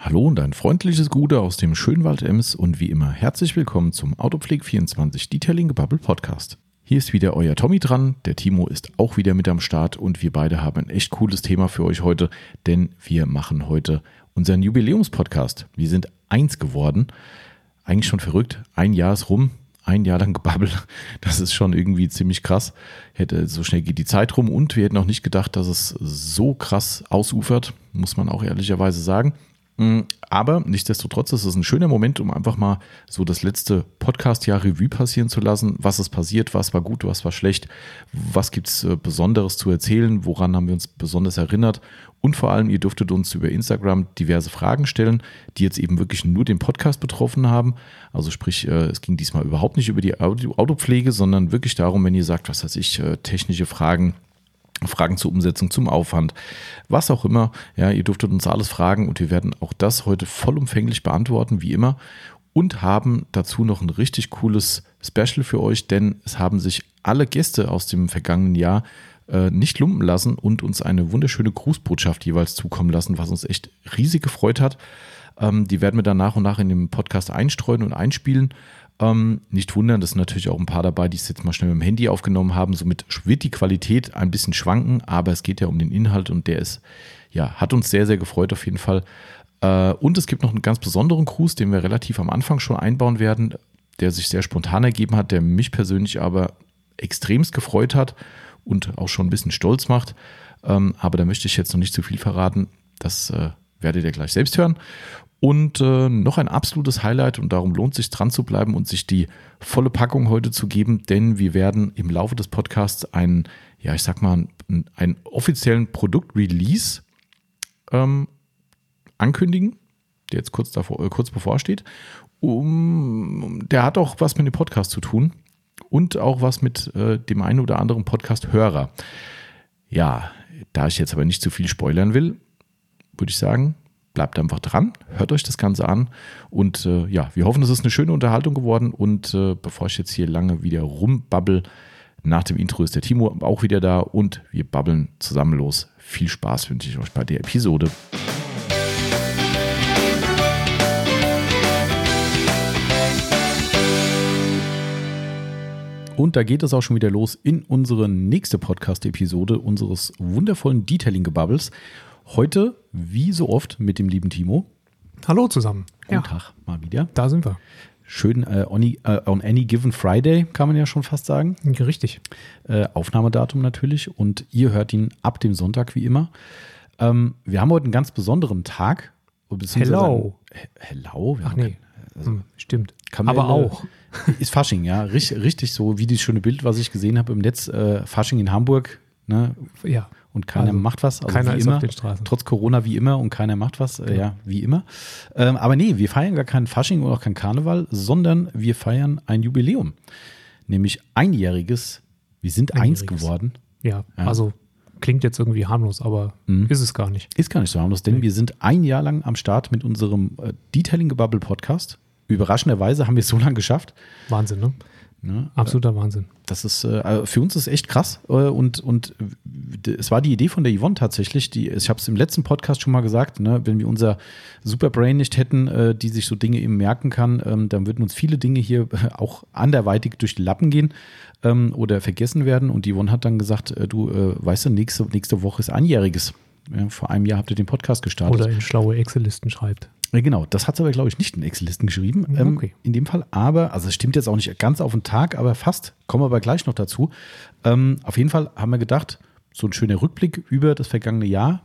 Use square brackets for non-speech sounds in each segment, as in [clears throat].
Hallo und ein freundliches Gute aus dem Schönwald Ems und wie immer herzlich willkommen zum Autopflege24 Detailing Bubble Podcast. Hier ist wieder euer Tommy dran, der Timo ist auch wieder mit am Start und wir beide haben ein echt cooles Thema für euch heute, denn wir machen heute unseren Jubiläumspodcast. Wir sind eins geworden. Eigentlich schon verrückt. Ein Jahr ist rum, ein Jahr lang gebabbelt. [laughs] Das ist schon irgendwie ziemlich krass. Hätte, so schnell geht die Zeit rum und wir hätten auch nicht gedacht, dass es so krass ausufert, muss man auch ehrlicherweise sagen. Mm, aber nichtsdestotrotz ist es ein schöner Moment, um einfach mal so das letzte Podcast-Jahr Revue passieren zu lassen. Was ist passiert? Was war gut? Was war schlecht? Was gibt es äh, Besonderes zu erzählen? Woran haben wir uns besonders erinnert? Und vor allem, ihr dürftet uns über Instagram diverse Fragen stellen, die jetzt eben wirklich nur den Podcast betroffen haben. Also sprich, äh, es ging diesmal überhaupt nicht über die Autopflege, sondern wirklich darum, wenn ihr sagt, was weiß ich, äh, technische Fragen, Fragen zur Umsetzung, zum Aufwand, was auch immer. Ja, ihr dürftet uns alles fragen und wir werden auch das heute vollumfänglich beantworten, wie immer. Und haben dazu noch ein richtig cooles Special für euch, denn es haben sich alle Gäste aus dem vergangenen Jahr äh, nicht lumpen lassen und uns eine wunderschöne Grußbotschaft jeweils zukommen lassen, was uns echt riesig gefreut hat. Ähm, die werden wir dann nach und nach in dem Podcast einstreuen und einspielen. Ähm, nicht wundern, das sind natürlich auch ein paar dabei, die es jetzt mal schnell mit dem Handy aufgenommen haben. Somit wird die Qualität ein bisschen schwanken, aber es geht ja um den Inhalt und der ist, ja, hat uns sehr, sehr gefreut auf jeden Fall. Äh, und es gibt noch einen ganz besonderen Gruß, den wir relativ am Anfang schon einbauen werden, der sich sehr spontan ergeben hat, der mich persönlich aber extremst gefreut hat und auch schon ein bisschen stolz macht. Ähm, aber da möchte ich jetzt noch nicht zu viel verraten. Das äh, werdet ihr gleich selbst hören. Und äh, noch ein absolutes Highlight und darum lohnt sich dran zu bleiben und sich die volle Packung heute zu geben, denn wir werden im Laufe des Podcasts einen, ja, ich sag mal, einen, einen offiziellen Produktrelease ähm, ankündigen, der jetzt kurz, davor, äh, kurz bevorsteht. Um, der hat auch was mit dem Podcast zu tun und auch was mit äh, dem einen oder anderen Podcast-Hörer. Ja, da ich jetzt aber nicht zu viel spoilern will, würde ich sagen, bleibt einfach dran, hört euch das Ganze an und äh, ja, wir hoffen, es ist eine schöne Unterhaltung geworden und äh, bevor ich jetzt hier lange wieder rumbabbel, nach dem Intro ist der Timo auch wieder da und wir babbeln zusammen los. Viel Spaß wünsche ich euch bei der Episode. Und da geht es auch schon wieder los in unsere nächste Podcast-Episode unseres wundervollen Detailing-Gebubbles. Heute, wie so oft, mit dem lieben Timo. Hallo zusammen. Guten ja. Tag mal wieder. Da sind wir. Schön äh, on, äh, on, any given Friday, kann man ja schon fast sagen. Richtig. Äh, Aufnahmedatum natürlich. Und ihr hört ihn ab dem Sonntag wie immer. Ähm, wir haben heute einen ganz besonderen Tag. Hello. Hello? Ach nee. Also, hm, stimmt. Kamelle, Aber auch. [laughs] Ist Fasching, ja. Richtig, richtig so wie dieses schöne Bild, was ich gesehen habe im Netz. Äh, Fasching in Hamburg. Ne? Ja und keiner also macht was. Also keiner wie ist immer, auf den Straßen. Trotz Corona wie immer und keiner macht was. Genau. Äh, ja, wie immer. Ähm, aber nee, wir feiern gar keinen Fasching und auch keinen Karneval, sondern wir feiern ein Jubiläum. Nämlich einjähriges. Wir sind einjähriges. eins geworden. Ja, ja, also klingt jetzt irgendwie harmlos, aber mhm. ist es gar nicht. Ist gar nicht so harmlos, denn nee. wir sind ein Jahr lang am Start mit unserem äh, Detailing Gebubble Podcast. Überraschenderweise haben wir es so lange geschafft. Wahnsinn, ne? Ne? Absoluter Wahnsinn. Das ist äh, also für uns ist echt krass äh, und und es war die Idee von der Yvonne tatsächlich. Die, ich habe es im letzten Podcast schon mal gesagt. Ne, wenn wir unser Superbrain nicht hätten, äh, die sich so Dinge eben merken kann, ähm, dann würden uns viele Dinge hier [laughs] auch anderweitig durch die Lappen gehen ähm, oder vergessen werden. Und Yvonne hat dann gesagt, äh, du weißt du, nächste nächste Woche ist einjähriges. Ja, vor einem Jahr habt ihr den Podcast gestartet. Oder in schlaue Excel-Listen schreibt. Genau, das hat sie aber, glaube ich, nicht in Excel-Listen geschrieben. Ähm, okay. in dem Fall, aber, also es stimmt jetzt auch nicht ganz auf den Tag, aber fast, kommen wir aber gleich noch dazu. Ähm, auf jeden Fall haben wir gedacht, so ein schöner Rückblick über das vergangene Jahr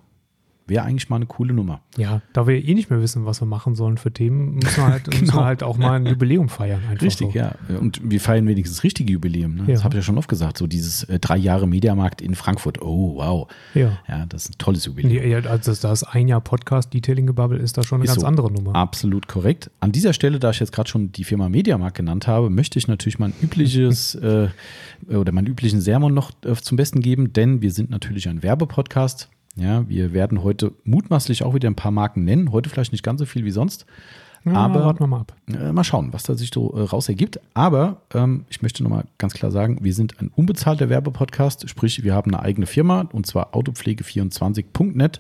wäre eigentlich mal eine coole Nummer. Ja, da wir eh nicht mehr wissen, was wir machen sollen für Themen, müssen wir halt, genau. [laughs] müssen wir halt auch mal ein Jubiläum feiern. Richtig, so. ja. Und wir feiern wenigstens das richtige Jubiläum. Ne? Ja. Das habe ich ja schon oft gesagt. So dieses äh, drei Jahre Mediamarkt in Frankfurt. Oh, wow. Ja. Ja, das ist ein tolles Jubiläum. Ja, also das ein Jahr Podcast Detailing Gebubble ist da schon eine ist ganz so. andere Nummer. Absolut korrekt. An dieser Stelle, da ich jetzt gerade schon die Firma Mediamarkt genannt habe, möchte ich natürlich mein übliches [laughs] äh, oder meinen üblichen Sermon noch äh, zum Besten geben, denn wir sind natürlich ein Werbepodcast. Ja, wir werden heute mutmaßlich auch wieder ein paar Marken nennen. Heute vielleicht nicht ganz so viel wie sonst. Ja, aber warten wir mal ab. Äh, mal schauen, was da sich so äh, raus ergibt. Aber ähm, ich möchte nochmal ganz klar sagen, wir sind ein unbezahlter Werbepodcast, sprich, wir haben eine eigene Firma und zwar autopflege24.net.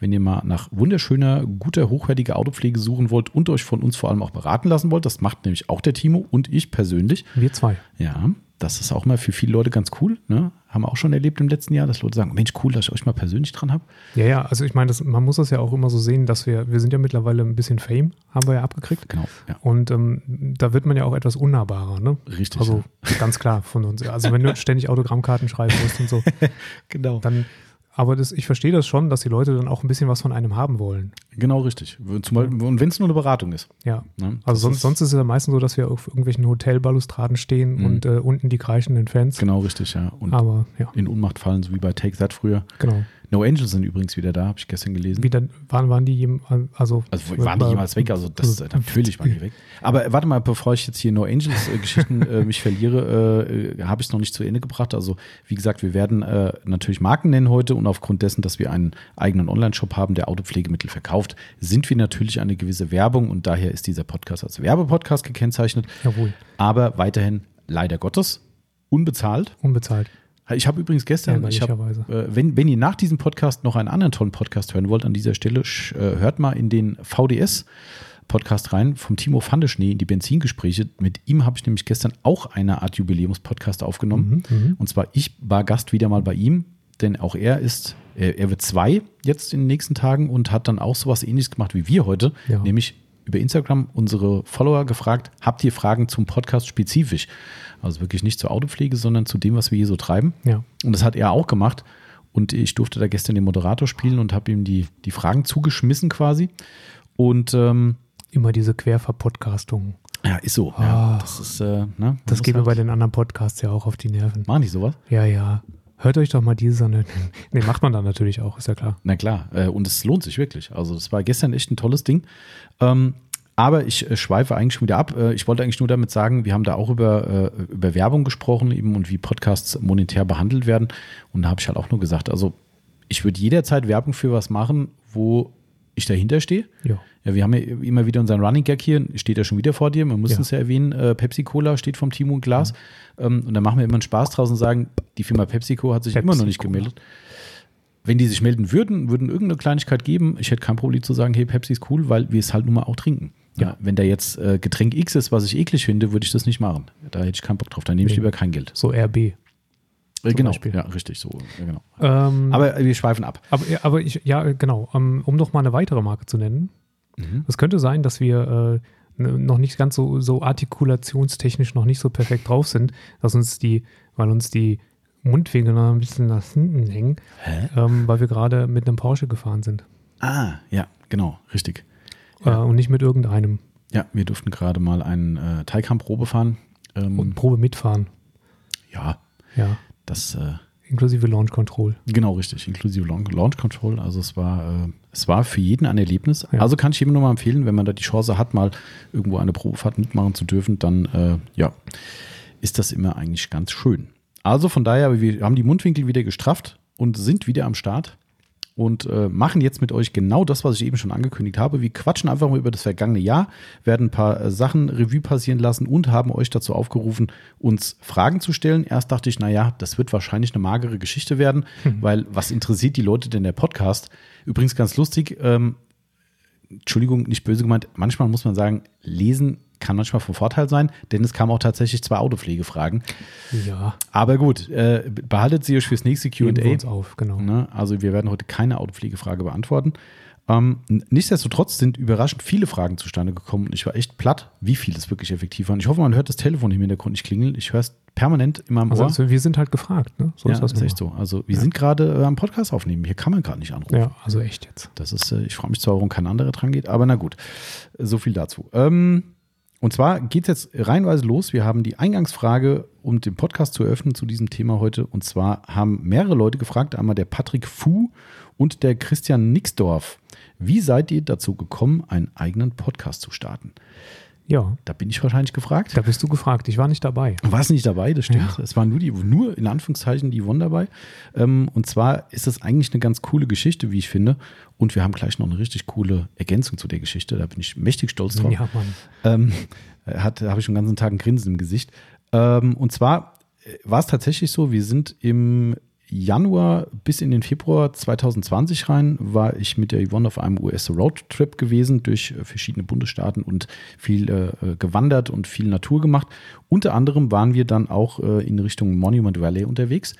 wenn ihr mal nach wunderschöner, guter, hochwertiger Autopflege suchen wollt und euch von uns vor allem auch beraten lassen wollt. Das macht nämlich auch der Timo und ich persönlich. Wir zwei. Ja, das ist auch mal für viele Leute ganz cool. Ne? Haben wir auch schon erlebt im letzten Jahr, dass Leute sagen, Mensch, cool, dass ich euch mal persönlich dran habe. Ja, ja, also ich meine, das, man muss das ja auch immer so sehen, dass wir, wir sind ja mittlerweile ein bisschen Fame, haben wir ja abgekriegt. Genau. Ja. Und ähm, da wird man ja auch etwas unnahbarer, ne? Richtig. Also ganz klar von uns. Also wenn du ständig Autogrammkarten schreiben musst und so, [laughs] genau. dann aber das, ich verstehe das schon, dass die Leute dann auch ein bisschen was von einem haben wollen. Genau, richtig. Zum Beispiel, und wenn es nur eine Beratung ist. Ja. Ne? Also sonst, sonst ist es ja meistens so, dass wir auf irgendwelchen Hotelbalustraden stehen Mhm. und äh, unten die kreischenden Fans. Genau, richtig, ja. Und Aber ja, in Unmacht fallen, so wie bei Take That früher. genau. No Angels sind übrigens wieder da, habe ich gestern gelesen. Wieder waren, waren die jem- also, Also waren die jemals weg? Also das also- natürlich waren die weg. Aber warte mal, bevor ich jetzt hier No Angels äh, Geschichten [laughs] äh, mich verliere, äh, habe ich es noch nicht zu Ende gebracht. Also wie gesagt, wir werden äh, natürlich Marken nennen heute und aufgrund dessen, dass wir einen eigenen Online-Shop haben, der Autopflegemittel verkauft, sind wir natürlich eine gewisse Werbung und daher ist dieser Podcast als Werbepodcast gekennzeichnet. Jawohl, Aber weiterhin leider Gottes unbezahlt. unbezahlt. Ich habe übrigens gestern, ich habe, Ärgerlicherweise. äh, wenn, wenn ihr nach diesem Podcast noch einen anderen tollen Podcast hören wollt, an dieser Stelle, sch- äh, hört mal in den VDS-Podcast rein vom Timo Fandeschnee in die Benzingespräche. Mit ihm habe ich nämlich gestern auch eine Art Jubiläums-Podcast aufgenommen. Mhm, mhm. Und zwar, ich war Gast wieder mal bei ihm, denn auch er ist, er, er wird zwei jetzt in den nächsten Tagen und hat dann auch sowas ähnliches gemacht wie wir heute, Ja. nämlich über Instagram unsere Follower gefragt, habt ihr Fragen zum Podcast spezifisch? Also wirklich nicht zur Autopflege, sondern zu dem, was wir hier so treiben. Ja, Und das hat er auch gemacht. Und ich durfte da gestern den Moderator spielen und habe ihm die, die Fragen zugeschmissen quasi. Und ähm, immer diese Querverpodcastungen. ja, ist so. Ah. Ja, das ist, äh, ne, Das geht mir halt- bei den anderen Podcasts ja auch auf die Nerven. Machen die sowas? Ja, ja. Hört euch doch mal dieses [laughs] an. Nee, macht man dann natürlich auch, ist ja klar. Na klar. Äh, und es lohnt sich wirklich. Also, das war gestern echt ein tolles Ding. Ähm, aber ich äh, schweife eigentlich schon wieder ab. Äh, ich wollte eigentlich nur damit sagen, wir haben da auch über, äh, über Werbung gesprochen eben und wie Podcasts monetär behandelt werden. Und da habe ich halt auch nur gesagt, also ich würde jederzeit Werbung für was machen, wo ich dahinter stehe. Ja. Ja, wir haben ja immer wieder unseren Running Gag hier, steht ja schon wieder vor dir, man muss Ja. es ja erwähnen, äh, Pepsi Cola steht vom Timo und Glas. Ähm, und da machen wir immer einen Spaß draus und sagen, die Firma PepsiCo hat sich immer noch nicht gemeldet. Wenn die sich melden würden, würden irgendeine Kleinigkeit geben. Ich hätte kein Problem zu sagen, hey, Pepsi ist cool, weil wir es halt nun mal auch trinken. Ja, wenn da jetzt äh, Getränk X ist, was ich eklig finde, würde ich das nicht machen. Da hätte ich keinen Bock drauf. Da nehme ich lieber kein Geld. So RB. Äh, Zum genau, Beispiel. ja, richtig, so. Ja, genau. Ähm, Aber äh, wir schweifen ab. aber, ja, aber ich, ja, genau. Ähm, um noch mal eine weitere Marke zu nennen. Mhm. Es könnte sein, dass wir äh, noch nicht ganz so, so artikulationstechnisch noch nicht so perfekt drauf sind, dass uns die, weil uns die Mundwinkel noch ein bisschen nach hinten hängen, Hä? ähm, weil wir gerade mit einem Porsche gefahren sind. Ah, ja, genau, richtig. Äh, und nicht mit irgendeinem. Ja, wir durften gerade mal einen äh, Taycan-Probe fahren. Ähm, Und Probe mitfahren. ja, Ja. das äh, Inklusive Launch Control. genau richtig, inklusive Launch, Launch Control. Also es war, äh, es war für jeden ein Erlebnis. Ja. Also kann ich jedem nur mal empfehlen, wenn man da die Chance hat, mal irgendwo eine Probefahrt mitmachen zu dürfen, dann äh, ja, ist das immer eigentlich ganz schön. Also von daher, wir haben die Mundwinkel wieder gestrafft und sind wieder am Start und äh, machen jetzt mit euch genau das, was ich eben schon angekündigt habe. Wir quatschen einfach mal über das vergangene Jahr, werden ein paar äh, Sachen Revue passieren lassen und haben euch dazu aufgerufen, uns Fragen zu stellen. Erst dachte ich, naja, das wird wahrscheinlich eine magere Geschichte werden, weil was interessiert die Leute denn der Podcast? Übrigens ganz lustig, ähm, Entschuldigung, nicht böse gemeint, manchmal muss man sagen, lesen kann manchmal von Vorteil sein, denn es kamen auch tatsächlich zwei Autopflegefragen. Ja. Aber gut, äh, behaltet sie euch fürs nächste QA. auf, genau. Ne? Also wir werden heute keine Autopflegefrage beantworten. Ähm, nichtsdestotrotz sind überraschend viele Fragen zustande gekommen und ich war echt platt, wie viele es wirklich effektiv waren. Ich hoffe, man hört das Telefon im Hintergrund nicht klingeln. Ich höre es permanent in meinem Also, Ohr. also wir sind halt gefragt, ne? So ja, ist das ist echt so. Also wir sind gerade äh, am Podcast aufnehmen. Hier kann man gerade nicht anrufen. Ja, also echt jetzt. Das ist, äh, ich frage mich zwar, warum kein anderer dran geht, aber na gut. So viel dazu. Ähm, und zwar geht es jetzt reihenweise los. Wir haben die Eingangsfrage, um den Podcast zu eröffnen zu diesem Thema heute. Und zwar haben mehrere Leute gefragt, einmal der Patrick Fu und der Christian Nixdorf. Wie seid ihr dazu gekommen, einen eigenen Podcast zu starten? Ja, Da bin ich wahrscheinlich gefragt. da bist du gefragt. Ich war nicht dabei. Du warst nicht dabei, das stimmt. Ja. Es waren nur, die, nur in Anführungszeichen die Yvonne dabei. Ähm, und zwar ist das eigentlich eine ganz coole Geschichte, wie ich finde. Und wir haben gleich noch eine richtig coole Ergänzung zu der Geschichte. Da bin ich mächtig stolz drauf. Ja, Mann. Ähm, [laughs] hat, habe ich schon den ganzen Tag ein Grinsen im Gesicht. Ähm, und zwar äh, war es tatsächlich so, wir sind im Januar bis in den Februar 2020 rein war ich mit der Yvonne auf einem US-Roadtrip gewesen durch äh, verschiedene Bundesstaaten und viel äh, gewandert und viel Natur gemacht. Unter anderem waren wir dann auch äh, in Richtung Monument Valley unterwegs.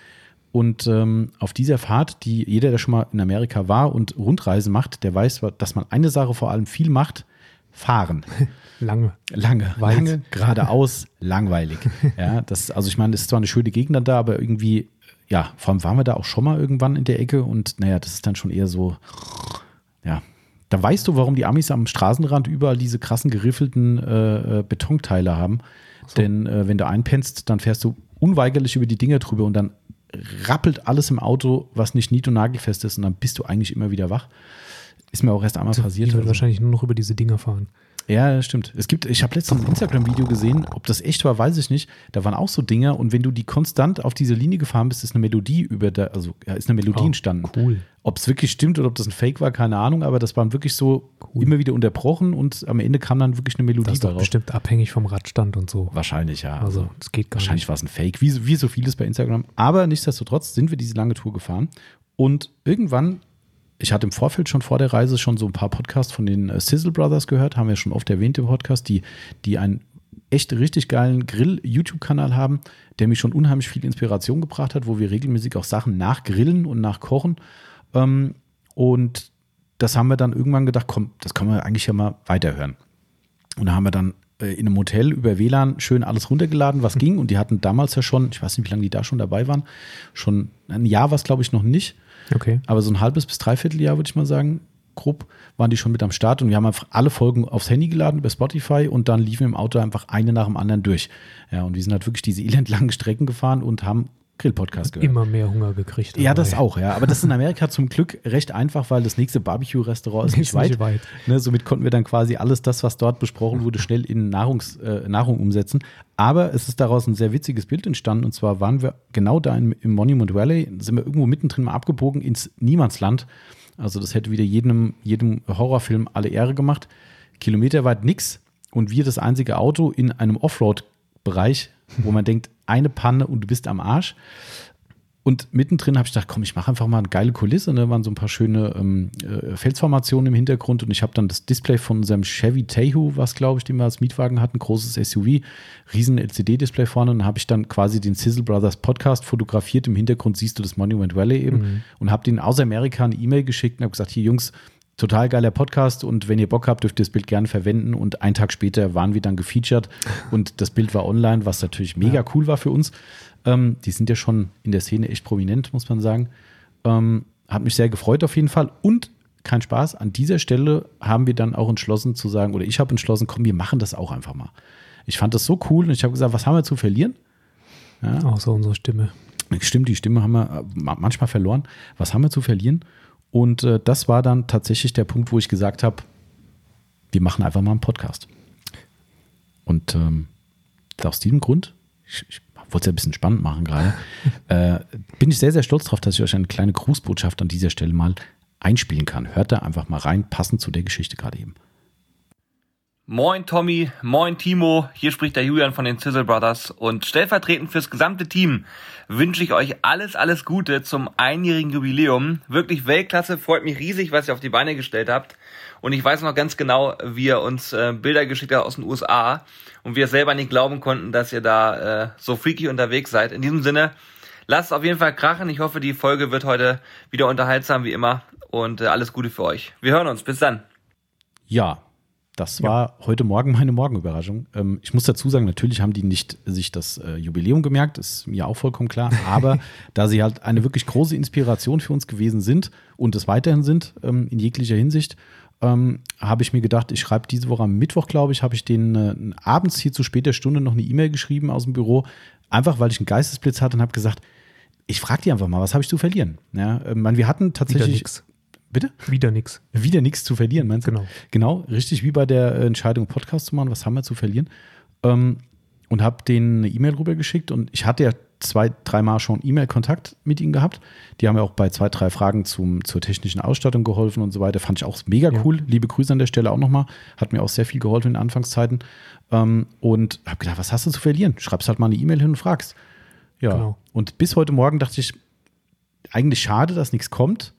Und ähm, auf dieser Fahrt, die jeder, der schon mal in Amerika war und Rundreisen macht, der weiß, dass man eine Sache vor allem viel macht, fahren. [laughs] Lange. Lange, Weit. lange, geradeaus, langweilig. Ja, das, also ich meine, es ist zwar eine schöne Gegend da, aber irgendwie, ja, vor allem waren wir da auch schon mal irgendwann in der Ecke und naja, das ist dann schon eher so, ja, da weißt du, warum die Amis am Straßenrand überall diese krassen geriffelten äh, äh Betonteile haben. So. Denn äh, wenn du einpennst, dann fährst du unweigerlich über die Dinger drüber und dann rappelt alles im Auto, was nicht nied- und nagelfest ist und dann bist du eigentlich immer wieder wach. Ist mir auch erst einmal passiert. Ich würde also. wahrscheinlich nur noch über diese Dinger fahren. Ja, stimmt. Es gibt, ich habe letztens ein Instagram-Video gesehen, ob das echt war, weiß ich nicht. Da waren auch so Dinger und wenn du die konstant auf diese Linie gefahren bist, ist eine Melodie über der, also ja, ist eine Melodie oh, entstanden. Cool. Ob es wirklich stimmt oder ob das ein Fake war, keine Ahnung, aber das waren wirklich so cool. immer wieder unterbrochen und am Ende kam dann wirklich eine Melodie das ist darauf. bestimmt abhängig vom Radstand und so. Wahrscheinlich, ja. Also, das geht gar Wahrscheinlich war es ein Fake, wie, wie so vieles bei Instagram. Aber nichtsdestotrotz sind wir diese lange Tour gefahren und irgendwann ich hatte im Vorfeld schon vor der Reise schon so ein paar Podcasts von den äh, Sizzle Brothers gehört, haben wir schon oft erwähnt im Podcast, die, die einen echt richtig geilen Grill-YouTube-Kanal haben, der mich schon unheimlich viel Inspiration gebracht hat, wo wir regelmäßig auch Sachen nachgrillen und nachkochen. Ähm, und das haben wir dann irgendwann gedacht, komm, das können wir eigentlich ja mal weiterhören. Und da haben wir dann äh, in einem Hotel über WLAN schön alles runtergeladen, was [laughs] ging. Und die hatten damals ja schon, ich weiß nicht, wie lange die da schon dabei waren, schon ein Jahr war es, glaube ich, noch nicht. Okay. Aber so ein halbes bis dreiviertel Jahr, würde ich mal sagen, grob, waren die schon mit am Start und wir haben einfach alle Folgen aufs Handy geladen über Spotify und dann liefen im Auto einfach eine nach dem anderen durch. Ja, und wir sind halt wirklich diese elendlangen Strecken gefahren und haben Grill-Podcast gehört. Immer mehr Hunger gekriegt. Ja, das auch, ja. Aber das ist in Amerika zum Glück recht einfach, weil das nächste Barbecue-Restaurant ist, [laughs] nicht, weit. weit. Ne, somit konnten wir dann quasi alles das, was dort besprochen wurde, schnell in Nahrungs, äh, Nahrung umsetzen. Aber es ist daraus ein sehr witziges Bild entstanden. Und zwar waren wir genau da im, im Monument Valley, sind wir irgendwo mittendrin mal abgebogen ins Niemandsland. Also das hätte wieder jedem, jedem Horrorfilm alle Ehre gemacht. Kilometerweit nix. Und wir das einzige Auto in einem Offroad-Bereich, wo man denkt, eine Panne und du bist am Arsch. Und mittendrin habe ich gedacht, komm, ich mache einfach mal eine geile Kulisse. Da ne? waren so ein paar schöne ähm, äh, Felsformationen im Hintergrund und ich habe dann das Display von unserem Chevy Tahoe, was glaube ich, den wir als Mietwagen hatten, großes SUV, riesen LCD-Display vorne. Und dann habe ich dann quasi den Sizzle Brothers Podcast fotografiert. Im Hintergrund siehst du das Monument Valley eben mhm. und habe den aus Amerika eine E-Mail geschickt und habe gesagt, hier Jungs, total geiler Podcast und wenn ihr Bock habt, dürft ihr das Bild gerne verwenden. Und einen Tag später waren wir dann gefeatured und das Bild war online, was natürlich mega ja. cool war für uns. Ähm, die sind ja schon in der Szene echt prominent, muss man sagen. Ähm, hat mich sehr gefreut auf jeden Fall. Und kein Spaß, an dieser Stelle haben wir dann auch entschlossen zu sagen, oder ich habe entschlossen, komm, wir machen das auch einfach mal. Ich fand das so cool und ich habe gesagt, was haben wir zu verlieren? Ja. Außer unsere Stimme. Stimmt, die Stimme haben wir äh, manchmal verloren. Was haben wir zu verlieren? Und äh, das war dann tatsächlich der Punkt, wo ich gesagt habe, wir machen einfach mal einen Podcast. Und ähm, aus diesem Grund, ich, ich wollte es ja ein bisschen spannend machen gerade, [laughs] äh, bin ich sehr, sehr stolz darauf, dass ich euch eine kleine Grußbotschaft an dieser Stelle mal einspielen kann. Hört da einfach mal rein, passend zu der Geschichte gerade eben. Moin Tommy, moin Timo, hier spricht der Julian von den Sizzle Brothers und stellvertretend fürs gesamte Team wünsche ich euch alles, alles Gute zum einjährigen Jubiläum. Wirklich Weltklasse, freut mich riesig, was ihr auf die Beine gestellt habt. Und ich weiß noch ganz genau, wie ihr uns äh, Bilder geschickt habt aus den USA und wir selber nicht glauben konnten, dass ihr da äh, so freaky unterwegs seid. In diesem Sinne, lasst es auf jeden Fall krachen. Ich hoffe, die Folge wird heute wieder unterhaltsam wie immer und äh, alles Gute für euch. Wir hören uns. Bis dann. Ja, das war ja. heute Morgen [laughs] meine Morgenüberraschung. Ähm, ich muss dazu sagen, natürlich haben die nicht sich das äh, Jubiläum gemerkt, ist mir auch vollkommen klar. Aber [laughs] da sie halt eine wirklich große Inspiration für uns gewesen sind und es weiterhin sind, ähm, in jeglicher Hinsicht, ähm, habe ich mir gedacht, ich schreibe diese Woche am Mittwoch, glaube ich, habe ich den äh, abends hier zu später Stunde noch eine E-Mail geschrieben aus dem Büro, einfach weil ich einen Geistesblitz hatte und habe gesagt, ich frage die einfach mal, was habe ich zu verlieren? Ja, äh, wir hatten tatsächlich Bitte? Wieder nichts. Wieder nichts zu verlieren, meinst du? Genau. Genau, richtig wie bei der Entscheidung, Podcast zu machen. Was haben wir zu verlieren? Ähm, und habe denen eine E-Mail rübergeschickt und ich hatte ja zwei, dreimal schon E-Mail-Kontakt mit ihnen gehabt. Die haben mir auch bei zwei, drei Fragen zum, zur technischen Ausstattung geholfen und so weiter. Fand ich auch mega ja. cool. Liebe Grüße an der Stelle auch nochmal. Hat mir auch sehr viel geholfen in Anfangszeiten. Ähm, und habe gedacht, was hast du zu verlieren? Schreibst halt mal eine E-Mail hin und fragst. Ja. Genau. Und bis heute Morgen dachte ich, eigentlich schade, dass nichts kommt,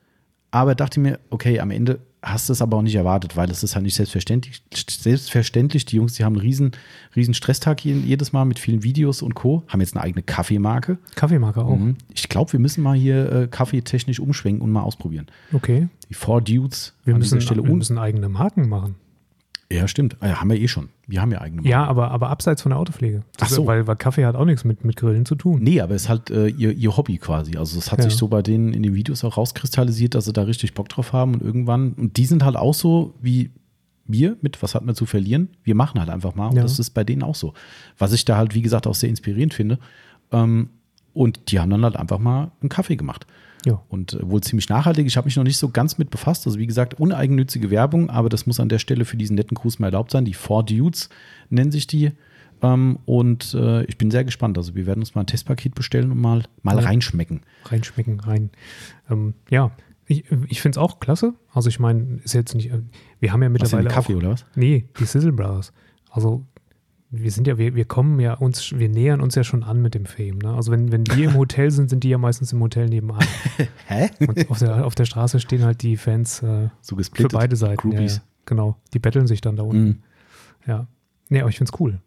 aber dachte mir, okay, am Ende hast du es aber auch nicht erwartet, weil es ist halt nicht selbstverständlich. Selbstverständlich, die Jungs, die haben einen riesen, riesen Stresstag jedes Mal mit vielen Videos und Co. Haben jetzt eine eigene Kaffeemarke. Kaffeemarke auch. Mhm. Ich glaube, wir müssen mal hier äh, kaffeetechnisch umschwenken und mal ausprobieren. Okay. Die Four Dudes Wir an müssen, dieser Stelle wir müssen eigene Marken machen. Ja, stimmt. Ah, Ja, haben wir eh schon. Wir haben ja eigene Marken. Ja, aber, aber abseits von der Autopflege. Ach so. Weil, weil Kaffee hat auch nichts mit, mit Grillen zu tun. Nee, aber es ist halt äh, ihr, ihr Hobby quasi. Also es hat Ja. sich so bei denen in den Videos auch rauskristallisiert, dass sie da richtig Bock drauf haben und irgendwann, und die sind halt auch so wie wir mit, was hat man zu verlieren? Wir machen halt einfach mal und Ja. das ist bei denen auch so. Was ich da halt, wie gesagt, auch sehr inspirierend finde. Ähm, und die haben dann halt einfach mal einen Kaffee gemacht. Ja. Und äh, wohl ziemlich nachhaltig. Ich habe mich noch nicht so ganz mit befasst. Also wie gesagt, uneigennützige Werbung, aber das muss an der Stelle für diesen netten Gruß mal erlaubt sein. Die Four Dudes nennen sich die. Ähm, und äh, ich bin sehr gespannt. Also wir werden uns mal ein Testpaket bestellen und mal, mal Ja. reinschmecken. Reinschmecken, rein. Ähm, ja, ich, ich finde es auch klasse. Also ich meine, ist jetzt nicht, äh, wir haben ja Was mittlerweile Kaffee auch, oder was? Nee, die Sizzle Brothers. Also wir sind ja, wir, wir kommen ja uns, wir nähern uns ja schon an mit dem Fame. Ne? Also wenn, wenn die im Hotel sind, sind die ja meistens im Hotel nebenan. [laughs] Hä? Und auf der, auf der Straße stehen halt die Fans äh, So für beide Seiten. Ja, Groupies. ja, genau. Die betteln sich dann da unten. Mhm. Ja. Nee, aber ich finde es cool.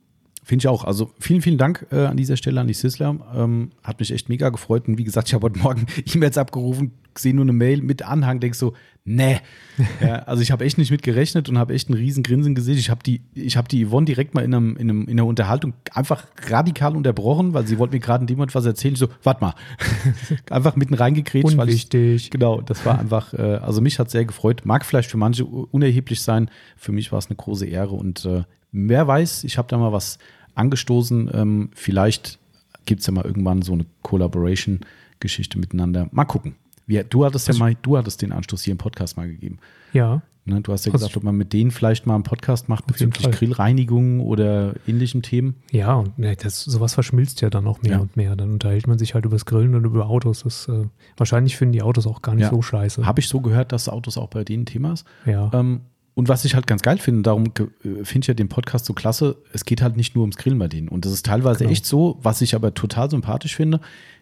Finde ich auch. Also vielen, vielen Dank äh, an dieser Stelle an die Sizzler. Ähm, hat mich echt mega gefreut. Und wie gesagt, ich habe heute Morgen [laughs] E-Mails abgerufen, sehe nur eine Mail mit Anhang, denk so, nee. [laughs] ja, also ich habe echt nicht mit gerechnet und habe echt einen riesen Grinsen gesehen. Ich habe die, ich habe die Yvonne direkt mal in, einem, in, einem, in einer Unterhaltung einfach radikal unterbrochen, weil sie wollte mir gerade in dem Moment was erzählen. Ich so, warte mal. [laughs] einfach mitten reingekrätscht, weil ich, Unwichtig. Genau, das war einfach, äh, also mich hat sehr gefreut. Mag vielleicht für manche unerheblich sein. Für mich war es eine große Ehre und äh, wer weiß, ich habe da mal was angestoßen. Ähm, vielleicht gibt es ja mal irgendwann so eine Collaboration-Geschichte miteinander. Mal gucken. Wie, du hattest ja Also- mal, du hattest den Anstoß hier im Podcast mal gegeben. Ja. Ne? Du hast ja gesagt, ob man mit denen vielleicht mal einen Podcast macht bezüglich Fall. Grillreinigung oder ähnlichen Themen. Ja, und ne, das, sowas verschmilzt ja dann noch mehr Ja. und mehr. Dann unterhält man sich halt über das Grillen und über Autos. Das, äh, wahrscheinlich finden die Autos auch gar nicht Ja. so scheiße. Habe ich so gehört, dass Autos auch bei denen Thema ist. ja. Ähm, und was ich halt ganz geil finde, darum äh, finde ich ja den Podcast so klasse, es geht halt nicht nur ums Grillen bei denen. Und das ist teilweise Genau. echt so, was ich aber total sympathisch finde,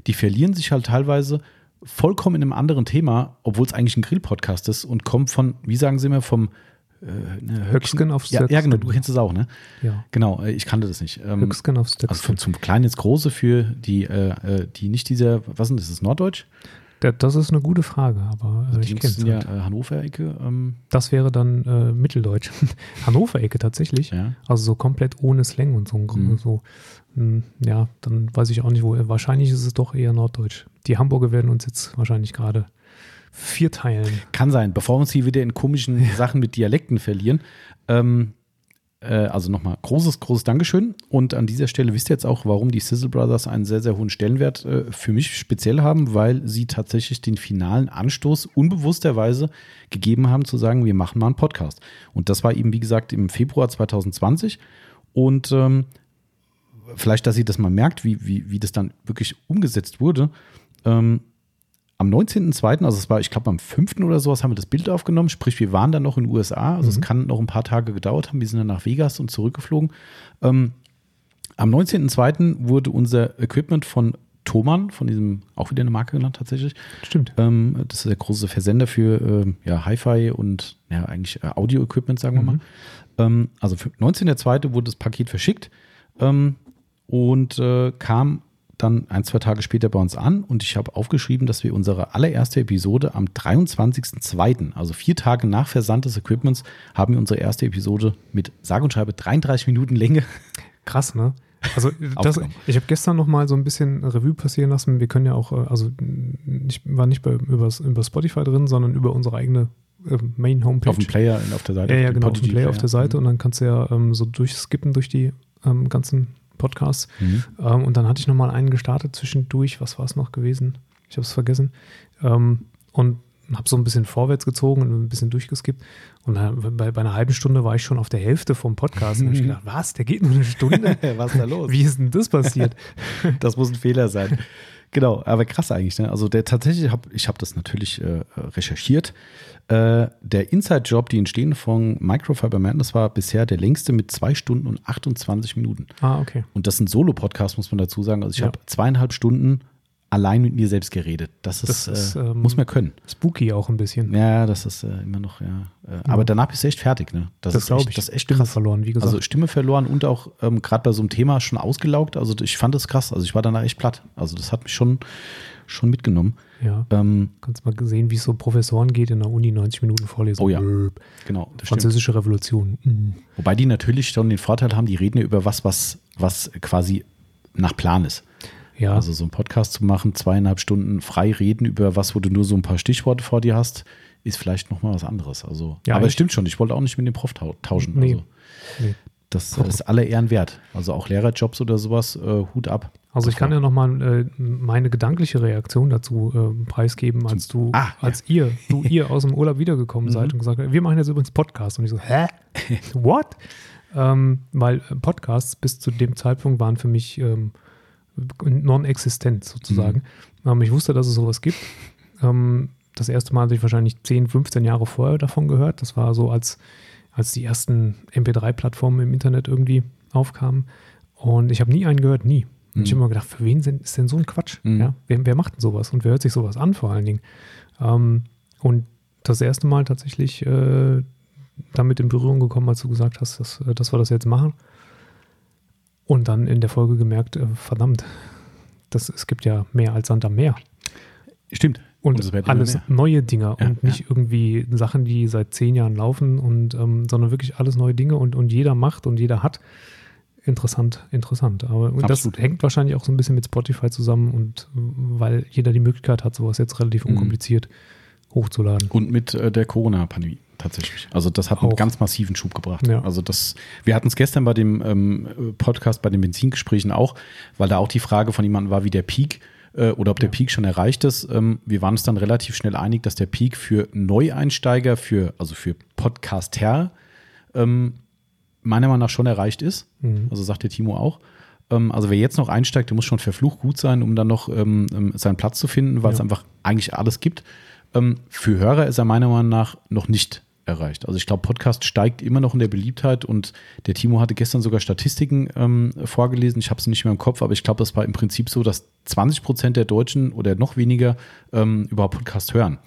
die verlieren sich halt teilweise vollkommen in einem anderen Thema, obwohl es eigentlich ein Grill-Podcast ist und kommt von, wie sagen sie immer, vom äh, ne, Höcksken aufs ja, ja, genau, du kennst es auch, ne? ja. Genau, äh, ich kannte das nicht. Ähm, Höchstgen aufs also Stöcksken. von, zum Kleinen ins Große für die, äh, äh, die nicht dieser, was das, ist das Norddeutsch? Da- Das ist eine gute Frage, aber äh, Die ich kenne es sind ja halt. äh, Hannover-Ecke. Ähm, Das wäre dann äh, Mitteldeutsch. [laughs] Hannover-Ecke tatsächlich. ja. Also so komplett ohne Slang und so. Mhm. so hm, ja, dann weiß ich auch nicht, wo. Wahrscheinlich ist es doch eher Norddeutsch. Die Hamburger werden uns jetzt wahrscheinlich gerade vierteilen. Kann sein, bevor wir uns hier wieder in komischen Sachen mit Dialekten verlieren. Ähm, äh, also nochmal großes, großes Dankeschön. Und an dieser Stelle wisst ihr jetzt auch, warum die Sizzle Brothers einen sehr, sehr hohen Stellenwert äh, für mich speziell haben, weil sie tatsächlich den finalen Anstoß unbewussterweise gegeben haben, zu sagen, wir machen mal einen Podcast. Und das war eben, wie gesagt, im Februar 2020. Und ähm, vielleicht, dass ihr das mal merkt, wie, wie, wie das dann wirklich umgesetzt wurde. Ähm, am 19.02., also es war, ich glaube, am 5. oder sowas, haben wir das Bild aufgenommen. Sprich, wir waren dann noch in den USA. Also es kann noch ein paar Tage gedauert haben. Wir sind dann nach Vegas und zurückgeflogen. Ähm, am 19.02. wurde unser Equipment von Thomann, von diesem, auch wieder eine Marke genannt tatsächlich. Stimmt. Ähm, das ist der große Versender für ähm, ja, Hi-Fi und ja, eigentlich äh, Audio-Equipment, sagen wir Mhm. mal. Ähm, also für 19.02. wurde das Paket verschickt ähm, und äh, kam dann ein, zwei Tage später bei uns an und ich habe aufgeschrieben, dass wir unsere allererste Episode am 23.02., also vier Tage nach Versand des Equipments, haben wir unsere erste Episode mit sage und schreibe 33 Minuten Länge. [laughs] Krass, ne? Also das, Aufgenommen. ich habe gestern noch mal so ein bisschen Revue passieren lassen. Wir können ja auch, äh, also ich war nicht bei, über, über Spotify drin, sondern über unsere eigene äh, Main Homepage. Auf dem Player auf der Seite. Ja, ja, genau, auf dem Podigy Player auf der Seite Mhm. und dann kannst du ja ähm, so durchskippen durch die ähm, ganzen Podcasts. Mhm. Ähm, und dann hatte ich nochmal einen gestartet zwischendurch. Was war es noch gewesen? Ich habe es vergessen. Ähm, und habe so ein bisschen vorwärts gezogen und ein bisschen durchgeskippt. Und bei, bei einer halben Stunde war ich schon auf der Hälfte vom Podcast. Und hab ich [laughs] gedacht, was? Der geht nur eine Stunde? [laughs] Was ist da los? Wie ist denn das passiert? Das muss ein Fehler sein. [laughs] Genau, aber krass eigentlich. Ne? Also der tatsächlich, hab, ich habe das natürlich äh, recherchiert. Äh, der Inside-Job, die entstehen von Microfiber Madness, war bisher der längste mit zwei Stunden und 28 Minuten. ah, okay. Und das sind Solo-Podcasts, muss man dazu sagen. Also ich Ja. habe zweieinhalb Stunden allein mit mir selbst geredet. Das Das ist, äh, ähm, muss man können. Spooky auch ein bisschen. Ja, das ist äh, immer noch, ja. Äh, Aber danach bist du echt fertig, ne? Das ist glaube echt, ich. Das ist echt Stimme krass. verloren, wie gesagt. Also Stimme verloren und auch ähm, gerade bei so einem Thema schon ausgelaugt. Also ich fand das krass. Also ich war danach echt platt. Also das hat mich schon, schon mitgenommen. ja. Ähm, Kannst mal sehen, wie es so Professoren geht in der Uni, 90 Minuten Vorlesung. Oh ja. Genau. Das stimmt. Französische Revolution. Mhm. Wobei die natürlich schon den Vorteil haben, die reden ja über was, was, was quasi nach Plan ist. Ja, Also so einen Podcast zu machen, zweieinhalb Stunden frei reden über was, wo du nur so ein paar Stichworte vor dir hast, ist vielleicht nochmal was anderes. Also, Ja, aber es stimmt schon, ich wollte auch nicht mit dem Prof tau tauschen. Nee. Also, nee. das ist alle Ehren wert. Also auch Lehrerjobs oder sowas, äh, Hut ab. Also ich kann ja nochmal äh, meine gedankliche Reaktion dazu äh, preisgeben, als du, Ah, als ihr, du ihr aus dem Urlaub wiedergekommen [laughs] seid und gesagt habt, wir machen jetzt übrigens Podcast. Und ich so, hä? [laughs] What? ähm, weil äh, Podcasts bis zu dem Zeitpunkt waren für mich ähm, non-existent sozusagen. Ähm, ich wusste, dass es sowas gibt. Ähm, das erste Mal hatte ich wahrscheinlich 10, 15 Jahre vorher davon gehört. Das war so, als, als die ersten MP3-Plattformen im Internet irgendwie aufkamen. Und ich habe nie einen gehört, nie. Und ich habe immer gedacht, für wen sind, ist denn so ein Quatsch? Mhm. Ja? Wer, wer macht denn sowas? Und wer hört sich sowas an vor allen Dingen? Ähm, und das erste Mal tatsächlich äh, damit in Berührung gekommen, als du gesagt hast, dass, äh, dass wir das jetzt machen. Und dann in der Folge gemerkt, äh, verdammt, das, es gibt ja mehr als Sand am Meer. Stimmt. Und, immer alles neue Dinge Ja, und nicht irgendwie Sachen, die seit zehn Jahren laufen und ähm, sondern wirklich alles neue Dinge und, und jeder macht und jeder hat. Interessant, interessant. Aber und das hängt wahrscheinlich auch so ein bisschen mit Spotify zusammen und weil jeder die Möglichkeit hat, sowas jetzt relativ Mhm. unkompliziert hochzuladen. Und mit äh, der Corona-Pandemie tatsächlich. Also das hat einen Auch. ganz massiven Schub gebracht. Ja. Also das, wir hatten es gestern bei dem ähm, Podcast, bei den Benzingesprächen auch, weil da auch die Frage von jemandem war, wie der Peak äh, oder ob der Ja. Peak schon erreicht ist. Ähm, wir waren uns dann relativ schnell einig, dass der Peak für Neueinsteiger, für, also für Podcaster, ähm, meiner Meinung nach schon erreicht ist. Mhm. Also sagt der Timo auch. Ähm, also wer jetzt noch einsteigt, der muss schon verflucht gut sein, um dann noch ähm, ähm, seinen Platz zu finden, weil es Ja. einfach eigentlich alles gibt. Ähm, für Hörer ist er meiner Meinung nach noch nicht erreicht. Also ich glaube, Podcast steigt immer noch in der Beliebtheit und der Timo hatte gestern sogar Statistiken ähm, vorgelesen. Ich habe es nicht mehr im Kopf, aber ich glaube, das war im Prinzip so, dass 20 Prozent der Deutschen oder noch weniger ähm, überhaupt Podcast hören.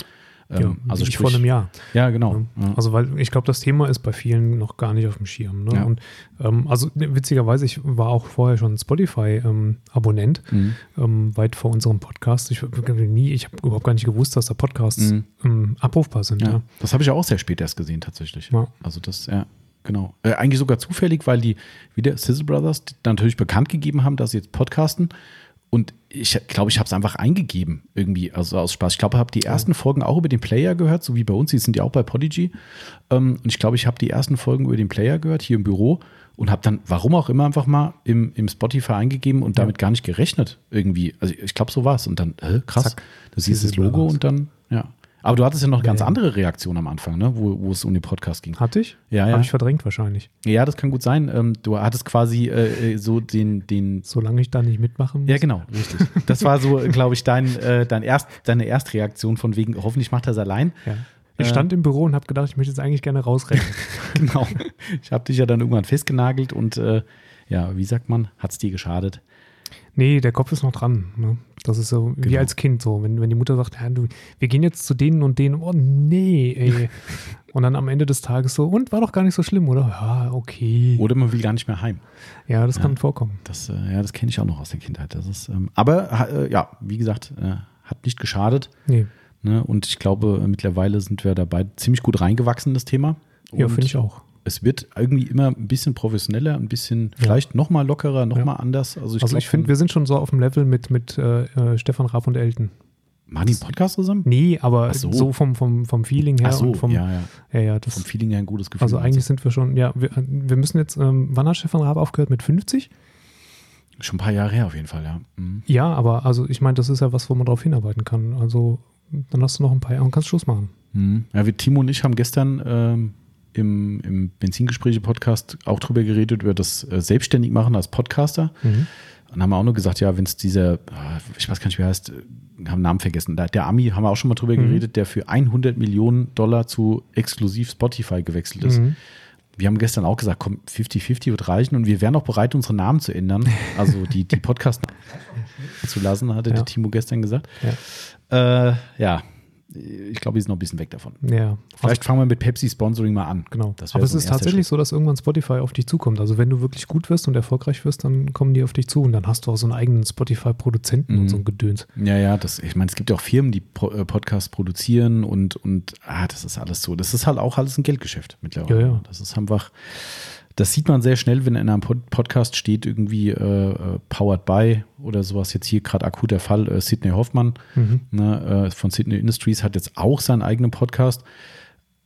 Ähm, ja, also sprich, vor einem Jahr. Ja, genau. Ja. Also, weil ich glaube, das Thema ist bei vielen noch gar nicht auf dem Schirm. Ne? Ja. Und ähm, also witzigerweise, ich war auch vorher schon Spotify-Abonnent, Mhm. ähm, weit vor unserem Podcast. Ich, nie, ich habe überhaupt gar nicht gewusst, dass da Podcasts Mhm. ähm, abrufbar sind. Ja, Ja. das habe ich auch sehr spät erst gesehen, tatsächlich. Ja. Also das, ja, genau. Äh, eigentlich sogar zufällig, weil die wieder Sizzle Brothers natürlich bekannt gegeben haben, dass sie jetzt podcasten. Und ich glaube, ich habe es einfach eingegeben, irgendwie, also aus Spaß. Ich glaube, ich habe die ersten Folgen auch über den Player gehört, so wie bei uns. Die sind ja auch bei Podigy. Ähm, und ich glaube, ich habe die ersten Folgen über den Player gehört, hier im Büro. Und habe dann, warum auch immer, einfach mal im, im Spotify eingegeben und damit gar nicht gerechnet, irgendwie. Also ich glaube, so war es. Und dann, äh, krass, Zack, du siehst das Logo und dann, ja. Aber du hattest ja noch ganz andere Reaktionen am Anfang, ne? wo, wo es um den Podcast ging. Hatte ich? Ja, ja. Habe ich verdrängt wahrscheinlich. Ja, das kann gut sein. Ähm, du hattest quasi äh, äh, so den, den. Solange ich da nicht mitmachen muss. Ja, genau, richtig. Das war so, [laughs] glaube ich, dein, äh, dein Erst, deine Erstreaktion von wegen, hoffentlich macht er es allein. Ja. Ich stand im Büro und habe gedacht, ich möchte jetzt eigentlich gerne rausrennen. [laughs] Genau. Ich habe dich ja dann irgendwann festgenagelt und äh, ja, wie sagt man, hat es dir geschadet? Nee, der Kopf ist noch dran. Ne? Das ist so wie Genau. als Kind so, wenn, wenn die Mutter sagt, ja, du, wir gehen jetzt zu denen und denen. Oh nee, ey. [laughs] und dann am Ende des Tages so, und war doch gar nicht so schlimm, oder? Ja, okay. Oder man will gar nicht mehr heim. Ja, das kann vorkommen. Das, äh, ja, das kenne ich auch noch aus der Kindheit. Das ist, ähm, aber äh, ja, wie gesagt, äh, hat nicht geschadet. Nee. Ne? Und ich glaube, mittlerweile sind wir dabei ziemlich gut reingewachsen, das Thema. Ja, Und finde ich auch. Es wird irgendwie immer ein bisschen professioneller, ein bisschen vielleicht noch mal lockerer, noch Ja. mal anders. Also ich, also ich finde, wir sind schon so auf dem Level mit, mit äh, äh, Stefan Raab und Elton. machen die einen Podcast zusammen? Nee, aber so. so, vom, vom, vom Feeling her Ach so, und vom, ja, ja. ja, ja, das, Vom Feeling her ein gutes Gefühl. also eigentlich sind wir schon, ja, wir, wir müssen jetzt, ähm, wann hat Stefan Raab aufgehört? Mit 50? du? Schon ein paar Jahre her auf jeden Fall, ja. Mhm. Ja, aber also ich meine, das ist ja was, wo man drauf hinarbeiten kann. Also dann hast du noch ein paar Jahre und kannst Schluss machen. Mhm. Ja, wir, Timo und ich haben gestern ähm, im, im Benzingespräche-Podcast auch drüber geredet, über das äh, Selbstständigmachen als Podcaster. Und haben auch nur gesagt, ja, wenn es dieser, ah, ich weiß gar nicht, wie er heißt, äh, haben Namen vergessen. Der, der Ami, haben wir auch schon mal drüber Mhm. geredet, der für 100 Millionen Dollar zu exklusiv Spotify gewechselt ist. Mhm. wir haben gestern auch gesagt, komm, 50-50 wird reichen und wir wären auch bereit, unsere Namen zu ändern. [laughs] Also die, die Podcast zu lassen, hatte Ja. der Timo gestern gesagt. Ja. Äh, ja, ich glaube, wir sind noch ein bisschen weg davon. Ja, Vielleicht fangen wir mit Pepsi Sponsoring mal an. Genau. Aber es so ist tatsächlich Schritt. so, dass irgendwann Spotify auf dich zukommt. Also wenn du wirklich gut wirst und erfolgreich wirst, dann kommen die auf dich zu und dann hast du auch so einen eigenen Spotify-Produzenten Mhm. und so ein Gedöns. Ja, ja, das, ich meine, es gibt ja auch Firmen, die äh, Podcasts produzieren und, und ah, das ist alles so. Das ist halt auch alles ein Geldgeschäft mittlerweile. Ja, ja. Das ist einfach, das sieht man sehr schnell, wenn in einem Pod Podcast steht, irgendwie äh, äh, Powered by oder sowas. Jetzt hier gerade akut der Fall, äh, Sidney Hoffmann Mhm. ne, äh, von Sydney Industries hat jetzt auch seinen eigenen Podcast.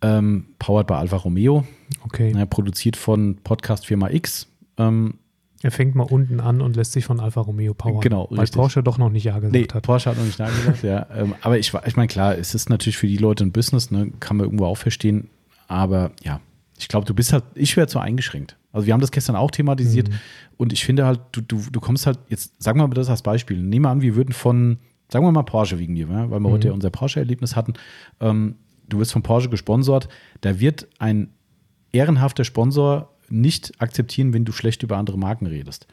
Ähm, powered by Alfa Romeo, Okay. ne, produziert von Podcast Firma X. Ähm, Er fängt mal unten an und lässt sich von Alfa Romeo powern. Genau, Weil richtig. Porsche doch noch nicht Ja gesagt Nee, hat. Porsche hat noch nicht Nein gesagt, ja. [laughs] Ähm, aber ich, ich meine, klar, es ist natürlich für die Leute ein Business, ne, kann man irgendwo auch verstehen. Aber ja, ich glaube, du bist halt, ich wäre zu eingeschränkt. Also wir haben das gestern auch thematisiert Mhm. und ich finde halt, du, du, du kommst halt, jetzt sagen wir mal das als Beispiel. Nehmen wir an, wir würden von, sagen wir mal Porsche wegen dir, weil wir heute ja unser Porsche-Erlebnis hatten. Ähm, du wirst von Porsche gesponsert, da wird ein ehrenhafter Sponsor nicht akzeptieren, wenn du schlecht über andere Marken redest.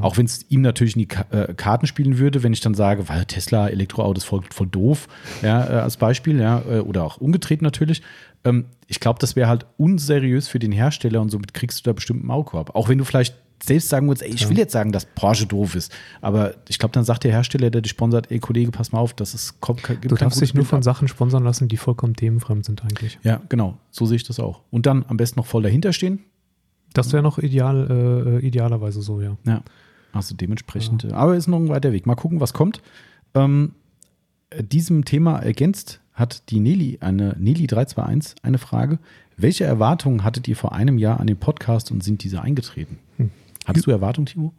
Auch wenn es ihm natürlich in die Ka äh, Karten spielen würde, wenn ich dann sage, weil Tesla Elektroauto ist voll, voll doof, ja, äh, als Beispiel, ja, äh, oder auch umgedreht natürlich. Ähm, ich glaube, das wäre halt unseriös für den Hersteller und somit kriegst du da bestimmt einen Maulkorb. Auch wenn du vielleicht selbst sagen würdest, ey, ich will jetzt sagen, dass Porsche doof ist. Aber ich glaube, dann sagt der Hersteller, der dich sponsert, ey Kollege, pass mal auf, das ist kommt, gibt Du darfst dich nur von ab. Sachen sponsern lassen, die vollkommen themenfremd sind eigentlich. Ja, genau. So sehe ich das auch. Und dann am besten noch voll dahinter stehen. Das wäre noch ideal, äh, idealerweise so, ja. Ja. Also dementsprechend. äh, Aber ist noch ein weiter Weg. Mal gucken, was kommt. Ähm, äh, diesem Thema ergänzt hat die Nelly, eine Nelly 321, eine Frage. Welche Erwartungen hattet ihr vor einem Jahr an den Podcast und sind diese eingetreten? Hm. Hattest du Erwartungen, Timo?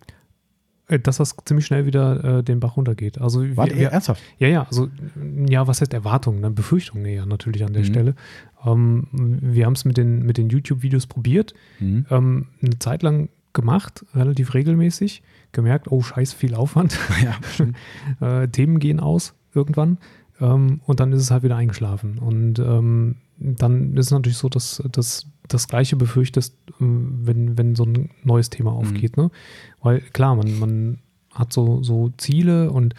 Äh, Dass das ziemlich schnell wieder äh, den Bach runtergeht. Also wir, Wart ihr wir, ernsthaft? Ja, ja, also ja, was heißt Erwartungen? Ne? Befürchtungen eher natürlich an der Mhm. Stelle. Ähm, wir haben es mit den, mit den YouTube-Videos probiert, Mhm. ähm, eine Zeit lang gemacht, relativ regelmäßig, gemerkt, oh scheiß, viel Aufwand. [laughs] Ja. [laughs] äh, Themen gehen aus irgendwann ähm, und dann ist es halt wieder eingeschlafen. Und ähm, dann ist es natürlich so, dass dass das Gleiche befürchtest, ähm, wenn, wenn so ein neues Thema aufgeht. Ne? Weil klar, man, man hat so, so Ziele und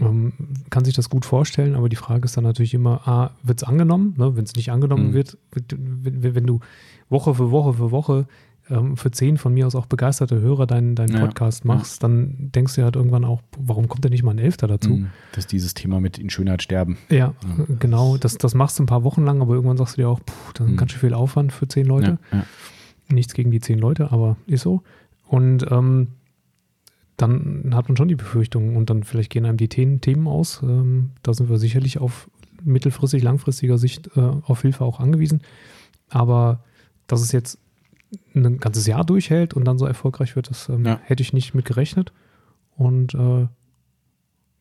ähm, kann sich das gut vorstellen, aber die Frage ist dann natürlich immer, A, wird es angenommen? Ne? Wenn es nicht angenommen Mhm. wird, wenn, wenn du Woche für Woche für Woche ähm, für zehn von mir aus auch begeisterte Hörer deinen, deinen Ja, Podcast ja. machst, dann denkst du halt irgendwann auch, warum kommt denn nicht mal ein Elfter dazu? Mhm. Das ist dieses Thema mit in Schönheit sterben. Ja, genau. Das, das machst du ein paar Wochen lang, aber irgendwann sagst du dir auch, puh, das ist Mhm. ganz schön viel Aufwand für zehn Leute. Ja. Nichts gegen die zehn Leute, aber ist so. Und ähm, dann hat man schon die Befürchtung und dann vielleicht gehen einem die Themen, aus. Ähm, da sind wir sicherlich auf mittelfristig, langfristiger Sicht äh, auf Hilfe auch angewiesen. Aber dass es jetzt ein ganzes Jahr durchhält und dann so erfolgreich wird, das ähm, Ja. hätte ich nicht mit gerechnet. Und äh,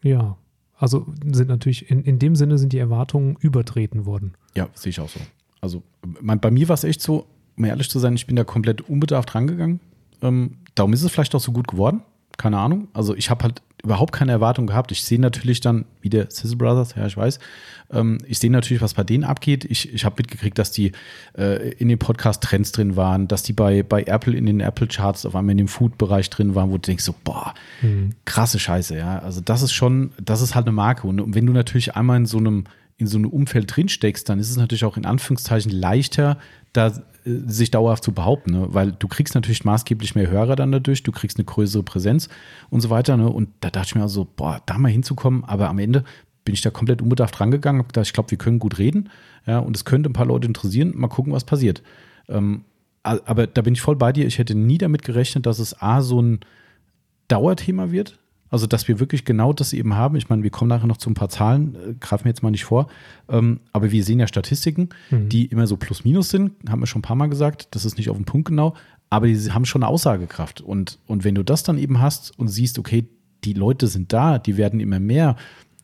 ja, also sind natürlich in, in dem Sinne sind die Erwartungen übertreten worden. Ja, sehe ich auch so. Also mein, bei mir war es echt so, um ehrlich zu sein, ich bin da komplett unbedarft rangegangen. Ähm, darum ist es vielleicht auch so gut geworden. Keine Ahnung. Also ich habe halt überhaupt keine Erwartung gehabt. Ich sehe natürlich dann, wie der Sizzle Brothers, ja, ich weiß, ähm, ich sehe natürlich, was bei denen abgeht. Ich, ich habe mitgekriegt, dass die äh, in den Podcast-Trends drin waren, dass die bei, bei Apple in den Apple-Charts auf einmal in dem Food-Bereich drin waren, wo du denkst so, boah, krasse Scheiße, ja. Also das ist schon, das ist halt eine Marke. Und wenn du natürlich einmal in so einem, in so einem Umfeld drinsteckst, dann ist es natürlich auch in Anführungszeichen leichter, da sich dauerhaft zu behaupten, ne? weil du kriegst natürlich maßgeblich mehr Hörer dann dadurch, du kriegst eine größere Präsenz und so weiter. Ne? Und da dachte ich mir also, boah, da mal hinzukommen, aber am Ende bin ich da komplett unbedarft rangegangen, habe gedacht, ich glaube, wir können gut reden, ja, und es könnte ein paar Leute interessieren, mal gucken, was passiert. Ähm, aber da bin ich voll bei dir. Ich hätte nie damit gerechnet, dass es A, so ein Dauerthema wird. Also, dass wir wirklich genau das eben haben. Ich meine, wir kommen nachher noch zu ein paar Zahlen, äh, greifen wir jetzt mal nicht vor. Ähm, aber wir sehen ja Statistiken, die immer so plus minus sind, haben wir schon ein paar Mal gesagt. Das ist nicht auf den Punkt genau, aber die haben schon eine Aussagekraft. Und, und wenn du das dann eben hast und siehst, okay, die Leute sind da, die werden immer mehr.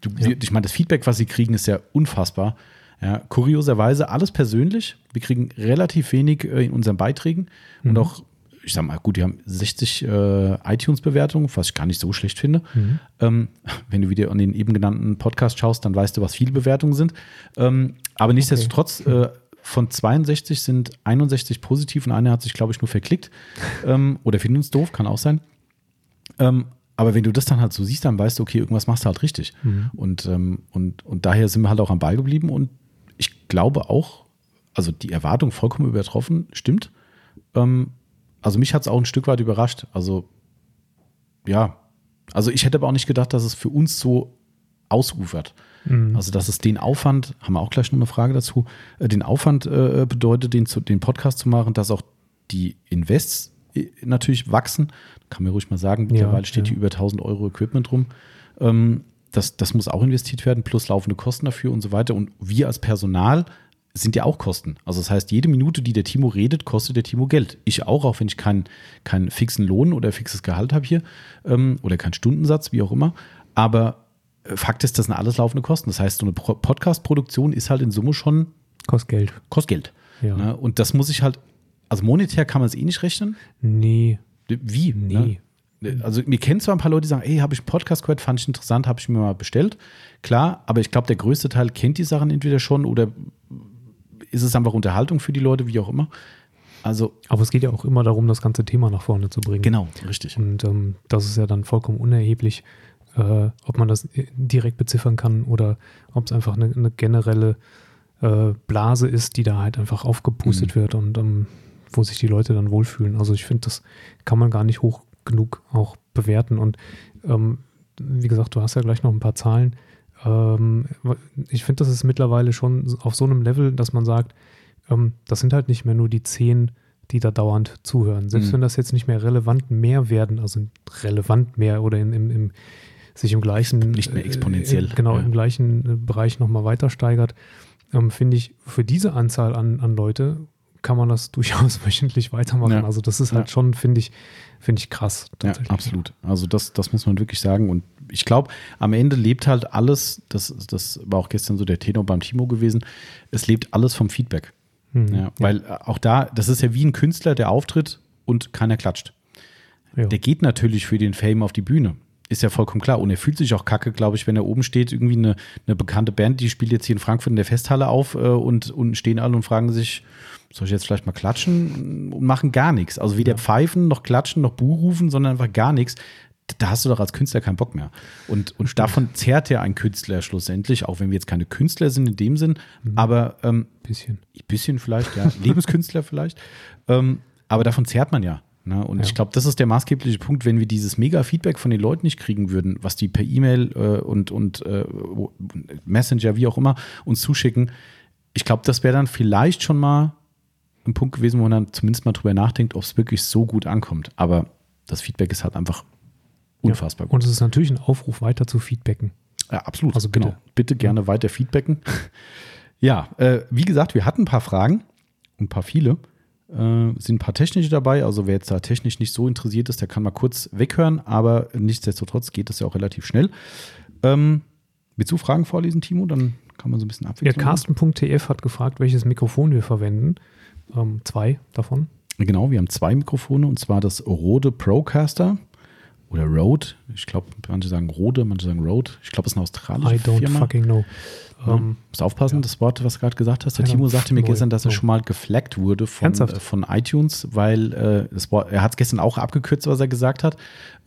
Du, wir, ich meine, das Feedback, was sie kriegen, ist ja unfassbar. Ja, kurioserweise alles persönlich. Wir kriegen relativ wenig äh, in unseren Beiträgen und auch, ich sag mal, gut, die haben 60 äh, iTunes-Bewertungen, was ich gar nicht so schlecht finde. Ähm, wenn du wieder an den eben genannten Podcast schaust, dann weißt du, was viele Bewertungen sind. Ähm, aber nichtsdestotrotz äh, von 62 sind 61 positiv und einer hat sich, glaube ich, nur verklickt. ähm, oder findet uns doof, kann auch sein. Ähm, aber wenn du das dann halt so siehst, dann weißt du, okay, irgendwas machst du halt richtig. Mhm. Und, ähm, und, und daher sind wir halt auch am Ball geblieben und ich glaube auch, also die Erwartung vollkommen übertroffen, stimmt. Ähm, also mich hat es auch ein Stück weit überrascht. Also ja, also ich hätte aber auch nicht gedacht, dass es für uns so ausufert. Mhm. Also dass es den Aufwand, haben wir auch gleich noch eine Frage dazu, äh, den Aufwand äh, bedeutet, den, zu, den Podcast zu machen, dass auch die Invests äh, natürlich wachsen. Kann man ruhig mal sagen, mittlerweile steht ja. hier über 1000 Euro Equipment rum. Ähm, das, das muss auch investiert werden, plus laufende Kosten dafür und so weiter. Und wir als Personal sind ja auch Kosten. Also das heißt, jede Minute, die der Timo redet, kostet der Timo Geld. Ich auch, auch wenn ich keinen keinen fixen Lohn oder fixes Gehalt habe hier ähm, oder keinen Stundensatz, wie auch immer. Aber äh, Fakt ist, das sind alles laufende Kosten. Das heißt, so eine Pro- Podcast-Produktion ist halt in Summe schon, Kostet Geld. kostet Geld. Ja. Ne? Und das muss ich halt, also monetär kann man es eh nicht rechnen. Nee. Wie? Nee. Ne? Also mir kennen zwar ein paar Leute, die sagen, ey, habe ich einen Podcast gehört, fand ich interessant, habe ich mir mal bestellt. Klar, aber ich glaube, der größte Teil kennt die Sachen entweder schon oder ist es einfach Unterhaltung für die Leute, wie auch immer. Also Aber es geht ja auch immer darum, das ganze Thema nach vorne zu bringen. genau, richtig. Und ähm, das ist ja dann vollkommen unerheblich, äh, ob man das direkt beziffern kann oder ob es einfach eine, eine generelle äh, Blase ist, die da halt einfach aufgepustet Mhm. wird und ähm, wo sich die Leute dann wohlfühlen. Also ich finde, das kann man gar nicht hoch genug auch bewerten. Und ähm, wie gesagt, du hast ja gleich noch ein paar Zahlen. Ähm, ich finde, das ist mittlerweile schon auf so einem Level, dass man sagt, ähm, das sind halt nicht mehr nur die zehn, die da dauernd zuhören. Selbst Mhm. wenn das jetzt nicht mehr relevant mehr werden, also relevant mehr oder in, im, im, sich im gleichen Nicht mehr exponentiell, äh, genau, ja. im gleichen äh, Bereich nochmal weiter steigert, ähm, finde ich, für diese Anzahl an, an Leute kann man das [laughs] durchaus wöchentlich weitermachen. Ja. Also das ist halt Ja. schon, finde ich, finde ich krass. Ja, absolut. Also das, das muss man wirklich sagen. Und ich glaube, am Ende lebt halt alles, das, das war auch gestern so der Tenor beim Timo gewesen, es lebt alles vom Feedback. Mhm. Ja, weil auch da, das ist ja wie ein Künstler, der auftritt und keiner klatscht. Der geht natürlich für den Fame auf die Bühne. Ist ja vollkommen klar. Und er fühlt sich auch kacke, glaube ich, wenn er oben steht. Irgendwie eine, eine bekannte Band, die spielt jetzt hier in Frankfurt in der Festhalle auf äh, und unten stehen alle und fragen sich, soll ich jetzt vielleicht mal klatschen? Und machen gar nichts. Also weder pfeifen, noch klatschen, noch Buh rufen, sondern einfach gar nichts. Da hast du doch als Künstler keinen Bock mehr. Und, und davon zehrt ja ein Künstler schlussendlich, auch wenn wir jetzt keine Künstler sind in dem Sinn, aber ähm, bisschen. ein bisschen vielleicht, ja, Lebenskünstler [laughs] vielleicht. Ähm, aber davon zehrt man ja. Ne? Und Ja. ich glaube, das ist der maßgebliche Punkt, wenn wir dieses Mega-Feedback von den Leuten nicht kriegen würden, was die per E-Mail äh, und, und äh, Messenger, wie auch immer, uns zuschicken. Ich glaube, das wäre dann vielleicht schon mal ein Punkt gewesen, wo man dann zumindest mal drüber nachdenkt, ob es wirklich so gut ankommt. Aber das Feedback ist halt einfach unfassbar Ja. gut. Und es ist natürlich ein Aufruf, weiter zu feedbacken. Ja, absolut. Also bitte. Genau. Bitte gerne weiter feedbacken. [laughs] ja, äh, wie gesagt, wir hatten ein paar Fragen, ein paar viele. Äh, sind ein paar technische dabei. Also wer jetzt da technisch nicht so interessiert ist, der kann mal kurz weghören, aber nichtsdestotrotz geht das ja auch relativ schnell. Ähm, willst du Fragen vorlesen, Timo? Dann kann man so ein bisschen Ja, abwechseln. Carsten.tf hat gefragt, welches Mikrofon wir verwenden. Ähm, zwei davon. Genau, wir haben zwei Mikrofone und zwar das Rode Procaster oder Rode. Ich glaube, manche sagen Rode, manche sagen Rode. Ich glaube, es ist eine australische I don't Firma. fucking know. Ja, Ähm, musst aufpassen, das Wort, was du gerade gesagt hast. Der I Timo sagte mir gestern, dass er Oh. schon mal geflaggt wurde von, äh, von iTunes, weil äh, das Wort, er hat es gestern auch abgekürzt, was er gesagt hat.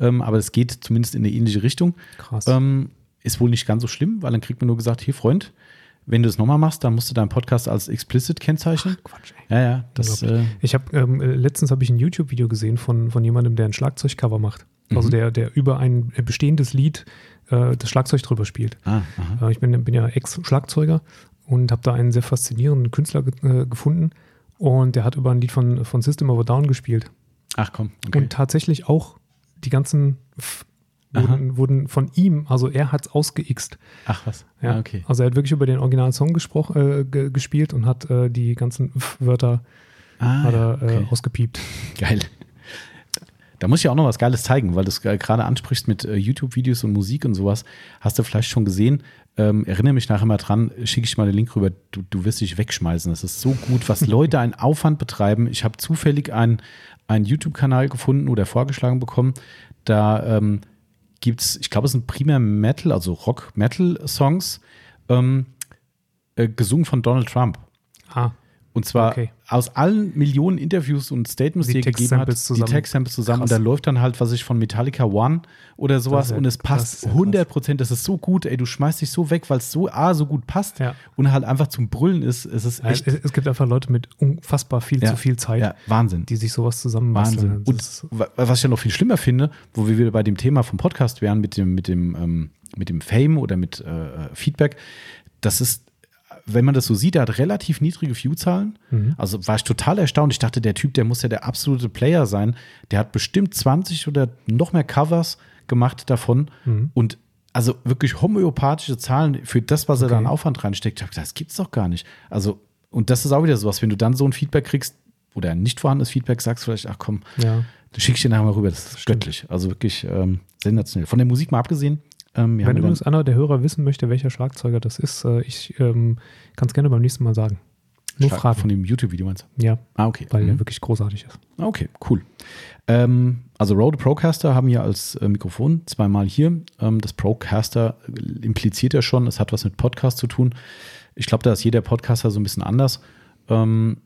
Ähm, aber es geht zumindest in eine ähnliche Richtung. krass. Ähm, ist wohl nicht ganz so schlimm, weil dann kriegt man nur gesagt, hier Freund, wenn du es nochmal machst, dann musst du deinen Podcast als explicit kennzeichnen. Quatsch, ey. Ja, ja, das äh, Ich habe ähm, äh, letztens habe ich ein YouTube-Video gesehen von, von jemandem, der ein Schlagzeugcover macht. Also Mhm. der, der über ein bestehendes Lied äh, das Schlagzeug drüber spielt. ah. Äh, ich bin, bin ja Ex-Schlagzeuger und habe da einen sehr faszinierenden Künstler ge äh, gefunden. Und der hat über ein Lied von, von System of a Down gespielt. Ach komm, okay. Und tatsächlich auch die ganzen F wurden, wurden von ihm, also er hat es ausgeixt. Ach was, Ja, ah, okay. Also er hat wirklich über den Original-Song gespro- äh, ge gespielt und hat äh, die ganzen F-Wörter Ah, hat ja, er äh, okay. ausgepiept. Geil. Da muss ich ja auch noch was Geiles zeigen, weil du es gerade ansprichst mit äh, YouTube-Videos und Musik und sowas. Hast du vielleicht schon gesehen? Ähm, erinnere mich nachher mal dran, schicke ich mal den Link rüber. Du, du wirst dich wegschmeißen. Das ist so gut, was [laughs] Leute einen Aufwand betreiben. Ich habe zufällig einen, einen YouTube-Kanal gefunden oder vorgeschlagen bekommen. Da ähm, gibt es, ich glaube, es sind primär Metal, also Rock-Metal-Songs, ähm, äh, gesungen von Donald Trump. Ah, Und zwar Okay. aus allen Millionen Interviews und Statements, Die die, er gegeben hat, zusammen. die Text-Samples zusammen. Krass. Und da läuft dann halt, was ich von Metallica One oder sowas. Ja- und es passt ja 100 Prozent. Das ist so gut, ey. Du schmeißt dich so weg, weil es so A, so gut passt. Ja. Und halt einfach zum Brüllen ist. Es ist echt. es, es gibt einfach Leute mit unfassbar viel zu viel Zeit, Wahnsinn. die sich sowas zusammen Wahnsinn. Und was ich ja noch viel schlimmer finde, wo wir wieder bei dem Thema vom Podcast wären, mit dem, mit dem, ähm, mit dem Fame oder mit äh, Feedback, das ist, wenn man das so sieht, der hat relativ niedrige View-Zahlen. Mhm. Also war ich total erstaunt. Ich dachte, der Typ, der muss ja der absolute Player sein. Der hat bestimmt 20 oder noch mehr Covers gemacht davon. Mhm. Und also wirklich homöopathische Zahlen für das, was er da Okay. an Aufwand reinsteckt. Ich hab gedacht, Das gibt's doch gar nicht. Also, und das ist auch wieder sowas, wenn du dann so ein Feedback kriegst oder ein nicht vorhandenes Feedback, sagst du vielleicht, ach komm, ja. schicke ich dir nachher mal rüber. Das ist Stimmt. göttlich. Also wirklich ähm, sensationell. Von der Musik mal abgesehen. Ähm, Wenn übrigens einer der Hörer wissen möchte, welcher Schlagzeuger das ist, äh, ich ähm, kann es gerne beim nächsten Mal sagen. Nur Schlag- fragen. Von dem YouTube-Video meinst du? ja, Ah, okay. weil Mhm. der wirklich großartig ist. Okay, cool. Ähm, also Rode Procaster haben wir als äh, Mikrofon zweimal hier. Ähm, das Procaster impliziert ja schon, es hat was mit Podcast zu tun. Ich glaube, da ist jeder Podcaster so ein bisschen anders. Ähm,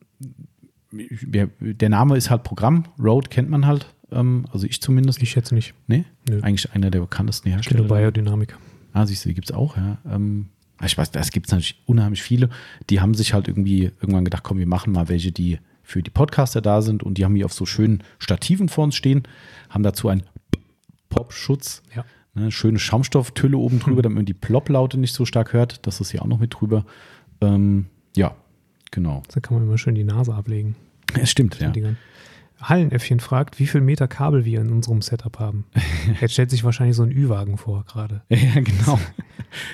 der Name ist halt Programm. Rode kennt man halt. Ähm, also ich zumindest. Ich schätze nicht. Nee? Nö. Eigentlich einer der bekanntesten Hersteller. Biodynamik. Ah, siehst du, die gibt es auch, ja. Ähm, ich weiß, das gibt es natürlich unheimlich viele. Die haben sich halt irgendwie irgendwann gedacht, komm, wir machen mal welche, die für die Podcaster da sind und die haben hier auf so schönen Stativen vor uns stehen, haben dazu einen Popschutz, Ja. ne, schöne Schaumstofftülle oben drüber, [laughs] damit man die Plop-Laute nicht so stark hört. Das ist hier auch noch mit drüber. Ähm, ja, genau. Da kann man immer schön die Nase ablegen. Es stimmt, ja. Dingern. Hallenäffchen fragt, wie viel Meter Kabel wir in unserem Setup haben. Jetzt [laughs] stellt sich wahrscheinlich so ein Ü-Wagen vor gerade. [laughs] Ja, genau. [laughs]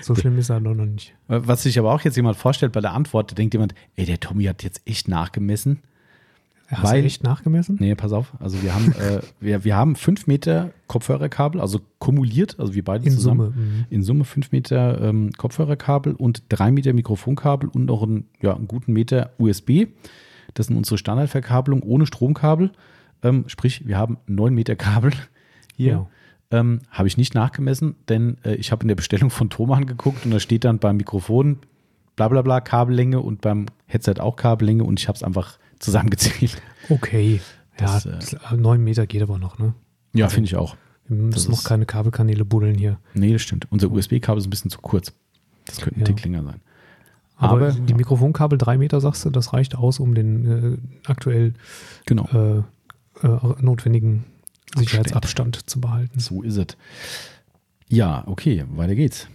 So schlimm ist er noch nicht. Was sich aber auch jetzt jemand vorstellt bei der Antwort, da denkt jemand, ey, der Tommy hat jetzt echt nachgemessen. Hast Weil- du echt nachgemessen? Nee, pass auf. Also wir haben, äh, wir, wir haben fünf Meter Kopfhörerkabel, also kumuliert, also wir beide In zusammen. Summe. mhm. In Summe fünf Meter ähm, Kopfhörerkabel und drei Meter Mikrofonkabel und noch einen, ja, einen guten Meter USB. Das sind unsere Standardverkabelung ohne Stromkabel. Ähm, sprich, wir haben neun Meter Kabel hier. Ja. Ähm, habe ich nicht nachgemessen, denn äh, ich habe in der Bestellung von Thomann geguckt und da steht dann beim Mikrofon bla bla bla Kabellänge und beim Headset auch Kabellänge und ich habe es einfach zusammengezählt. Okay. Das, ja, äh, das- neun Meter geht aber noch, ne? Ja, finde ich auch. Wir müssen Das noch keine Kabelkanäle buddeln hier. Nee, das stimmt. Unser USB-Kabel ist ein bisschen zu kurz. Das könnte ein Ja. Tick länger sein. Aber, Aber, die. Mikrofonkabel drei Meter, sagst du, das reicht aus, um den äh, aktuell Genau. äh, äh, notwendigen Sicherheitsabstand zu behalten. So ist es. Ja, okay, weiter geht's.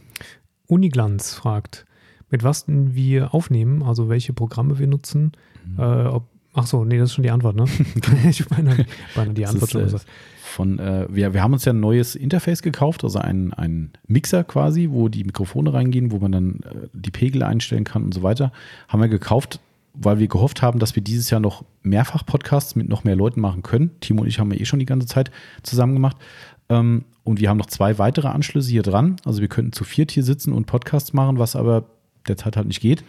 Uniglanz fragt, mit was wir aufnehmen, also welche Programme wir nutzen. Mhm. Äh, ob, ach so, nee, das ist schon die Antwort, ne? [laughs] [laughs] ich meine, meine die Antwort ist, schon äh, gesagt. Von, äh, wir, wir haben uns ja ein neues Interface gekauft, also ein, ein Mixer quasi, wo die Mikrofone reingehen, wo man dann äh, die Pegel einstellen kann und so weiter. Haben wir gekauft, weil wir gehofft haben, dass wir dieses Jahr noch mehrfach Podcasts mit noch mehr Leuten machen können. Timo und ich haben ja eh schon die ganze Zeit zusammen gemacht. Ähm, und wir haben noch zwei weitere Anschlüsse hier dran. Also wir könnten zu viert hier sitzen und Podcasts machen, was aber derzeit halt nicht geht.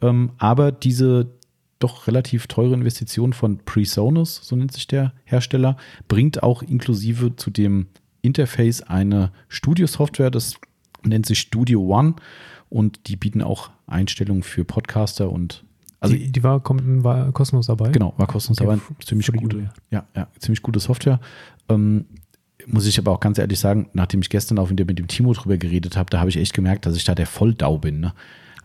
Ähm, aber diese doch relativ teure Investition von PreSonus, so nennt sich der Hersteller, bringt auch inklusive zu dem Interface eine Studio-Software, das nennt sich Studio One und die bieten auch Einstellungen für Podcaster und also die, die war, kommt, war kostenlos dabei? Genau, war kostenlos, Okay, f- ziemlich gute, ja, ja, ziemlich gute Software. Ähm, muss ich aber auch ganz ehrlich sagen, nachdem ich gestern auch wieder mit dem Timo drüber geredet habe, da habe ich echt gemerkt, dass ich da der Volldau bin. Ne?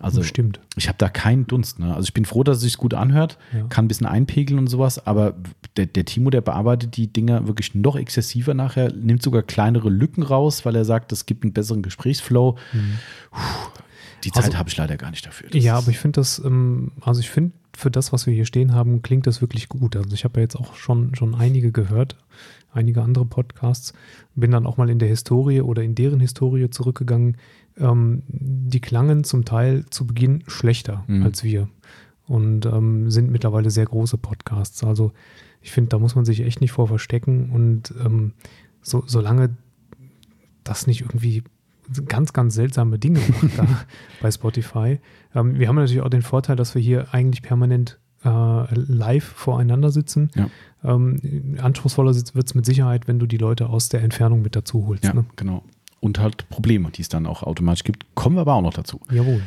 Also Stimmt. ich habe da keinen Dunst. Ne? Also ich bin froh, dass es sich gut anhört, Ja. kann ein bisschen einpegeln und sowas, aber der, der Timo, der bearbeitet die Dinger wirklich noch exzessiver nachher, nimmt sogar kleinere Lücken raus, weil er sagt, es gibt einen besseren Gesprächsflow. Puh, die Zeit Also- habe ich leider gar nicht dafür. Das Ja, aber ich finde das, ähm, also ich finde, für das, was wir hier stehen haben, klingt das wirklich gut. Also ich habe ja jetzt auch schon, schon einige gehört, einige andere Podcasts, bin dann auch mal in der Historie oder in deren Historie zurückgegangen. Ähm, die klangen zum Teil zu Beginn schlechter Mhm. als wir und ähm, sind mittlerweile sehr große Podcasts. Also ich finde, da muss man sich echt nicht vor verstecken und ähm, so, solange das nicht irgendwie ganz, ganz seltsame Dinge macht da [laughs] bei Spotify. Ähm, wir haben natürlich auch den Vorteil, dass wir hier eigentlich permanent äh, live voreinander sitzen. Ja. Ähm, anspruchsvoller wird es mit Sicherheit, wenn du die Leute aus der Entfernung mit dazu holst. Ja, Ne? genau. Und halt Probleme, die es dann auch automatisch gibt. Kommen wir aber auch noch dazu. Jawohl.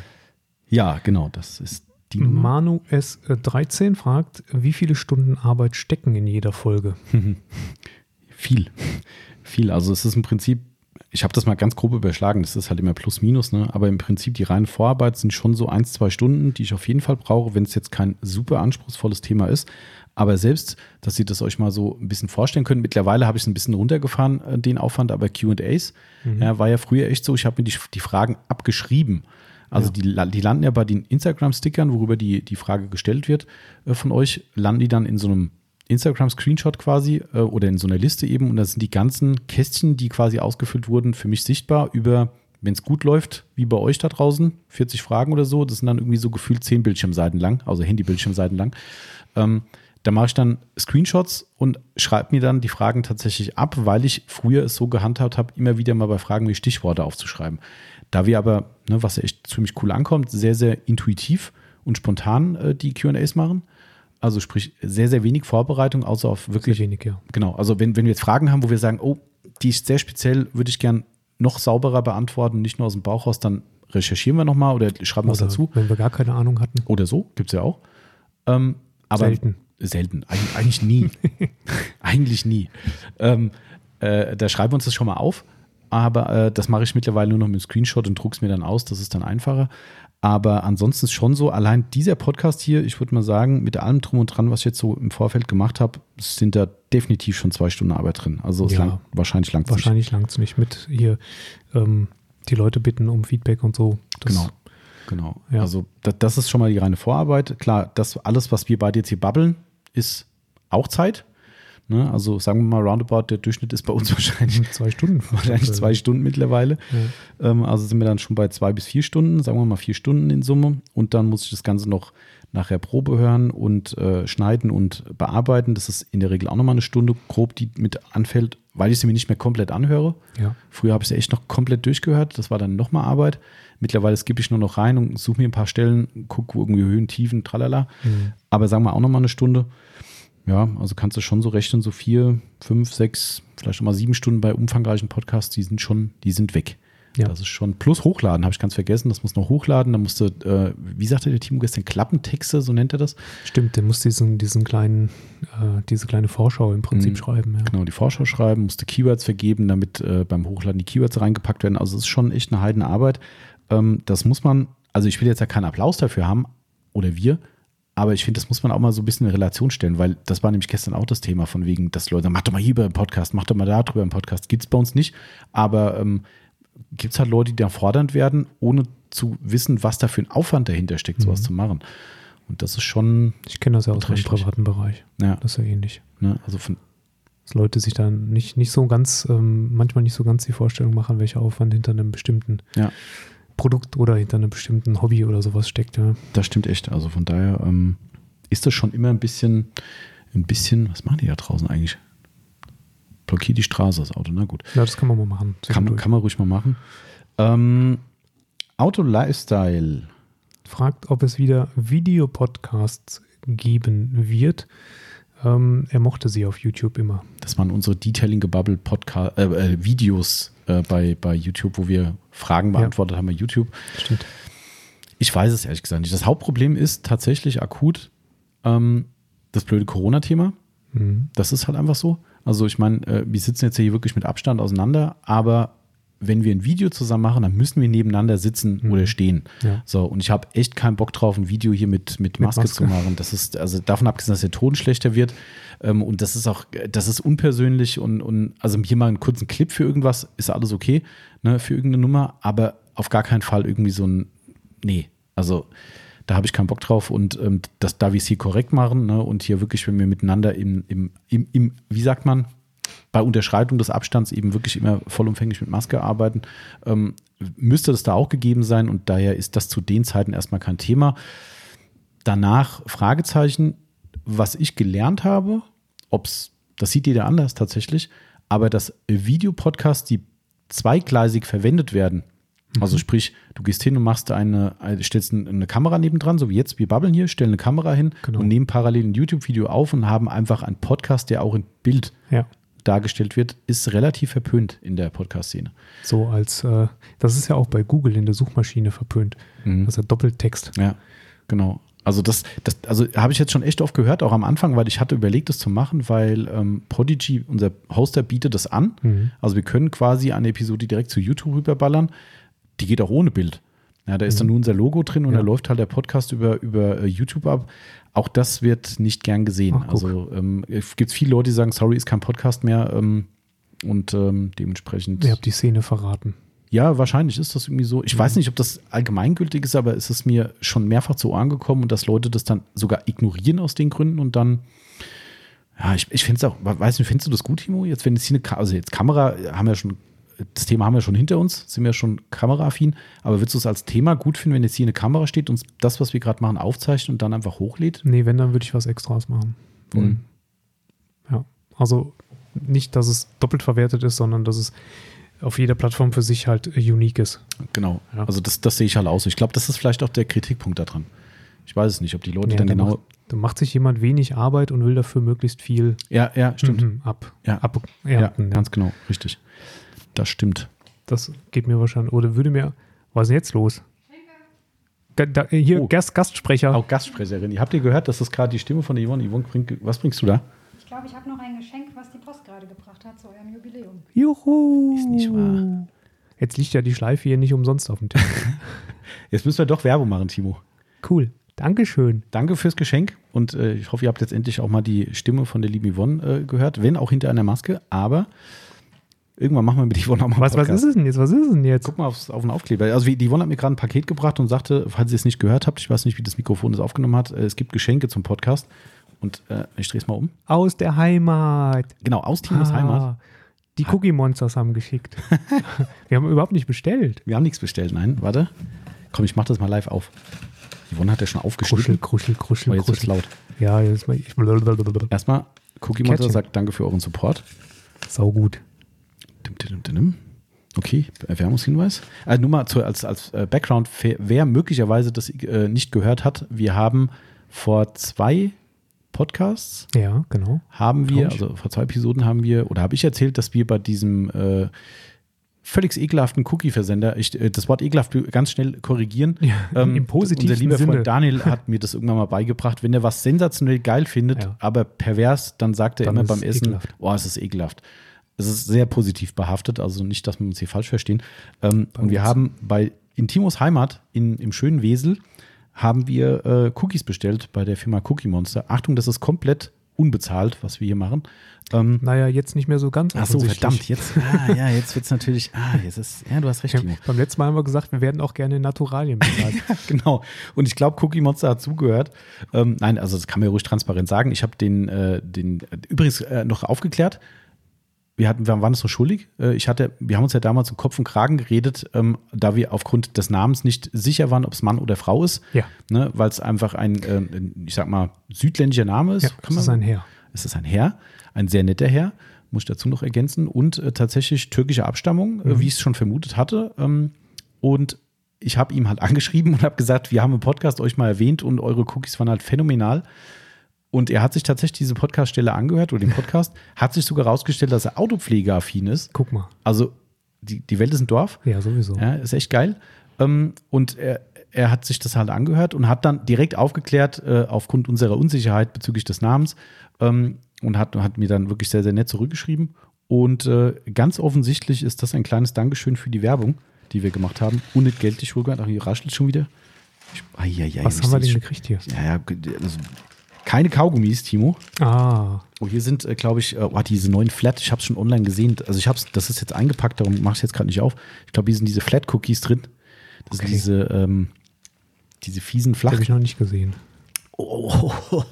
Ja, genau, das ist die Nummer? Manu S13 fragt, wie viele Stunden Arbeit stecken in jeder Folge? [laughs] Viel. Viel. Also es ist im Prinzip, ich habe das mal ganz grob überschlagen, das ist halt immer plus minus, ne? aber im Prinzip die reine Vorarbeit sind schon so ein, zwei Stunden, die ich auf jeden Fall brauche, wenn es jetzt kein super anspruchsvolles Thema ist. Aber selbst, dass ihr das euch mal so ein bisschen vorstellen könnt, mittlerweile habe ich es ein bisschen runtergefahren, äh, den Aufwand, aber QAs Mhm. ja, war ja früher echt so, ich habe mir die, die Fragen abgeschrieben. Also Ja. die, die landen ja bei den Instagram-Stickern, worüber die, die Frage gestellt wird äh, von euch, landen die dann in so einem Instagram-Screenshot quasi äh, oder in so einer Liste eben und da sind die ganzen Kästchen, die quasi ausgefüllt wurden, für mich sichtbar über, wenn es gut läuft, wie bei euch da draußen, 40 Fragen oder so, das sind dann irgendwie so gefühlt 10 Bildschirmseiten lang, also Handy-Bildschirmseiten lang. Ähm, da mache ich dann Screenshots und schreibe mir dann die Fragen tatsächlich ab, weil ich früher es so gehandhabt habe, immer wieder mal bei Fragen mir Stichworte aufzuschreiben. Da wir aber, ne, was ja echt ziemlich cool ankommt, sehr, sehr intuitiv und spontan äh, die QAs machen. Also sprich, sehr, sehr wenig Vorbereitung, außer auf Sehr wirklich wenig, ja. Genau, also wenn, wenn wir jetzt Fragen haben, wo wir sagen, oh, die ist sehr speziell, würde ich gern noch sauberer beantworten, nicht nur aus dem Bauch raus, dann recherchieren wir nochmal oder schreiben was dazu. Wenn wir gar keine Ahnung hatten. Oder so, gibt es ja auch. Ähm, aber Selten. Selten, Eig eigentlich nie. [laughs] eigentlich nie. Ähm, äh, da schreiben wir uns das schon mal auf, aber äh, das mache ich mittlerweile nur noch mit dem Screenshot und drucke es mir dann aus, das ist dann einfacher. Aber ansonsten ist schon so, allein dieser Podcast hier, ich würde mal sagen, mit allem drum und dran, was ich jetzt so im Vorfeld gemacht habe, sind da definitiv schon zwei Stunden Arbeit drin. Also es Ja. lang, wahrscheinlich langfristig. Wahrscheinlich langt es nicht mit hier ähm, die Leute bitten um Feedback und so. Das, Genau. Genau. Ja. Also das, das ist schon mal die reine Vorarbeit. Klar, das alles, was wir beide jetzt hier babbeln, ist auch Zeit. Ne? Also sagen wir mal roundabout, der Durchschnitt ist bei uns [laughs] wahrscheinlich, Zwei Stunden. [laughs] wahrscheinlich zwei Stunden mittlerweile. Ja. Ähm, also sind wir dann schon bei zwei bis vier Stunden, sagen wir mal vier Stunden in Summe. Und dann muss ich das Ganze noch nachher Probe hören und äh, schneiden und bearbeiten. Das ist in der Regel auch nochmal eine Stunde grob, die mit anfällt, weil ich sie mir nicht mehr komplett anhöre. Ja. Früher habe ich sie echt noch komplett durchgehört. Das war dann nochmal Arbeit. Mittlerweile skippe ich nur noch rein und suche mir ein paar Stellen, gucke irgendwie Höhen, Tiefen, tralala. Mhm. Aber sagen wir auch nochmal eine Stunde. Ja, also kannst du schon so rechnen, so vier, fünf, sechs, vielleicht nochmal sieben Stunden bei umfangreichen Podcasts, die sind schon, die sind weg. Ja. Das ist schon, plus hochladen, habe ich ganz vergessen, das muss noch hochladen. Da musste, äh, wie sagte der Timo gestern, Klappentexte, so nennt er das. Stimmt, der muss diesen, diesen kleinen, äh, diese kleine Vorschau im Prinzip Mhm. schreiben. Ja. Genau, die Vorschau schreiben, musste Keywords vergeben, damit äh, beim Hochladen die Keywords reingepackt werden. Also es ist schon echt eine Heidenarbeit. Ähm, das muss man, also ich will jetzt ja keinen Applaus dafür haben, oder wir, aber ich finde, das muss man auch mal so ein bisschen in Relation stellen, weil das war nämlich gestern auch das Thema von wegen, dass Leute sagen, mach doch mal hier über einen Podcast, mach doch mal da drüber einen Podcast. Gibt es bei uns nicht, aber ähm, gibt es halt Leute, die da fordernd werden, ohne zu wissen, was da für ein Aufwand dahinter steckt, sowas Mhm. zu machen. Und das ist schon, Ich kenne das ja aus meinem privaten Bereich. ja, Das ist ja ähnlich. ne, also von, Dass Leute sich dann nicht, nicht so ganz, ähm, manchmal nicht so ganz die Vorstellung machen, welcher Aufwand hinter einem bestimmten Ja. Produkt oder hinter einem bestimmten Hobby oder sowas steckt. Ja. Das stimmt echt. Also von daher ähm, ist das schon immer ein bisschen, ein bisschen, was machen die da draußen eigentlich? Blockiert die Straße, das Auto, na gut. ja, das kann man mal machen. Kann, kann man ruhig mal machen. Ähm, Auto Lifestyle. fragt, ob es wieder Videopodcasts geben wird. Ähm, er mochte sie auf YouTube immer. Das waren unsere Detailing Gebubble Podcast, äh, äh, Videos äh, bei, bei YouTube, wo wir Fragen Ja. beantwortet haben bei YouTube. Stimmt. Ich weiß es ehrlich gesagt nicht. Das Hauptproblem ist tatsächlich akut ähm, das blöde Corona-Thema. Mhm. Das ist halt einfach so. Also ich meine, äh, wir sitzen jetzt hier wirklich mit Abstand auseinander, aber wenn wir ein Video zusammen machen, dann müssen wir nebeneinander sitzen Mhm. oder stehen. Ja. So, und ich habe echt keinen Bock drauf, ein Video hier mit, mit, Mit Maske, Maske. zu machen. Das ist, also davon abgesehen, dass der Ton schlechter wird. Ähm, und das ist auch, das ist unpersönlich und, und also hier mal einen kurzen Clip für irgendwas, ist alles okay, ne, für irgendeine Nummer, aber auf gar keinen Fall irgendwie so ein, nee, also da habe ich keinen Bock drauf und ähm, das, da wir es hier korrekt machen ne, und hier wirklich, wenn wir miteinander im, im, im, im, wie sagt man, bei Unterschreitung des Abstands eben wirklich immer vollumfänglich mit Maske arbeiten, ähm, müsste das da auch gegeben sein und daher ist das zu den Zeiten erstmal kein Thema. Danach Fragezeichen, was ich gelernt habe, ob's, das sieht jeder anders tatsächlich, aber dass Videopodcasts, die zweigleisig verwendet werden, also sprich, du gehst hin und machst eine, eine- stellst ein- eine Kamera nebendran, so wie jetzt, wir babbeln hier, stellen eine Kamera hin Genau. und nehmen parallel ein YouTube-Video auf und haben einfach einen Podcast, der auch in Bild Ja. Dargestellt wird, ist relativ verpönt in der Podcast-Szene. So als, äh, das ist ja auch bei Google in der Suchmaschine verpönt. Mhm. Das ist ja Doppeltext. Ja, genau. Also das, das also habe ich jetzt schon echt oft gehört, auch am Anfang, weil ich hatte überlegt, das zu machen, weil ähm, Podigy, unser Hoster, bietet das an. Mhm. Also wir können quasi eine Episode direkt zu YouTube rüberballern. Die geht auch ohne Bild. Ja, da ist dann nur unser Logo drin und Mhm. Ja. da läuft halt der Podcast über, über äh, YouTube ab. Auch das wird nicht gern gesehen. Ach, also ähm, es gibt viele Leute, die sagen, sorry, ist kein Podcast mehr. Ähm, und ähm, dementsprechend. Ihr habt die Szene verraten. Ja, wahrscheinlich ist das irgendwie so. Ich weiß nicht, ob das allgemeingültig ist, aber es ist mir schon mehrfach zu Ohren gekommen und dass Leute das dann sogar ignorieren aus den Gründen und dann, ja, ich, ich finde es auch, weiß nicht, findest du das gut, Timo? Jetzt, wenn jetzt hier eine, Ka- also jetzt Kamera, haben wir schon, das Thema haben wir schon hinter uns, sind wir schon kameraaffin, aber würdest du es als Thema gut finden, wenn jetzt hier eine Kamera steht und das, was wir gerade machen, aufzeichnet und dann einfach hochlädt? Nee, wenn, dann würde ich was Extras machen. Mhm. Ja. Also nicht, dass es doppelt verwertet ist, sondern dass es auf jeder Plattform für sich halt unique ist. Genau. Ja. Also das, das sehe ich halt aus. Ich glaube, das ist vielleicht auch der Kritikpunkt daran. Ich weiß es nicht, ob die Leute Ja, dann da, genau. macht, da macht sich jemand wenig Arbeit und will dafür möglichst viel Ja, ja, stimmt. mhm, ab, Ja. ab Ja, ernten. Ja, ganz genau, richtig. Das stimmt. Das geht mir wahrscheinlich, oder würde mir, was ist denn jetzt los? Da, da, hier, Oh. Gast, Gastsprecher. Auch Gastsprecherin. Habt ihr gehört, dass das gerade die Stimme von der Yvonne? Yvonne, bring, was bringst du da? Ich glaube, ich habe noch ein Geschenk, was die Post gerade gebracht hat zu eurem Jubiläum. Juhu. Ist nicht wahr. Jetzt liegt ja die Schleife hier nicht umsonst auf dem Tisch. [laughs] Jetzt müssen wir doch Werbung machen, Timo. cool. Dankeschön. Danke fürs Geschenk und äh, ich hoffe, ihr habt jetzt endlich auch mal die Stimme von der lieben Yvonne äh, gehört, wenn auch hinter einer Maske, aber irgendwann machen wir mit Yvonne auch mal Was, was ist es denn jetzt? Was ist es denn jetzt? Guck mal aufs, auf den Aufkleber. Also die Yvonne hat mir gerade ein Paket gebracht und sagte, falls ihr es nicht gehört habt, ich weiß nicht, wie das Mikrofon das aufgenommen hat, äh, es gibt Geschenke zum Podcast und äh, ich drehe es mal um. Aus der Heimat. Genau, aus Timos Ah, Heimat. Die Cookie Monsters haben geschickt. [laughs] Wir haben überhaupt nicht bestellt. Wir haben nichts bestellt, nein, warte. Komm, ich mach das mal live auf. Yvonne hat ja schon Kruschel, aufgeschnitten. kruschel, kruschel, Aber jetzt kruschel. laut. Ja, jetzt mal. Ich, Erstmal, Cookie Monster sagt danke für euren Support. sau gut. Okay, Erwärmungshinweis. Also nur mal zu, als, als äh, Background, wer möglicherweise das äh, nicht gehört hat, wir haben vor zwei Podcasts Ja, genau. haben wir, also vor zwei Episoden haben wir, oder habe ich erzählt, dass wir bei diesem äh, völlig ekelhaften Cookie-Versender, ich, das Wort ekelhaft ganz schnell korrigieren. Ähm, im positivsten Unser lieber Sinne. Freund Daniel hat mir das irgendwann mal beigebracht. Wenn er was sensationell geil findet, Ja. aber pervers, dann sagt er Dann immer beim es Essen, ekelhaft. oh, es ist ekelhaft. Es ist sehr positiv behaftet, also nicht, dass wir uns hier falsch verstehen. Ähm, und wir haben bei Intimos Heimat in, im schönen Wesel haben wir äh, Cookies bestellt bei der Firma Cookie Monster. Achtung, das ist komplett unbezahlt, was wir hier machen. Ähm, Naja, jetzt nicht mehr so ganz. ach so, verdammt, jetzt, [laughs] ah, ja, jetzt wird es natürlich, ah, jetzt ist, ja, du hast recht, Ja, beim letzten Mal haben wir gesagt, wir werden auch gerne in Naturalien bezahlt. [laughs] genau. Und ich glaube, Cookie Monster hat zugehört. Ähm, nein, also das kann man ja ruhig transparent sagen. Ich habe den, äh, den, übrigens äh, noch aufgeklärt. Wir hatten, wir waren es so schuldig. Äh, ich hatte, wir haben uns ja damals um Kopf und Kragen geredet, ähm, da wir aufgrund des Namens nicht sicher waren, ob es Mann oder Frau ist. Ja. Ne, Weil es einfach ein, äh, ich sag mal, südländischer Name ist. ja, Kann das ist man- ein Herr. es ist ein Herr, ein sehr netter Herr, muss ich dazu noch ergänzen, und äh, tatsächlich türkische Abstammung, äh, wie ich es schon vermutet hatte. Ähm, und ich habe ihm halt [laughs] angeschrieben und habe gesagt, wir haben im Podcast euch mal erwähnt und eure Cookies waren halt phänomenal. Und er hat sich tatsächlich diese Podcast-Stelle angehört oder den Podcast, [laughs] hat sich sogar rausgestellt, dass er autopflegeaffin ist. Guck mal. Also die, die Welt ist ein Dorf. Ja, sowieso. Ja, ist echt geil. Ähm, und er, er hat sich das halt angehört und hat dann direkt aufgeklärt, äh, aufgrund unserer Unsicherheit bezüglich des Namens, ähm, und hat, hat mir dann wirklich sehr, sehr nett zurückgeschrieben. Und äh, ganz offensichtlich ist das ein kleines Dankeschön für die Werbung, die wir gemacht haben. Unentgeltlich wohlgemerkt. Ach, hier raschelt schon wieder. Ich, ai, ai, ai, Was haben wir denn gekriegt hier? Ja, ja, also, keine Kaugummis, Timo. Ah, Oh, hier sind, äh, glaube ich, äh, oh, diese neuen Flat, ich habe es schon online gesehen. Also ich habe es, das ist jetzt eingepackt, darum mache ich es jetzt gerade nicht auf. Ich glaube, hier sind diese Flat-Cookies drin. Das Okay. sind diese, ähm, diese fiesen Flach. habe ich noch nicht gesehen. Oh, oh, [laughs] oh.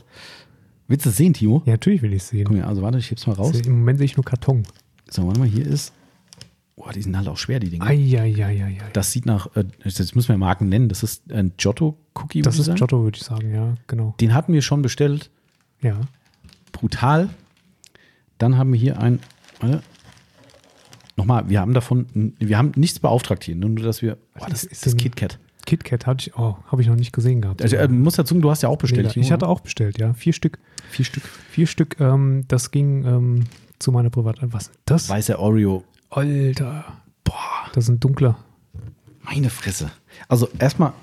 Willst du es sehen, Timo? Ja, natürlich will ich es sehen. Guck mal, also warte, ich heb's mal raus. Im Moment sehe ich nur Karton. So, warte mal, hier ist. Boah, die sind halt auch schwer, die Dinger. Eieieiei. Das sieht nach, äh, das müssen wir Marken nennen. Das ist ein Giotto-Cookie. Das ist. Giotto, würde ich sagen, ja, genau. Den hatten wir schon bestellt. Ja. brutal. Dann haben wir hier ein. Warte. Nochmal, wir haben davon, wir haben nichts beauftragt hier, nur dass wir. Oh, das ist das KitKat. KitKat hatte ich, oh, habe ich noch nicht gesehen gehabt. Also, äh, muss dazu, du hast ja auch bestellt. Nee, ich hatte auch bestellt, ja. Vier Stück. vier Stück. Vier Stück, ähm, das ging ähm, zu meiner Privat. Was das? Weißer Oreo. Alter. Boah, Das ist ein dunkler. meine Fresse. Also erstmal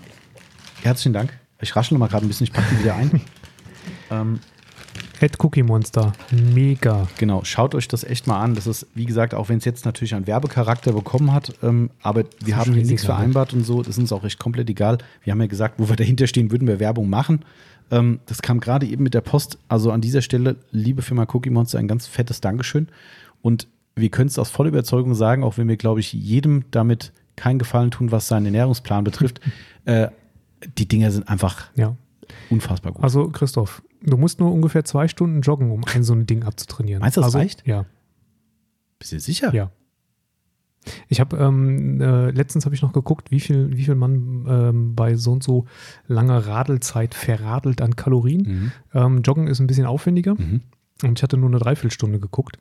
herzlichen Dank. ich raschel mal gerade ein bisschen, ich packe die wieder ein. [laughs] ähm, Red Cookie Monster. Mega. Genau, schaut euch das echt mal an. Das ist, wie gesagt, auch wenn es jetzt natürlich einen Werbecharakter bekommen hat, ähm, aber wir haben hier nichts vereinbart und so, das ist uns auch echt komplett egal. Wir haben ja gesagt, wo wir dahinter stehen, würden wir Werbung machen. Ähm, das kam gerade eben mit der Post. Also an dieser Stelle, liebe Firma Cookie Monster, ein ganz fettes Dankeschön. Und wir können es aus voller Überzeugung sagen, auch wenn wir, glaube ich, jedem damit keinen Gefallen tun, was seinen Ernährungsplan betrifft. [laughs] äh, die Dinger sind einfach Ja. unfassbar gut. Also, Christoph, du musst nur ungefähr zwei Stunden joggen, um ein so ein Ding abzutrainieren. Meinst du, das also, reicht? Ja. Bist du sicher? Ja. Ich habe ähm, äh, letztens habe ich noch geguckt, wie viel, wie viel man ähm, bei so und so langer Radelzeit verradelt an Kalorien. Mhm. Ähm, Joggen ist ein bisschen aufwendiger Mhm. und ich hatte nur eine Dreiviertelstunde geguckt.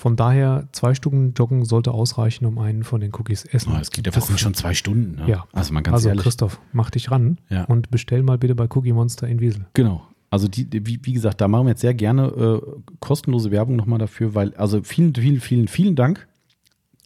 Von daher, zwei Stunden Joggen sollte ausreichen, um einen von den Cookies essen. Oh, das geht ja fast schon zwei Stunden. Ne? Ja. Also man ganz also ehrlich. Christoph, mach dich ran Ja. und bestell mal bitte bei Cookie Monster in Wiesel. Genau. Also die, wie, wie gesagt, da machen wir jetzt sehr gerne äh, kostenlose Werbung nochmal dafür, weil, also vielen, vielen, vielen, vielen Dank.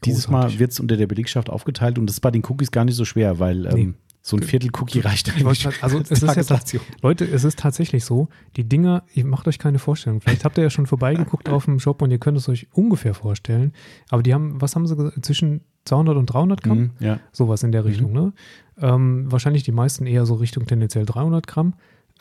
Dieses Großartig. Mal wird es unter der Belegschaft aufgeteilt und das ist bei den Cookies gar nicht so schwer, weil ähm, Nee. So ein Viertel Cookie reicht Ich wollte grad- also als es ist jetzt. Leute, es ist tatsächlich so, die Dinger, ihr macht euch keine Vorstellung. Vielleicht habt ihr ja schon vorbeigeguckt auf dem Shop und ihr könnt es euch ungefähr vorstellen. Aber die haben, was haben sie gesagt, zwischen 200 und 300 Gramm? Mhm, ja. Sowas in der Richtung, ne? Ähm, wahrscheinlich die meisten eher so Richtung tendenziell 300 Gramm.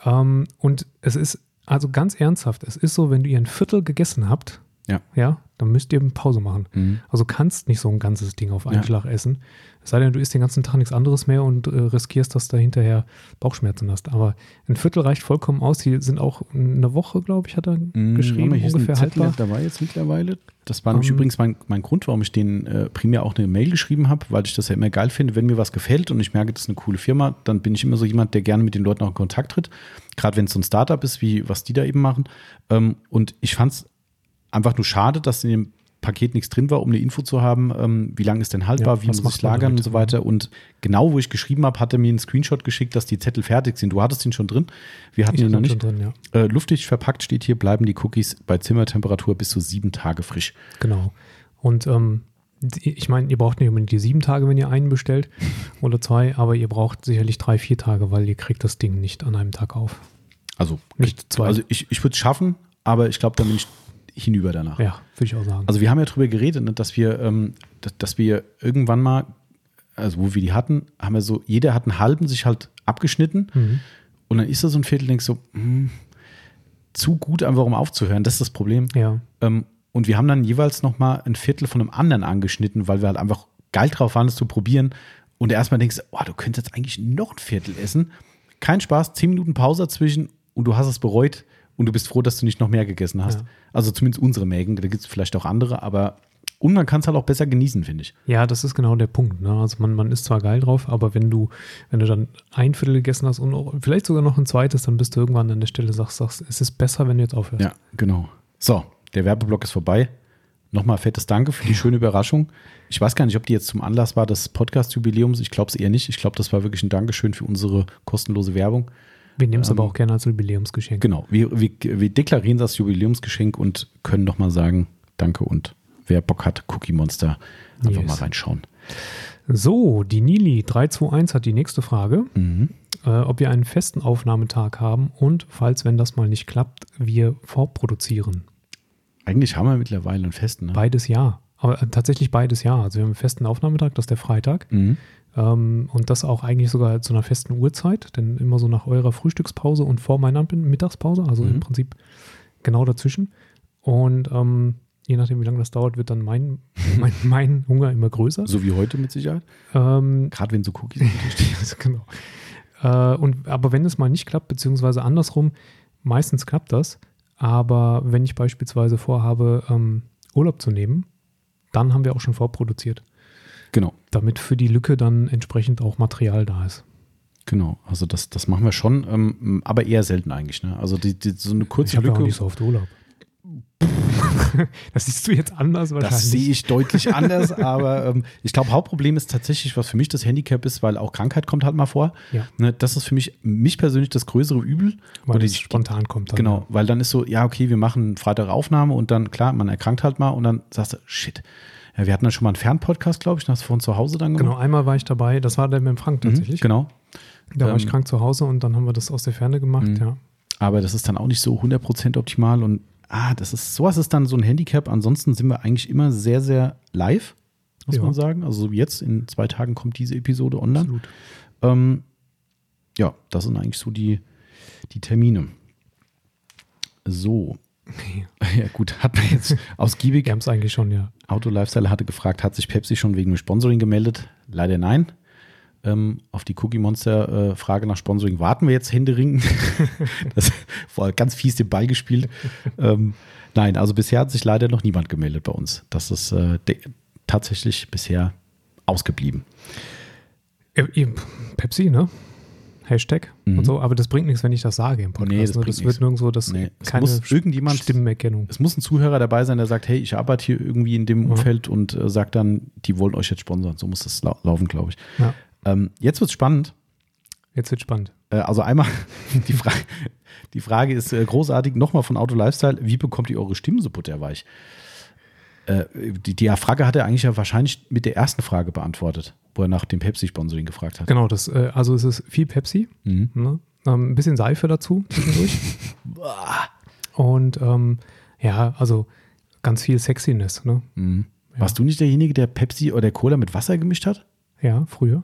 Ähm, und es ist, also ganz ernsthaft, es ist so, wenn ihr ein Viertel gegessen habt, Ja. ja, dann müsst ihr eine Pause machen. Mhm. Also kannst nicht so ein ganzes Ding auf einen Ja. Schlag essen. Es sei denn, du isst den ganzen Tag nichts anderes mehr und äh, riskierst, dass du hinterher Bauchschmerzen hast. Aber ein Viertel reicht vollkommen aus. Die sind auch eine Woche, glaube ich, hat er Mhm, geschrieben, mal, ein ungefähr haltbar. dabei jetzt mittlerweile. Das war nämlich Ähm, übrigens mein, mein Grund, warum ich den äh, primär auch eine Mail geschrieben habe, weil ich das ja immer geil finde, wenn mir was gefällt und ich merke, das ist eine coole Firma, dann bin ich immer so jemand, der gerne mit den Leuten auch in Kontakt tritt. Gerade wenn es so ein Startup ist, wie was die da eben machen. Ähm, und ich fand es einfach nur schade, dass in dem Paket nichts drin war, um eine Info zu haben, ähm, wie lange ist denn haltbar, Ja, wie was muss ich lagern und so weiter. Und genau, wo ich geschrieben habe, hat er mir einen Screenshot geschickt, dass die Zettel fertig sind. Du hattest ihn schon drin. Wir hatten Ich ihn noch nicht. drin, ja. Äh, luftig verpackt steht hier, bleiben die Cookies bei Zimmertemperatur bis zu sieben Tage frisch. Genau. Und ähm, ich meine, ihr braucht nicht unbedingt die sieben Tage, wenn ihr einen bestellt [laughs] oder zwei, aber ihr braucht sicherlich drei, vier Tage, weil ihr kriegt das Ding nicht an einem Tag auf. Also, Nicht zwei. also ich, ich würde es schaffen, aber ich glaube, da bin ich hinüber danach. Ja, würde ich auch sagen. Also wir haben ja drüber geredet, ne, dass wir, ähm, dass, dass wir irgendwann mal, also wo wir die hatten, haben wir so, jeder hat einen halben sich halt abgeschnitten Mhm. und dann ist da so ein Viertel, denkst so, hm, zu gut einfach um aufzuhören, das ist das Problem. ja. Ähm, und wir haben dann jeweils noch mal ein Viertel von einem anderen angeschnitten, weil wir halt einfach geil drauf waren, es zu probieren. Und erstmal denkst, oh, du könntest jetzt eigentlich noch ein Viertel essen. Kein Spaß, zehn Minuten Pause dazwischen und du hast es bereut und du bist froh, dass du nicht noch mehr gegessen hast. Ja. Also zumindest unsere Mägen, da gibt es vielleicht auch andere, aber und man kann es halt auch besser genießen, finde ich. Ja, das ist genau der Punkt. Ne? Also man, man ist zwar geil drauf, aber wenn du, wenn du dann ein Viertel gegessen hast und auch, vielleicht sogar noch ein zweites, dann bist du irgendwann an der Stelle sagst, sagst, es ist besser, wenn du jetzt aufhörst. Ja, genau. So, der Werbeblock ist vorbei. Nochmal fettes Danke für die schöne Überraschung. Ich weiß gar nicht, ob die jetzt zum Anlass war des Podcast-Jubiläums. Ich glaube es eher nicht. Ich glaube, das war wirklich ein Dankeschön für unsere kostenlose Werbung. Wir nehmen es Ähm, aber auch gerne als Jubiläumsgeschenk. Genau, wir, wir, wir deklarieren das Jubiläumsgeschenk und können nochmal sagen, danke und wer Bock hat, Cookie Monster, einfach Yes. mal reinschauen. So, die Nili 321 hat die nächste Frage, Mhm. äh, ob wir einen festen Aufnahmetag haben und falls, wenn das mal nicht klappt, wir vorproduzieren. Eigentlich haben wir mittlerweile einen festen. Ne? Beides ja. Aber äh, tatsächlich beides ja. Also wir haben einen festen Aufnahmetag, das ist der Freitag. Mhm. Ähm, und das auch eigentlich sogar zu einer festen Uhrzeit, denn immer so nach eurer Frühstückspause und vor meiner Mittagspause, also Mhm. im Prinzip genau dazwischen. Und ähm, je nachdem, wie lange das dauert, wird dann mein, [laughs] mein, mein Hunger immer größer. So wie heute mit Sicherheit. Ähm, Gerade wenn so Cookies [laughs] stehen. also genau. Äh, und, aber wenn es mal nicht klappt, beziehungsweise andersrum, meistens klappt das, aber wenn ich beispielsweise vorhabe, ähm, Urlaub zu nehmen, dann haben wir auch schon vorproduziert, Genau, damit für die Lücke dann entsprechend auch Material da ist. genau. Also das, das machen wir schon, ähm, aber eher selten eigentlich. Ne? Also die, die, so eine kurze Ich habe ja auch Lücke. nicht so oft Urlaub. [laughs] das siehst du jetzt anders wahrscheinlich. Das sehe ich deutlich [laughs] anders, aber ähm, ich glaube, Hauptproblem ist tatsächlich, was für mich das Handicap ist, weil auch Krankheit kommt halt mal vor. Ja. Ne, das ist für mich, mich persönlich das größere Übel. weil es spontan kommt. Dann, Genau, weil dann ist so, ja, okay, wir machen Freitag Aufnahme und dann, klar, man erkrankt halt mal und dann sagst du, shit. Ja, wir hatten dann schon mal einen Fernpodcast, glaube ich, das von zu Hause dann Genau, gemacht. einmal war ich dabei, das war der mit dem Frank tatsächlich. Mhm, genau. Da war ich Ähm, krank zu Hause und dann haben wir das aus der Ferne gemacht, Mhm. ja. Aber das ist dann auch nicht so 100% optimal und ah, das ist, sowas ist dann so ein Handicap. Ansonsten sind wir eigentlich immer sehr, sehr live, muss Ja. man sagen. Also so wie jetzt, in zwei Tagen kommt diese Episode online. Ähm, ja, das sind eigentlich so die, die Termine. So. [laughs] Ja, gut, hat man jetzt ausgiebig. Wir haben es eigentlich schon, ja. Auto Lifestyle hatte gefragt, hat sich Pepsi schon wegen dem Sponsoring gemeldet? Leider nein. Ähm, auf die Cookie Monster äh, Frage nach Sponsoring warten wir jetzt händeringend. [laughs] das war ganz fies den Ball gespielt. ähm, nein, also bisher hat sich leider noch niemand gemeldet bei uns. Das ist äh, tatsächlich bisher ausgeblieben. Äh, Pepsi, ne? Hashtag Mhm. und so, aber das bringt nichts, wenn ich das sage im Podcast. Nee, das ne? das nichts. wird nirgendwo das Nee, es keine muss irgendjemand- Stimmenerkennung. Es muss ein Zuhörer dabei sein, der sagt, hey, ich arbeite hier irgendwie in dem. Umfeld und äh, sagt dann, die wollen euch jetzt sponsern. So muss das lau laufen, glaube ich. Ja. Ähm, jetzt wird es spannend. Jetzt wird spannend. Äh, Also einmal, [laughs] die, Fra die Frage ist äh, großartig, nochmal von Auto Lifestyle, wie bekommt ihr eure Stimmen so butterweich? Äh, die, die Frage hat er eigentlich ja wahrscheinlich mit der ersten Frage beantwortet, wo er nach dem Pepsi-Sponsoring gefragt hat. Genau, das, äh, also es ist viel Pepsi, Mhm. ne? ähm, ein bisschen Seife dazu zwischendurch. [laughs] und ähm, ja, also ganz viel Sexiness, ne? Mhm. Warst du nicht derjenige, der Pepsi oder Cola mit Wasser gemischt hat? Ja, früher.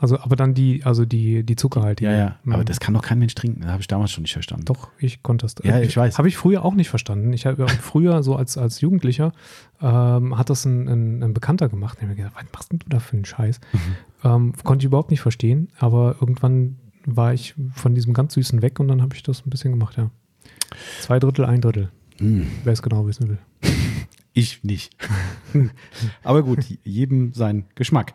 Also, aber dann die, also die, die zuckerhaltige. Ja, ja, Mhm. aber das kann doch kein Mensch trinken. Das habe ich damals schon nicht verstanden. Doch, ich konnte das. Ja, ich weiß. Habe ich früher auch nicht verstanden. Ich habe früher, so als, als Jugendlicher, ähm, hat das ein, ein, ein Bekannter gemacht. Der mir gesagt, was machst denn du da für einen Scheiß? Mhm. Ähm, konnte ich überhaupt nicht verstehen, aber irgendwann war ich von diesem ganz Süßen weg und dann habe ich das ein bisschen gemacht, ja. Zwei Drittel, ein Drittel, Mhm. wer es genau wissen will. Ich nicht. [laughs] aber gut, jedem sein Geschmack.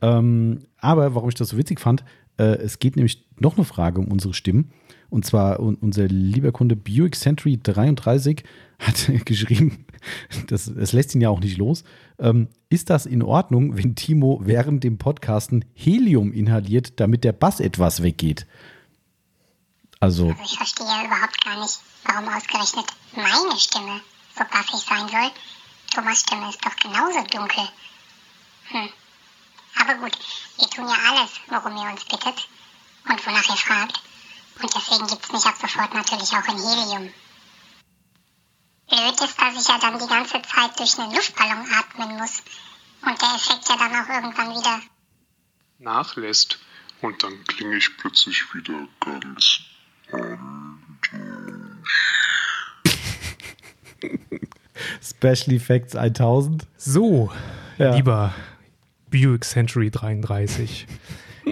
Ähm, aber warum ich das so witzig fand, äh, es geht nämlich noch eine Frage um unsere Stimmen. Und zwar un unser lieber Kunde Buick Century 33 hat [laughs] geschrieben, das, es lässt ihn ja auch nicht los. Ähm, ist das in Ordnung, wenn Timo während dem Podcasten Helium inhaliert, damit der Bass etwas weggeht? Also, Also ich verstehe überhaupt gar nicht, warum ausgerechnet meine Stimme so bassig sein soll. Thomas Stimme ist doch genauso dunkel. Hm. Aber gut, wir tun ja alles, worum ihr uns bittet und wonach ihr fragt. Und deswegen gibt's mich ab sofort natürlich auch in Helium. Blöd ist, dass ich ja dann die ganze Zeit durch einen Luftballon atmen muss. Und der Effekt ja dann auch irgendwann wieder nachlässt und dann klinge ich plötzlich wieder ganz Special Effects 1000. So, Ja. lieber Buick Century 33.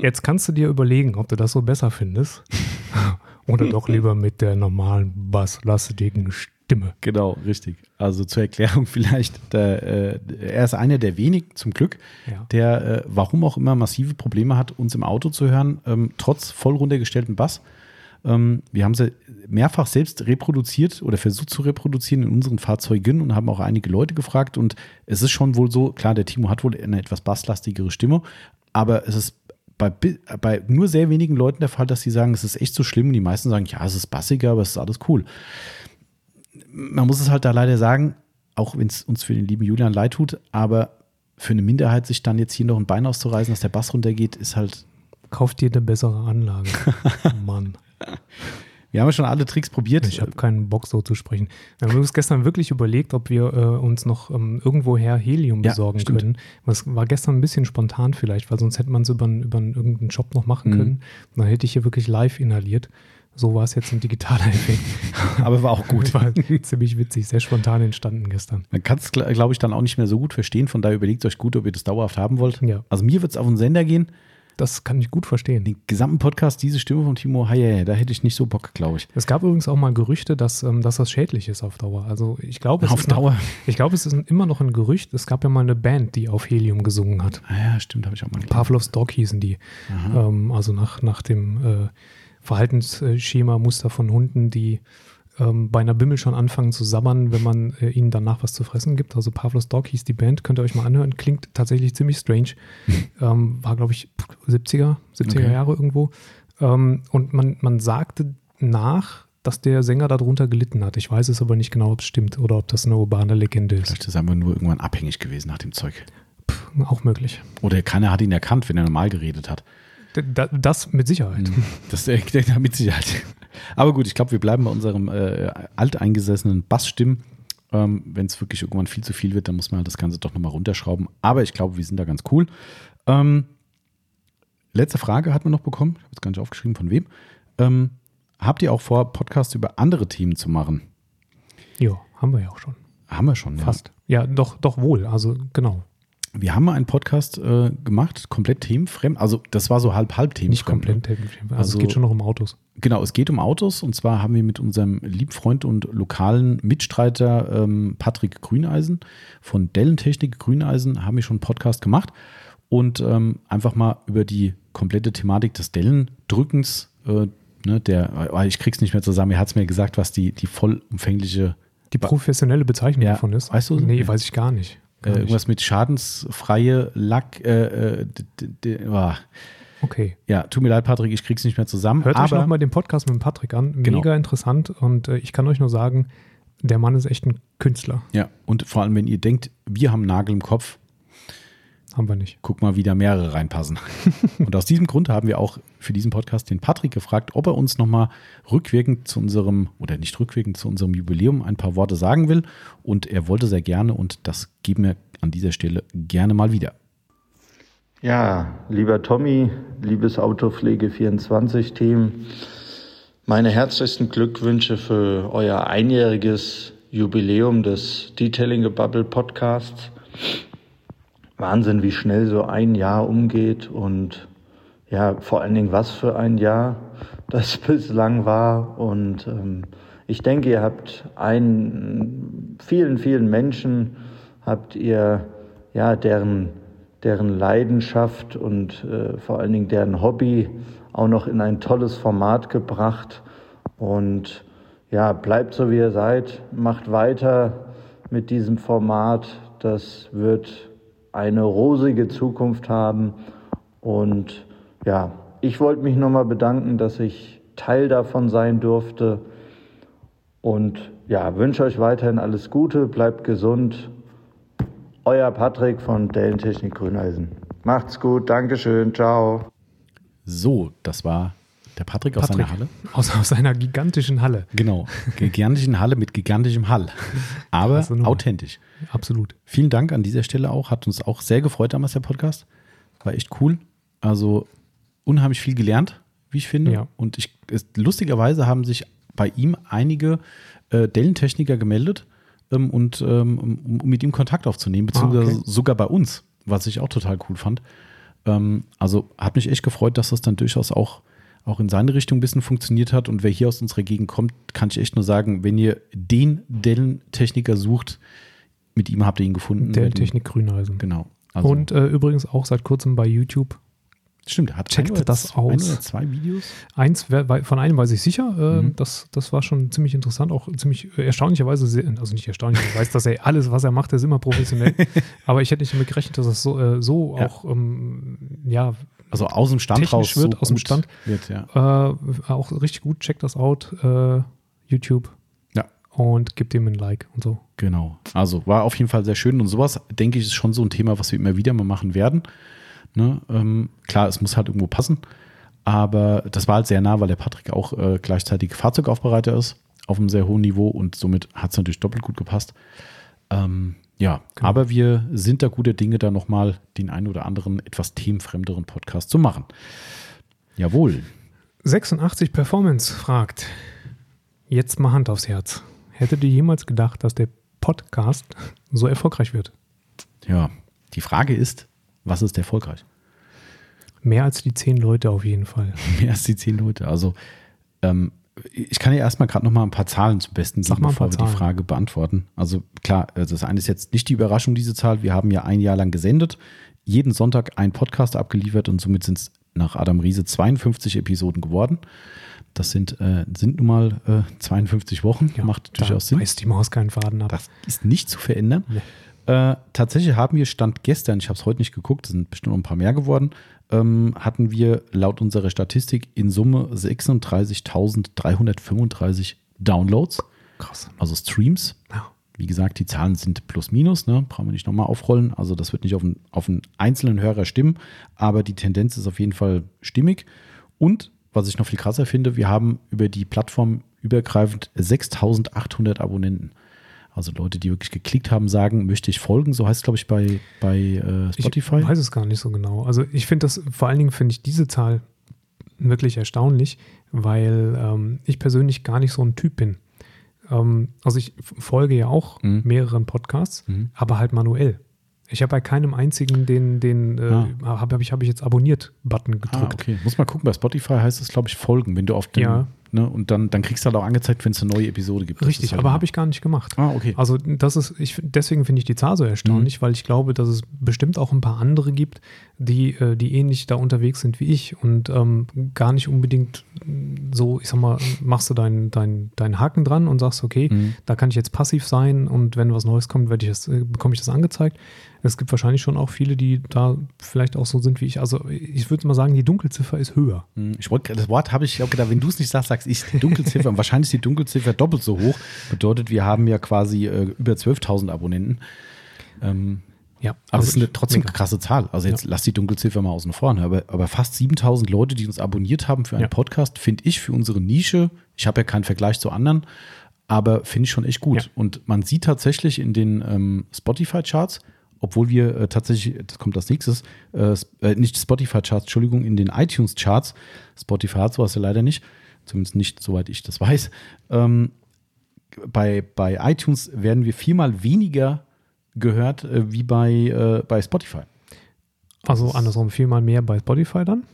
Jetzt kannst du dir überlegen, ob du das so besser findest. [laughs] Oder doch lieber mit der normalen basslastigen Stimme. Genau, richtig. Also zur Erklärung [laughs] vielleicht, der, äh, er ist einer der wenigen, zum Glück, Ja. der, äh, warum auch immer, massive Probleme hat, uns im Auto zu hören, ähm, trotz voll runtergestellten Bass. Ähm, wir haben sie mehrfach selbst reproduziert oder versucht zu reproduzieren in unseren Fahrzeugen und haben auch einige Leute gefragt. Und es ist schon wohl so, klar, der Timo hat wohl eine etwas basslastigere Stimme, aber es ist bei, bei nur sehr wenigen Leuten der Fall, dass sie sagen, es ist echt so schlimm. Und die meisten sagen, ja, es ist bassiger, aber es ist alles cool man muss es halt da leider sagen, auch wenn es uns für den lieben Julian leid tut, aber für eine Minderheit sich dann jetzt hier noch ein Bein auszureißen, dass der Bass runtergeht, ist halt. Kauf dir eine bessere Anlage. [laughs] Mann, Wir haben ja schon alle Tricks probiert. ich habe keinen Bock so zu sprechen. Wir haben uns gestern wirklich überlegt, ob wir äh, uns noch ähm, irgendwoher Helium Ja, besorgen stimmt. können. Das war gestern ein bisschen spontan vielleicht, weil sonst hätte man es über, über irgendeinen Shop noch machen Mhm. können. Und dann hätte ich hier wirklich live inhaliert. So war es jetzt ein digitaler Effekt. [laughs] aber war auch gut. War ziemlich witzig, sehr spontan entstanden gestern. Man kann es, glaube ich, dann auch nicht mehr so gut verstehen. Von daher überlegt euch gut, ob ihr das dauerhaft haben wollt. Ja. Also mir wird es auf den Sender gehen. Das kann ich gut verstehen. Den gesamten Podcast, diese Stimme von Timo, hey, hey, da hätte ich nicht so Bock, glaube ich. Es gab übrigens auch mal Gerüchte, dass, ähm, dass das schädlich ist auf Dauer. Also ich glaube, es Auf ist noch- Dauer? ich glaube, es ist immer noch ein Gerücht. Es gab ja mal eine Band, die auf Helium gesungen hat. Ah ja, stimmt, habe ich auch mal gelesen. Pavlovs Dog hießen die. Ähm, also nach, nach dem äh, Verhaltensschema, Muster von Hunden, die ähm, bei einer Bimmel schon anfangen zu sabbern, wenn man äh, ihnen danach was zu fressen gibt. Also Pavlos Dog hieß die Band, könnt ihr euch mal anhören. Klingt tatsächlich ziemlich strange. [laughs] ähm, war, glaube ich, 70er, 70er Okay. Jahre irgendwo. Ähm, und man, man sagte nach, dass der Sänger darunter gelitten hat. Ich weiß es aber nicht genau, ob es stimmt oder ob das eine urbane Legende ist. Vielleicht ist er einfach nur irgendwann abhängig gewesen nach dem Zeug. Auch möglich. Oder keiner hat ihn erkannt, wenn er normal geredet hat. D- da- Das mit Sicherheit. Das äh, [laughs] mit Sicherheit. Aber gut, ich glaube, wir bleiben bei unserem äh, alteingesessenen Bassstimmen. Ähm, Wenn es wirklich irgendwann viel zu viel wird, dann muss man halt das Ganze doch nochmal runterschrauben. Aber ich glaube, wir sind da ganz cool. Ähm, letzte Frage hat man noch bekommen. Ich habe jetzt gar nicht aufgeschrieben, von wem. Ähm, habt ihr auch vor, Podcasts über andere Themen zu machen? Ja, haben wir ja auch schon. Haben wir schon, ja. Fast. Ja, doch, doch wohl. Also genau. Wir haben mal einen Podcast äh, gemacht, komplett themenfremd. Also das war so halb halb themenfremd. Nicht komplett. ne? Also, Also- es geht schon noch um Autos. Genau, es geht um Autos und zwar haben wir mit unserem Liebfreund und lokalen Mitstreiter ähm, Patrick Grüneisen von Dellentechnik Grüneisen haben wir schon einen Podcast gemacht und ähm, einfach mal über die komplette Thematik des Dellendrückens, äh, ne, der, äh, ich krieg's nicht mehr zusammen, er hat es mir gesagt, was die, die vollumfängliche Die professionelle Bezeichnung Ja, davon ist. weißt du? Nee, Ja. weiß ich gar nicht. äh, Gar nicht. irgendwas mit schadensfreie Lack, äh, äh, ah. Okay. ja, tut mir leid, Patrick, ich krieg's nicht mehr zusammen. Hört euch aber nochmal den Podcast mit dem Patrick an. Genau. Mega interessant. Und äh, ich kann euch nur sagen, der Mann ist echt ein Künstler. ja, und vor allem, wenn ihr denkt, wir haben Nagel im Kopf, Haben wir nicht. guck mal, wie da mehrere reinpassen. [laughs] und aus diesem Grund haben wir auch für diesen Podcast den Patrick gefragt, ob er uns nochmal rückwirkend zu unserem, oder nicht rückwirkend zu unserem Jubiläum ein paar Worte sagen will. Und er wollte sehr gerne und das geben wir an dieser Stelle gerne mal wieder. Ja, lieber Tommy, liebes Autopflege24-Team, meine herzlichsten Glückwünsche für euer einjähriges Jubiläum des Detailing Bubble Podcasts. Wahnsinn, wie schnell so ein Jahr umgeht und ja, vor allen Dingen was für ein Jahr das [laughs] bislang war. Und ähm, ich denke, ihr habt einen, vielen, vielen Menschen habt ihr ja deren deren Leidenschaft und äh, vor allen Dingen deren Hobby auch noch in ein tolles Format gebracht. Und ja, bleibt so wie ihr seid, macht weiter mit diesem Format. Das wird eine rosige Zukunft haben. Und ja, ich wollte mich nochmal bedanken, dass ich Teil davon sein durfte. Und ja, wünsche euch weiterhin alles Gute, bleibt gesund. Euer Patrick von Dellentechnik Grüneisen. Macht's gut, Dankeschön, ciao. So, das war der Patrick, aus Patrick, seiner Halle. Aus, aus seiner gigantischen Halle. Genau, gigantischen Halle mit gigantischem Hall. Aber authentisch. Absolut. Vielen Dank an dieser Stelle auch. Hat uns auch sehr gefreut damals der Podcast. War echt cool. Also unheimlich viel gelernt, wie ich finde. Ja. Und ich, es, lustigerweise haben sich bei ihm einige äh, Dellentechniker gemeldet ähm, und ähm, um, um mit ihm Kontakt aufzunehmen, beziehungsweise Ah, okay. sogar bei uns, was ich auch total cool fand. Ähm, also hat mich echt gefreut, dass das dann durchaus auch, auch in seine Richtung ein bisschen funktioniert hat. Und wer hier aus unserer Gegend kommt, kann ich echt nur sagen, wenn ihr den Dellentechniker sucht, mit ihm habt ihr ihn gefunden. Der Werden- Technik Grüneisen. Genau. Also, Und äh, übrigens auch seit kurzem bei YouTube. Stimmt, er hat checkt das zwei, ein aus. oder zwei Videos. Eins, von einem weiß ich sicher, äh, Mhm. das, das war schon ziemlich interessant, auch ziemlich äh, erstaunlicherweise, sehr, also nicht erstaunlich, ich weiß, dass er alles, was er macht, ist immer professionell, [laughs] aber ich hätte nicht damit gerechnet, dass es so, äh, so Ja. auch, ähm, ja, Also aus dem Stand raus. wird, aus dem Stand. Wird, ja. äh, auch richtig gut, checkt das out, äh, YouTube ja, und gibt ihm ein Like und so. genau. Also war auf jeden Fall sehr schön. Und sowas, denke ich, ist schon so ein Thema, was wir immer wieder mal machen werden. Ne? Ähm, klar, es muss halt irgendwo passen. Aber das war halt sehr nah, weil der Patrick auch äh, gleichzeitig Fahrzeugaufbereiter ist, auf einem sehr hohen Niveau und somit hat es natürlich doppelt gut gepasst. Ähm, ja, Genau. aber wir sind da guter Dinge, da nochmal den einen oder anderen etwas themenfremderen Podcast zu machen. Jawohl. 86 Performance fragt, jetzt mal Hand aufs Herz. Hättet ihr jemals gedacht, dass der Podcast so erfolgreich wird? Ja, die Frage ist, was ist erfolgreich? Mehr als die zehn Leute auf jeden Fall. [laughs] Mehr als die zehn Leute. Also, ähm, ich kann ja erstmal gerade noch mal ein paar Zahlen zum Besten Sag geben, mal ein bevor wir die Zahlen. Frage beantworten. Also klar, also das eine ist jetzt nicht die Überraschung, diese Zahl. Wir haben ja ein Jahr lang gesendet, jeden Sonntag ein Podcast abgeliefert und somit sind es nach Adam Riese 52 Episoden geworden. Das sind, äh, sind nun mal äh, 52 Wochen. Macht da durchaus Sinn. Beißt die Maus keinen Faden ab. Das ist nicht zu verändern. Äh, tatsächlich haben wir Stand gestern, ich habe es heute nicht geguckt, es sind bestimmt noch ein paar mehr geworden, ähm, hatten wir laut unserer Statistik in Summe 36.335 Downloads, Krass. also Streams. Ja. wie gesagt, die Zahlen sind plus minus, ne? brauchen wir nicht nochmal aufrollen. Also das wird nicht auf einen, auf einen einzelnen Hörer stimmen, aber die Tendenz ist auf jeden Fall stimmig. Und was ich noch viel krasser finde, wir haben über die Plattform übergreifend 6800 Abonnenten. Also Leute, die wirklich geklickt haben, sagen, möchte ich folgen. So heißt es, glaube ich, bei, bei äh, Spotify. Ich weiß es gar nicht so genau. Also ich finde das, vor allen Dingen finde ich diese Zahl wirklich erstaunlich, weil ähm, ich persönlich gar nicht so ein Typ bin. Ähm, also ich folge ja auch Mhm. mehreren Podcasts, Mhm. aber halt manuell. Ich habe bei keinem einzigen den, den äh, Ah. habe hab ich, hab ich jetzt Abonniert-Button Ah, gedrückt. okay. Muss mal gucken, bei Spotify heißt es, glaube ich, folgen, wenn du auf den, Ja. Ne, und dann, dann kriegst du halt auch angezeigt, wenn es eine neue Episode gibt. Richtig, halt aber habe ich gar nicht gemacht. Ah, okay. Also das ist, ich, deswegen finde ich die Zahl so Mhm. erstaunlich, weil ich glaube, dass es bestimmt auch ein paar andere gibt, die, äh, die ähnlich da unterwegs sind wie ich und ähm, gar nicht unbedingt so, ich sag mal, machst du deinen deinen deinen Haken dran und sagst, okay, Mhm. da kann ich jetzt passiv sein und wenn was Neues kommt, werde ich das, äh, bekomme ich das angezeigt. Es gibt wahrscheinlich schon auch viele, die da vielleicht auch so sind wie ich. Also ich würde mal sagen, die Dunkelziffer ist höher. Hm, Ich wollte, das Wort habe ich gedacht, wenn du es nicht sagst, sagst ich die Dunkelziffer. Und [laughs] wahrscheinlich ist die Dunkelziffer doppelt so hoch. Bedeutet, wir haben ja quasi äh, über 12.000 Abonnenten. Ähm, Ja, aber das ist eine trotzdem mega. krasse Zahl. Also jetzt lass die Dunkelziffer mal außen vor. Aber, aber fast 7000 Leute, die uns abonniert haben für einen Ja. Podcast, finde ich für unsere Nische, ich habe ja keinen Vergleich zu anderen, aber finde ich schon echt gut. Ja. Und man sieht tatsächlich in den ähm, Spotify-Charts, obwohl wir äh, tatsächlich, das kommt als nächstes, äh, äh, nicht Spotify-Charts, Entschuldigung, in den iTunes-Charts, Spotify hat sowas ja leider nicht, zumindest nicht, soweit ich das weiß, ähm, bei, bei iTunes werden wir viermal weniger gehört äh, wie bei, äh, bei Spotify. Also andersrum viermal mehr bei Spotify dann.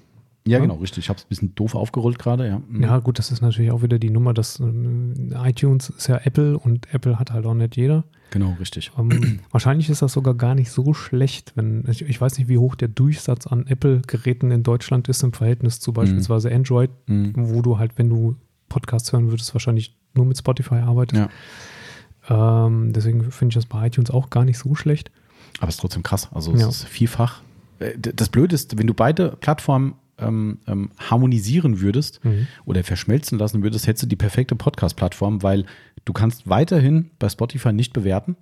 Ja, Ja. genau, richtig. Ich habe es ein bisschen doof aufgerollt gerade, ja. Mhm. Ja, gut, das ist natürlich auch wieder die Nummer, dass ähm, iTunes ist ja Apple und Apple hat halt auch nicht jeder. Genau, richtig. Ähm, [clears throat] wahrscheinlich ist das sogar gar nicht so schlecht, wenn ich, ich weiß nicht, wie hoch der Durchsatz an Apple-Geräten in Deutschland ist im Verhältnis zu beispielsweise Android, Mhm. wo du halt, wenn du Podcasts hören würdest, wahrscheinlich nur mit Spotify arbeitest. Ja. Ähm, deswegen finde ich das bei iTunes auch gar nicht so schlecht. Aber es ist trotzdem krass. Also es Ja. ist vielfach. Äh, Das Blöde ist, wenn du beide Plattformen ähm, ähm, harmonisieren würdest Mhm. oder verschmelzen lassen würdest, hättest du die perfekte Podcast-Plattform, weil du kannst weiterhin bei Spotify nicht bewerten.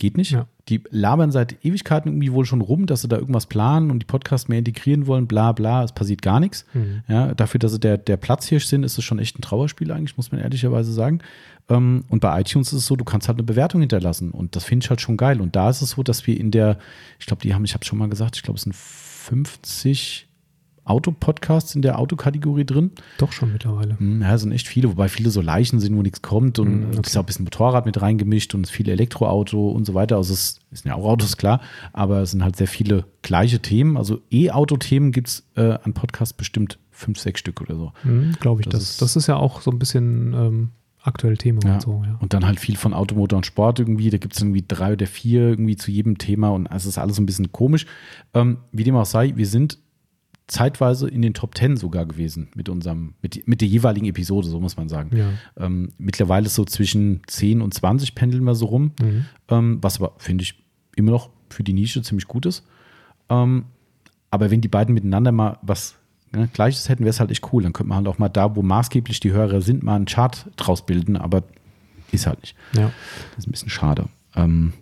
Geht nicht. Ja. Die labern seit Ewigkeiten irgendwie wohl schon rum, dass sie da irgendwas planen und die Podcasts mehr integrieren wollen, bla bla, es passiert gar nichts. Mhm. Ja, dafür, dass sie der, der Platzhirsch sind, ist es schon echt ein Trauerspiel eigentlich, muss man ehrlicherweise sagen. Ähm, und bei iTunes ist es so, du kannst halt eine Bewertung hinterlassen und das finde ich halt schon geil. Und da ist es so, dass wir in der, ich glaube, die haben, ich habe schon mal gesagt, ich glaube, es sind 50 Autopodcasts in der Autokategorie drin. Doch schon mittlerweile. Hm, Ja, es sind echt viele, wobei viele so Leichen sind, wo nichts kommt und Hm, es ist auch ein bisschen Motorrad mit reingemischt und viel Elektroauto und so weiter. Also es es sind ja auch Autos, klar, aber es sind halt sehr viele gleiche Themen. Also E-Auto-Themen gibt es äh, an Podcasts bestimmt fünf, sechs Stück oder so. Mhm, Glaube ich. Das Das, ist- das ist ja auch so ein bisschen ähm, aktuell Thema Ja. und so, ja. Und dann halt viel von Automotor und Sport irgendwie. Da gibt es irgendwie drei oder vier irgendwie zu jedem Thema und es ist alles ein bisschen komisch. Ähm, wie dem auch sei, wir sind zeitweise in den Top Ten sogar gewesen mit unserem, mit, mit der jeweiligen Episode, so muss man sagen. Ja. Ähm, mittlerweile ist so zwischen 10 und 20 pendeln wir so rum, Mhm. ähm, was aber, finde ich, immer noch für die Nische ziemlich gut ist. Ähm, aber wenn die beiden miteinander mal was ne, Gleiches hätten, wäre es halt echt cool. Dann könnte man halt auch mal da, wo maßgeblich die Hörer sind, mal einen Chart draus bilden, aber ist halt nicht. ja. Das ist ein bisschen schade. Ähm,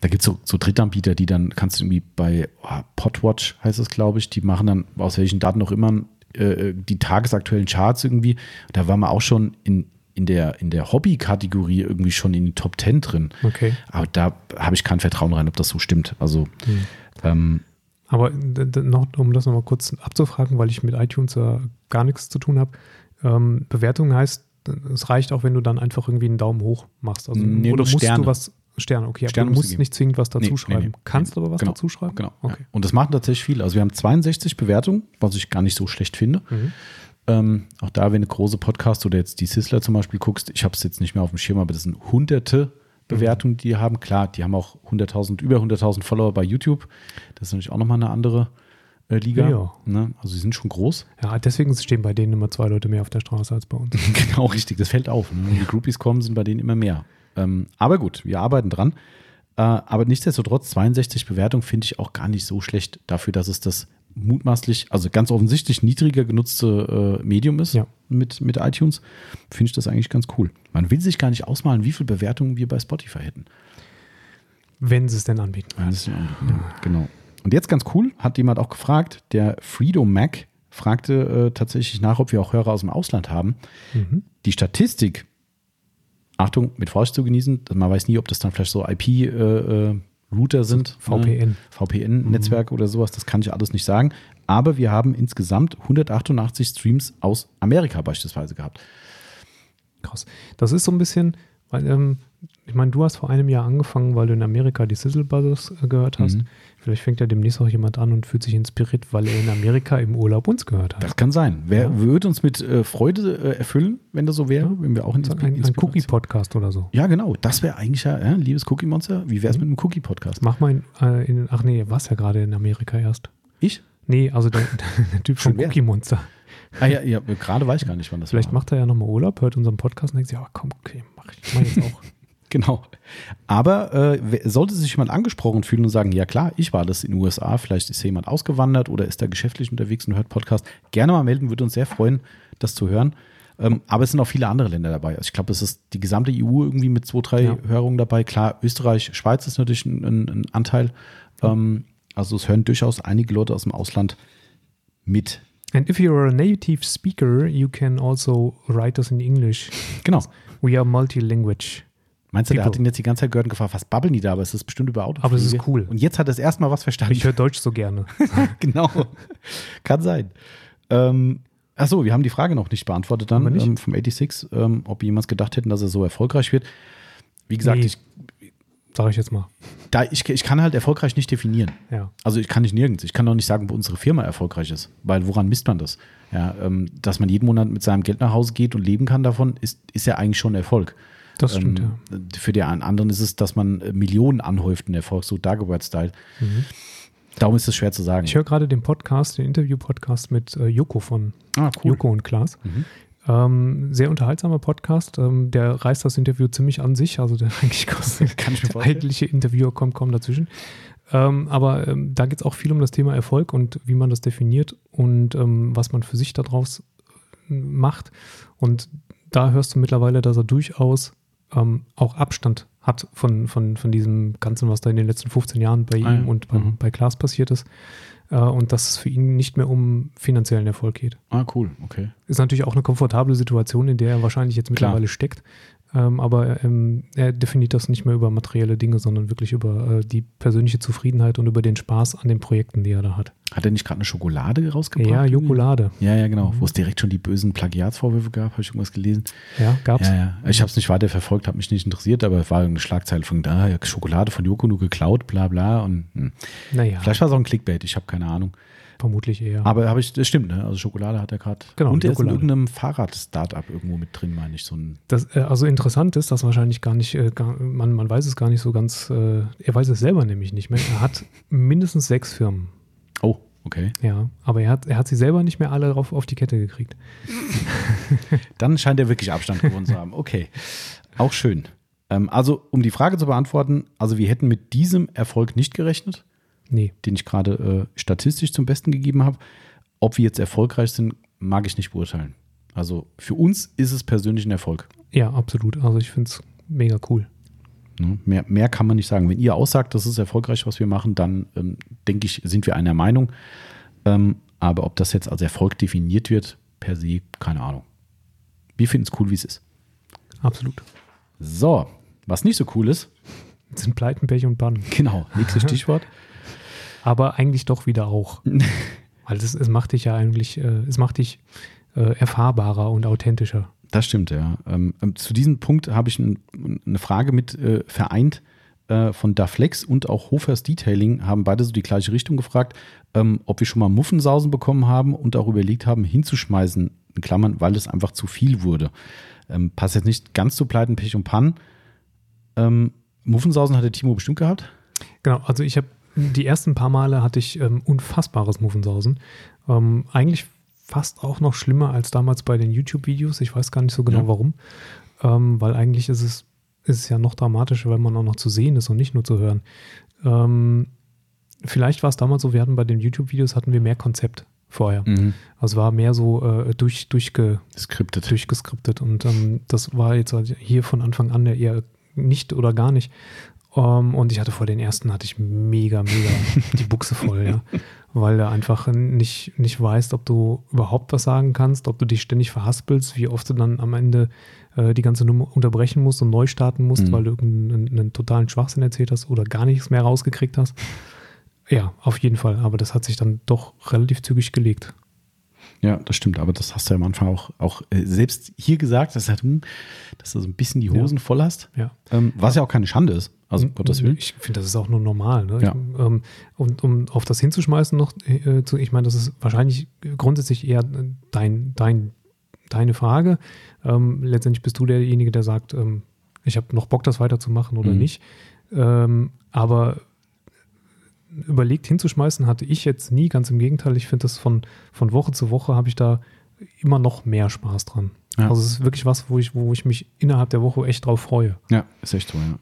da gibt es so, so Drittanbieter, die dann, kannst du irgendwie bei oh, Podwatch heißt es, glaube ich, die machen dann aus welchen Daten auch immer äh, die tagesaktuellen Charts irgendwie. Da waren wir auch schon in, in der, in der Hobby-Kategorie irgendwie schon in die Top 10 drin. Okay. Aber da habe ich kein Vertrauen rein, ob das so stimmt. Also, ähm, Aber noch, um das nochmal kurz abzufragen, weil ich mit iTunes ja gar nichts zu tun habe. Ähm, Bewertung heißt, es reicht auch, wenn du dann einfach irgendwie einen Daumen hoch machst. Also, Nee, oder musst Sterne. du was, Sterne, okay, aber Sterne du musst du musst nicht zwingend was dazu Nee, nee, schreiben. nee. Kannst aber was genau, dazu schreiben? Genau. Okay. Ja. Und das machen tatsächlich viele. Also wir haben 62 Bewertungen, was ich gar nicht so schlecht finde. Mhm. Ähm, auch da, wenn du große Podcasts oder jetzt die Sizzler zum Beispiel guckst, ich habe es jetzt nicht mehr auf dem Schirm, aber das sind hunderte Bewertungen, die die haben. Klar, die haben auch 100.000, über 100.000 Follower bei YouTube. Das ist natürlich auch nochmal eine andere äh, Liga. Ja. Ne? Also sie sind schon groß. Ja, deswegen stehen bei denen immer zwei Leute mehr auf der Straße als bei uns. [laughs] genau, richtig. Das fällt auf. Ne? Wenn die Groupies kommen, sind bei denen immer mehr. Ähm, aber gut, wir arbeiten dran. Äh, aber nichtsdestotrotz, 62 Bewertungen finde ich auch gar nicht so schlecht dafür, dass es das mutmaßlich, also ganz offensichtlich niedriger genutzte äh, Medium ist Ja. mit, mit iTunes, finde ich das eigentlich ganz cool. Man will sich gar nicht ausmalen, wie viele Bewertungen wir bei Spotify hätten. Wenn sie es denn anbieten. Ja, das ist ja auch- Genau. Und jetzt ganz cool, hat jemand auch gefragt, der Fredo Mac fragte äh, tatsächlich nach, ob wir auch Hörer aus dem Ausland haben. Mhm. Die Statistik, Achtung, mit Vorsicht zu genießen, man weiß nie, ob das dann vielleicht so IP-Router sind. VPN. Ne? VPN-Netzwerke oder sowas, das kann ich alles nicht sagen. Aber wir haben insgesamt 188 Streams aus Amerika beispielsweise gehabt. Krass. Das ist so ein bisschen, weil, ähm, ich meine, du hast vor einem Jahr angefangen, weil du in Amerika die Sizzle Brothers äh, gehört hast. Mhm. Vielleicht fängt ja demnächst auch jemand an und fühlt sich inspiriert, weil er in Amerika im Urlaub uns gehört hat. Das kann sein. Wer Ja. würde uns mit äh, Freude äh, erfüllen, wenn das so wäre, wenn wir auch in ein, ein Cookie-Podcast oder so. Ja, genau. Das wäre eigentlich ja, ja liebes Cookie Monster. Wie wäre es mit einem Cookie-Podcast? Mach mal in, äh, in ach nee, warst ja gerade in Amerika erst. Ich? Nee, also der, [laughs] der Typ vom Schon wer? Cookie Monster. Ah ja, ja gerade weiß ich gar nicht, wann das Vielleicht war. macht er ja nochmal Urlaub, hört unseren Podcast und denkt sich, ja komm, okay, mach ich mach jetzt auch. [laughs] Genau. Aber äh, sollte sich jemand angesprochen fühlen und sagen, ja klar, ich war das in den USA, vielleicht ist jemand ausgewandert oder ist da geschäftlich unterwegs und hört Podcast, gerne mal melden, würde uns sehr freuen, das zu hören. Ähm, aber es sind auch viele andere Länder dabei. Also ich glaube, es ist die gesamte EU irgendwie mit zwei, drei Ja. Hörungen dabei. Klar, Österreich, Schweiz ist natürlich ein, ein, ein Anteil. Ähm, also es hören durchaus einige Leute aus dem Ausland mit. And if you're a native speaker, you can also write us in English. Genau. We are multilanguage. Meinst du, der People. hat ihn jetzt die ganze Zeit gehört und gefragt, was babbeln die da? Aber es ist bestimmt über Auto. Aber es ist cool. Und jetzt hat er das erstmal was verstanden. Ich höre Deutsch so gerne. [laughs] genau. Kann sein. Ähm, achso, wir haben die Frage noch nicht beantwortet dann nicht? ähm, vom 86, ähm, ob jemals gedacht hätten, dass er so erfolgreich wird. Wie gesagt, Nee. ich, Sag ich jetzt mal. da, ich, ich kann halt erfolgreich nicht definieren. Ja. Also ich kann nicht nirgends. Ich kann auch nicht sagen, wo unsere Firma erfolgreich ist. Weil woran misst man das? Ja, ähm, dass man jeden Monat mit seinem Geld nach Hause geht und leben kann davon, ist, ist ja eigentlich schon Erfolg. Das stimmt, ähm, Für die anderen ist es, dass man äh, Millionen anhäuft in Erfolg, so Dagobert-Style. Darum ist es schwer zu sagen. Mhm. Ich höre gerade den Podcast, den Interview-Podcast mit äh, Joko von ah, Joko und Klaas. Ähm, sehr unterhaltsamer Podcast. Ähm, der reißt das Interview ziemlich an sich. Also der [laughs] eigentlich kostet, [laughs] Kann ich der eigentliche Interviewer kommt kaum dazwischen. Ähm, aber ähm, da geht es auch viel um das Thema Erfolg und wie man das definiert und ähm, was man für sich daraus äh, macht. Und da hörst du mittlerweile, dass er durchaus ähm, auch Abstand hat von, von, von diesem Ganzen, was da in den letzten 15 Jahren bei Ah ja. ihm und bei, Mhm. bei Klaas passiert ist. Äh, und dass es für ihn nicht mehr um finanziellen Erfolg geht. Ah, cool, okay. Ist natürlich auch eine komfortable Situation, in der er wahrscheinlich jetzt Klar. mittlerweile steckt. Ähm, aber ähm, er definiert das nicht mehr über materielle Dinge, sondern wirklich über äh, die persönliche Zufriedenheit und über den Spaß an den Projekten, die er da hat. Hat er nicht gerade eine Schokolade rausgebracht? Ja, Jokolade. Ja, ja, genau. Mhm. Wo es direkt schon die bösen Plagiatsvorwürfe gab, habe ich irgendwas gelesen. Ja, gab's. Ja, ja. Ich habe es nicht weiter verfolgt, habe mich nicht interessiert, aber es war irgendeine Schlagzeile von da, Schokolade von Joko nur geklaut, bla bla. Und hm. Naja, vielleicht war es auch ein Clickbait, ich habe keine Ahnung. Vermutlich eher. Aber habe ich, das stimmt, ne? Also Schokolade hat er gerade. Genau, Und er ist in irgendeinem Fahrrad-Startup irgendwo mit drin, meine ich. So ein, Das, äh, also interessant ist, dass wahrscheinlich gar nicht, äh, gar, man, man weiß es gar nicht so ganz, äh, er weiß es selber nämlich nicht mehr. Er hat [laughs] mindestens sechs Firmen. oh, okay. Ja, aber er hat, er hat sie selber nicht mehr alle auf, auf die Kette gekriegt. [laughs] Dann scheint er wirklich Abstand gewonnen zu haben. Okay. Auch schön. Ähm, also, um die Frage zu beantworten, also wir hätten mit diesem Erfolg nicht gerechnet. Nee, den ich gerade äh, statistisch zum Besten gegeben habe. Ob wir jetzt erfolgreich sind, mag ich nicht beurteilen. Also für uns ist es persönlich ein Erfolg. ja, absolut. Also ich finde es mega cool. Ne? Mehr, mehr kann man nicht sagen. Wenn ihr aussagt, das ist erfolgreich, was wir machen, dann ähm, denke ich, sind wir einer Meinung. Ähm, aber ob das jetzt als Erfolg definiert wird, per se, keine Ahnung. Wir finden es cool, wie es ist. Absolut. So, was nicht so cool ist, Das sind Pleiten, Pech und Bannen. [laughs] genau, nächstes [laughs] Stichwort. Aber eigentlich doch wieder auch. [laughs] Weil es, es macht dich ja eigentlich, äh, es macht dich äh, erfahrbarer und authentischer. Das stimmt, ja. Ähm, ähm, zu diesem Punkt habe ich ein, eine Frage mit äh, vereint äh, von Daflex und auch Hofers Detailing, haben beide so die gleiche Richtung gefragt, ähm, ob wir schon mal Muffensausen bekommen haben und auch überlegt haben, hinzuschmeißen, in Klammern, weil es einfach zu viel wurde. Ähm, passt jetzt nicht ganz zu Pleiten, Pech und Pannen. Ähm, Muffensausen hat der Timo bestimmt gehabt. Genau, also ich habe die ersten paar Male hatte ich ähm, unfassbares Muffensausen. Ähm, eigentlich fast auch noch schlimmer als damals bei den YouTube-Videos. Ich weiß gar nicht so genau Ja. warum. Ähm, weil eigentlich ist es, ist es ja noch dramatischer, weil man auch noch zu sehen ist und nicht nur zu hören. Ähm, vielleicht war es damals so, wir hatten bei den YouTube-Videos hatten wir mehr Konzept vorher. Mhm. Also war mehr so äh, durch, durchge, Skriptet. durchgeskriptet und ähm, das war jetzt halt hier von Anfang an eher nicht oder gar nicht. Ähm, und ich hatte vor den ersten hatte ich mega, mega [laughs] die Buchse voll, ja. Weil du einfach nicht, nicht weißt, ob du überhaupt was sagen kannst, ob du dich ständig verhaspelst, wie oft du dann am Ende äh, die ganze Nummer unterbrechen musst und neu starten musst, Mhm. weil du irgendeinen einen totalen Schwachsinn erzählt hast oder gar nichts mehr rausgekriegt hast. Ja, auf jeden Fall. Aber das hat sich dann doch relativ zügig gelegt. Ja, das stimmt, aber das hast du ja am Anfang auch, auch äh, selbst hier gesagt, dass, halt, hm, dass du so ein bisschen die Hosen voll hast. Ja. Ähm, was ja auch keine Schande ist. Also, um Gottes Willen. Ich finde, das ist auch nur normal. Ne? Ja. Ich, ähm, und um auf das hinzuschmeißen noch, äh, zu, ich meine, das ist wahrscheinlich grundsätzlich eher dein, dein, deine Frage. Ähm, letztendlich bist du derjenige, der sagt, ähm, ich habe noch Bock, das weiterzumachen oder Mhm. nicht. Ähm, aber überlegt hinzuschmeißen hatte ich jetzt nie, ganz im Gegenteil. Ich finde das von, von Woche zu Woche habe ich da immer noch mehr Spaß dran. Ja. Also es ist wirklich was, wo ich, wo ich mich innerhalb der Woche echt drauf freue. Ja, ist echt so, ja.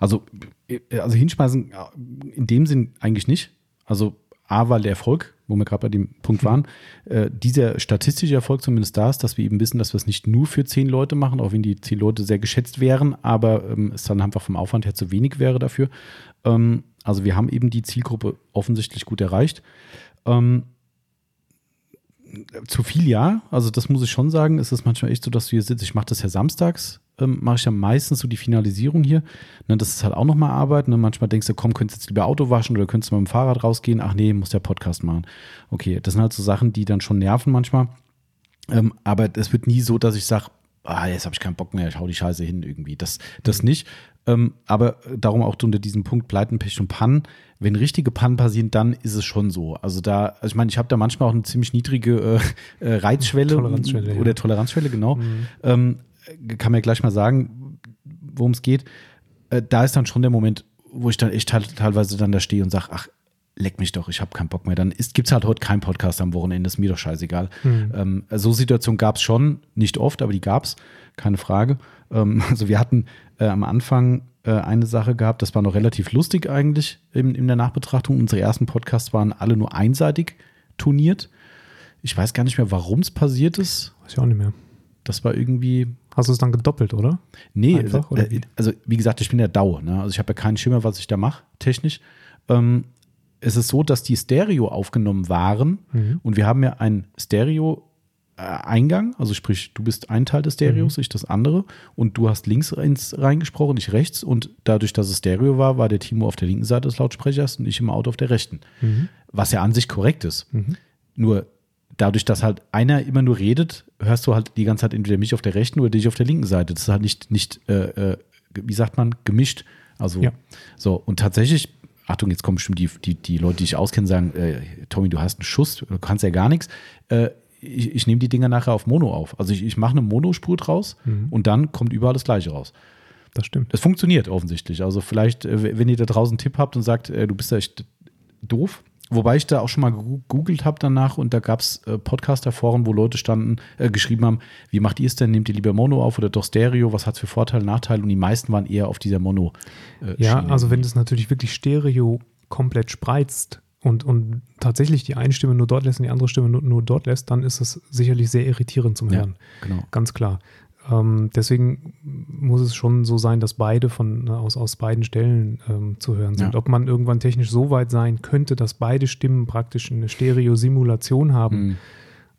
Also, äh, also hinschmeißen äh, in dem Sinn eigentlich nicht. Also A, weil der Erfolg, wo wir gerade bei dem Punkt waren, äh, dieser statistische Erfolg zumindest da ist, dass wir eben wissen, dass wir es nicht nur für zehn Leute machen, auch wenn die zehn Leute sehr geschätzt wären, aber ähm, es dann einfach vom Aufwand her zu wenig wäre dafür. Ähm, also wir haben eben die Zielgruppe offensichtlich gut erreicht. Ähm, zu viel ja, also das muss ich schon sagen. Es ist manchmal echt so, dass du hier sitzt. Ich mache das ja samstags, ähm, mache ich ja meistens so die Finalisierung hier. Ne, das ist halt auch nochmal Arbeit. Ne? Manchmal denkst du, komm, könntest jetzt lieber Auto waschen oder könntest du mit dem Fahrrad rausgehen. Ach nee, muss der Podcast machen. Okay, das sind halt so Sachen, die dann schon nerven manchmal. Ähm, aber es wird nie so, dass ich sage, ah, jetzt habe ich keinen Bock mehr, ich hau die Scheiße hin irgendwie. Das, das nicht. Ähm, aber darum auch unter diesem Punkt Pleiten, Pech und Pannen. Wenn richtige Pannen passieren, dann ist es schon so. Also da, also ich meine, ich habe da manchmal auch eine ziemlich niedrige äh, äh, Reizschwelle [laughs] Toleranzschwelle, oder ja. Toleranzschwelle, genau. Ähm, kann mir gleich mal sagen, worum es geht. Äh, da ist dann schon der Moment, wo ich dann echt halt teilweise dann da stehe und sage, ach, leck mich doch, ich habe keinen Bock mehr. Dann gibt es halt heute keinen Podcast am Wochenende, ist mir doch scheißegal. Ähm, so Situationen gab es schon, nicht oft, aber die gab es, keine Frage. Ähm, [laughs] also wir hatten äh, am Anfang äh, eine Sache gehabt, das war noch relativ lustig eigentlich in, in der Nachbetrachtung. Unsere ersten Podcasts waren alle nur einseitig turniert. Ich weiß gar nicht mehr, warum es passiert ist. Weiß ich auch nicht mehr. Das war irgendwie, Hast du es dann gedoppelt, oder? Nee, Einfach, äh, oder wie? also wie gesagt, ich bin ja DAO. Ne? Also ich habe ja keinen Schimmer, was ich da mache, technisch. Ähm, es ist so, dass die Stereo aufgenommen waren Mhm. und wir haben ja ein Stereo-Eingang, also sprich, du bist ein Teil des Stereos, ich das andere und du hast links ins reingesprochen, ich rechts und dadurch, dass es Stereo war, war der Timo auf der linken Seite des Lautsprechers und ich im Auto auf der rechten. Was ja an sich korrekt ist. Nur dadurch, dass halt einer immer nur redet, hörst du halt die ganze Zeit entweder mich auf der rechten oder dich auf der linken Seite. Das ist halt nicht, nicht äh, äh, wie sagt man, gemischt. Also Ja. so, und tatsächlich, Achtung, jetzt kommen bestimmt die, die, die Leute, die ich auskenne, sagen, äh, Tommy, du hast einen Schuss, du kannst ja gar nichts. Äh, ich, ich nehme die Dinger nachher auf Mono auf. Also ich, ich mache eine Monospur draus und dann kommt überall das Gleiche raus. Das stimmt. Es funktioniert offensichtlich. Also vielleicht, äh, wenn ihr da draußen einen Tipp habt und sagt, äh, du bist ja echt doof. Wobei ich da auch schon mal gegoogelt habe danach und da gab es äh, Podcaster-Foren, wo Leute standen, äh, geschrieben haben, wie macht ihr es denn? Nehmt ihr lieber Mono auf oder doch Stereo? Was hat es für Vorteile, Nachteile? Und die meisten waren eher auf dieser Mono. Äh, Ja, Schiene. also wenn das natürlich wirklich Stereo komplett spreizt und, und tatsächlich die eine Stimme nur dort lässt und die andere Stimme nur, nur dort lässt, dann ist es sicherlich sehr irritierend zum Ja, Hören. genau. Ganz klar. Ähm, deswegen muss es schon so sein, dass beide von ne, aus, aus beiden Stellen ähm, zu hören sind. Ja. Ob man irgendwann technisch so weit sein könnte, dass beide Stimmen praktisch eine Stereo-Simulation haben. Mhm.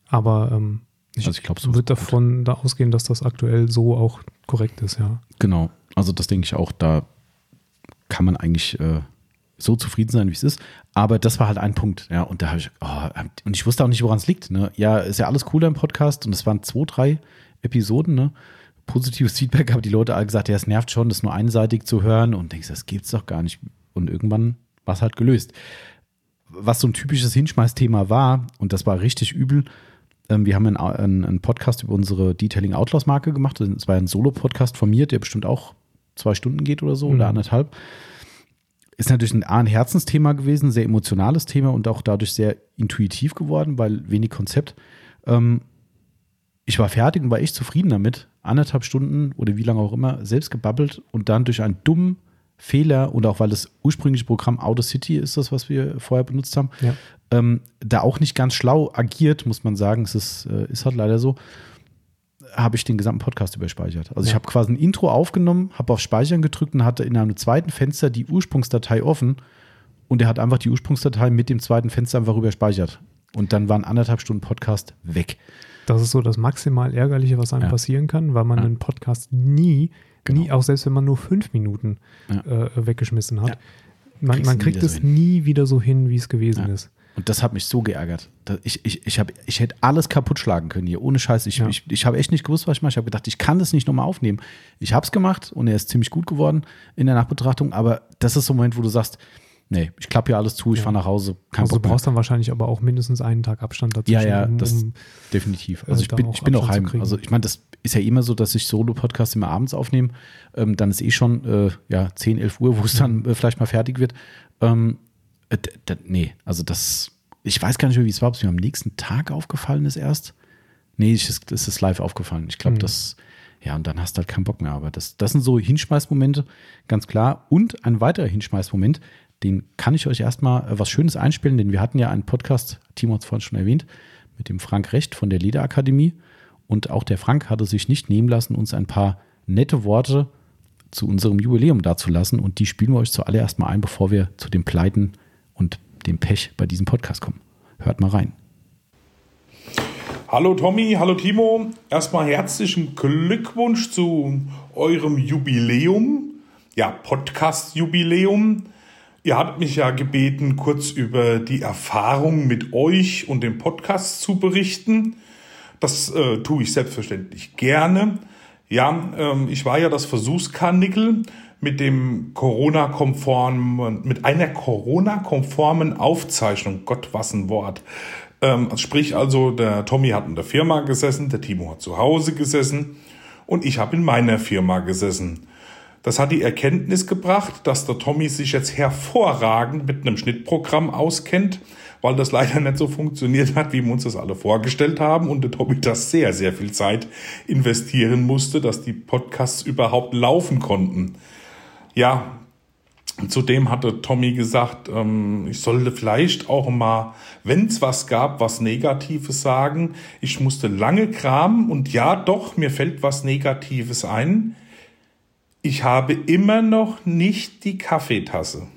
Aber ähm, ich, Also ich glaub, so würde gut. davon da ausgehen, dass das aktuell so auch korrekt ist, ja. Genau. Also das denke ich auch, da kann man eigentlich äh, so zufrieden sein, wie es ist. Aber das war halt ein Punkt, ja. Und da habe ich, oh, und ich wusste auch nicht, woran es liegt. Ne? Ja, ist ja alles cool im Podcast und es waren zwei, drei Episoden, ne? Positives [laughs] Feedback, aber die Leute alle gesagt, ja, es nervt schon, das nur einseitig zu hören und denkst, das gibt's doch gar nicht. Und irgendwann war es halt gelöst. Was so ein typisches Hinschmeißthema war, und das war richtig übel, ähm, wir haben einen, einen, Podcast über unsere Detailing Outlaws Marke gemacht. Es war ein Solo-Podcast von mir, der bestimmt auch zwei Stunden geht oder so oder anderthalb. Ist natürlich ein, A, ein Herzensthema gewesen, sehr emotionales Thema und auch dadurch sehr intuitiv geworden, weil wenig Konzept. Ähm, ich war fertig und war echt zufrieden damit. Anderthalb Stunden oder wie lange auch immer selbst gebabbelt und dann durch einen dummen Fehler und auch weil das ursprüngliche Programm Audacity ist das, was wir vorher benutzt haben, Ja. ähm, da auch nicht ganz schlau agiert, muss man sagen. Es ist, äh, ist halt leider so. Habe ich den gesamten Podcast überspeichert. Also ich Ja. habe quasi ein Intro aufgenommen, habe auf Speichern gedrückt und hatte in einem zweiten Fenster die Ursprungsdatei offen und er hat einfach die Ursprungsdatei mit dem zweiten Fenster einfach überspeichert. Und dann waren anderthalb Stunden Podcast weg. Das ist so das maximal Ärgerliche, was einem Ja. passieren kann, weil man Ja. einen Podcast nie, Genau. nie, auch selbst wenn man nur fünf Minuten äh, weggeschmissen hat, man, man kriegt es nie wieder so hin, wie es gewesen ist. Und das hat mich so geärgert. Ich, ich, ich, hab, ich hätte alles kaputt schlagen können hier, ohne Scheiß. Ich, Ja. ich, ich habe echt nicht gewusst, was ich mache. Ich habe gedacht, ich kann das nicht nochmal aufnehmen. Ich habe es gemacht und er ist ziemlich gut geworden in der Nachbetrachtung. Aber das ist so ein Moment, wo du sagst, nee, ich klappe hier alles zu, ich Ja. fahre nach Hause. Kein Also du Bock mehr. brauchst dann wahrscheinlich aber auch mindestens einen Tag Abstand dazwischen. Ja, ja, um, das um, definitiv. Also ich bin, auch ich bin auch heim. Also ich meine, das ist ja immer so, dass ich Solo-Podcasts immer abends aufnehme. Ähm, dann ist eh schon äh, ja, 10, 11 Uhr, wo es dann äh, vielleicht mal fertig wird. Ähm, äh, nee, also das, ich weiß gar nicht mehr, wie es war, ob es mir am nächsten Tag aufgefallen ist erst. Nee, ich, es es ist live aufgefallen. Ich glaube, Mhm. das, ja, und dann hast du halt keinen Bock mehr. Aber das, das sind so Hinschmeißmomente, ganz klar. Und ein weiterer Hinschmeißmoment, den kann ich euch erstmal äh, was Schönes einspielen, denn wir hatten ja einen Podcast, Timo hat es vorhin schon erwähnt, mit dem Frank Recht von der Lederakademie. Und auch der Frank hatte sich nicht nehmen lassen, uns ein paar nette Worte zu unserem Jubiläum dazulassen. Und die spielen wir euch zuallererst mal ein, bevor wir zu den Pleiten und dem Pech bei diesem Podcast kommen. Hört mal rein. Hallo Tommy, hallo Timo. Erstmal herzlichen Glückwunsch zu eurem Jubiläum. Ja, Podcast-Jubiläum. Ihr habt mich ja gebeten, kurz über die Erfahrung mit euch und dem Podcast zu berichten. Das äh, tue ich selbstverständlich gerne. Ja, ähm, ich war ja das Versuchskarnickel mit dem Corona-konformen, mit einer Corona-konformen Aufzeichnung. Gott, was ein Wort. Ähm, sprich also, der Tommy hat in der Firma gesessen, der Timo hat zu Hause gesessen und ich habe in meiner Firma gesessen. Das hat die Erkenntnis gebracht, dass der Tommy sich jetzt hervorragend mit einem Schnittprogramm auskennt, weil das leider nicht so funktioniert hat, wie wir uns das alle vorgestellt haben und der Tommy das sehr, sehr viel Zeit investieren musste, dass die Podcasts überhaupt laufen konnten. Ja, Zudem hatte Tommy gesagt, ähm, ich sollte vielleicht auch mal, wenn es was gab, was Negatives sagen. Ich musste lange kramen und ja, doch, mir fällt was Negatives ein. Ich habe immer noch nicht die Kaffeetasse.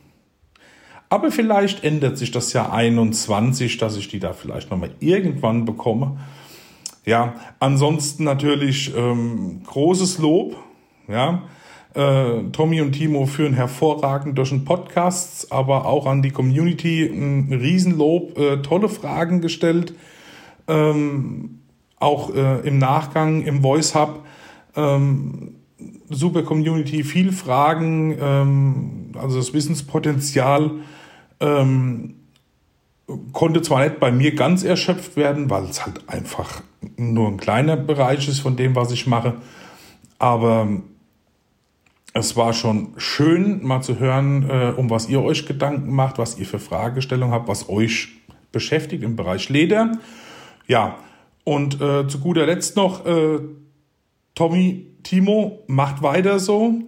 Aber vielleicht ändert sich das Jahr 21, dass ich die da vielleicht nochmal irgendwann bekomme. Ja, ansonsten natürlich ähm, großes Lob. Ja, äh, Tommy und Timo führen hervorragend durch den Podcasts, aber auch an die Community ein Riesenlob, äh, tolle Fragen gestellt. Ähm, auch äh, im Nachgang im Voice Hub. Ähm, super Community, viel Fragen, ähm, also das Wissenspotenzial ähm, konnte zwar nicht bei mir ganz erschöpft werden, weil es halt einfach nur ein kleiner Bereich ist von dem, was ich mache, aber es war schon schön, mal zu hören, äh, um was ihr euch Gedanken macht, was ihr für Fragestellungen habt, was euch beschäftigt im Bereich Leder. Ja, und äh, zu guter Letzt noch, äh, Tommy, Timo, macht weiter so.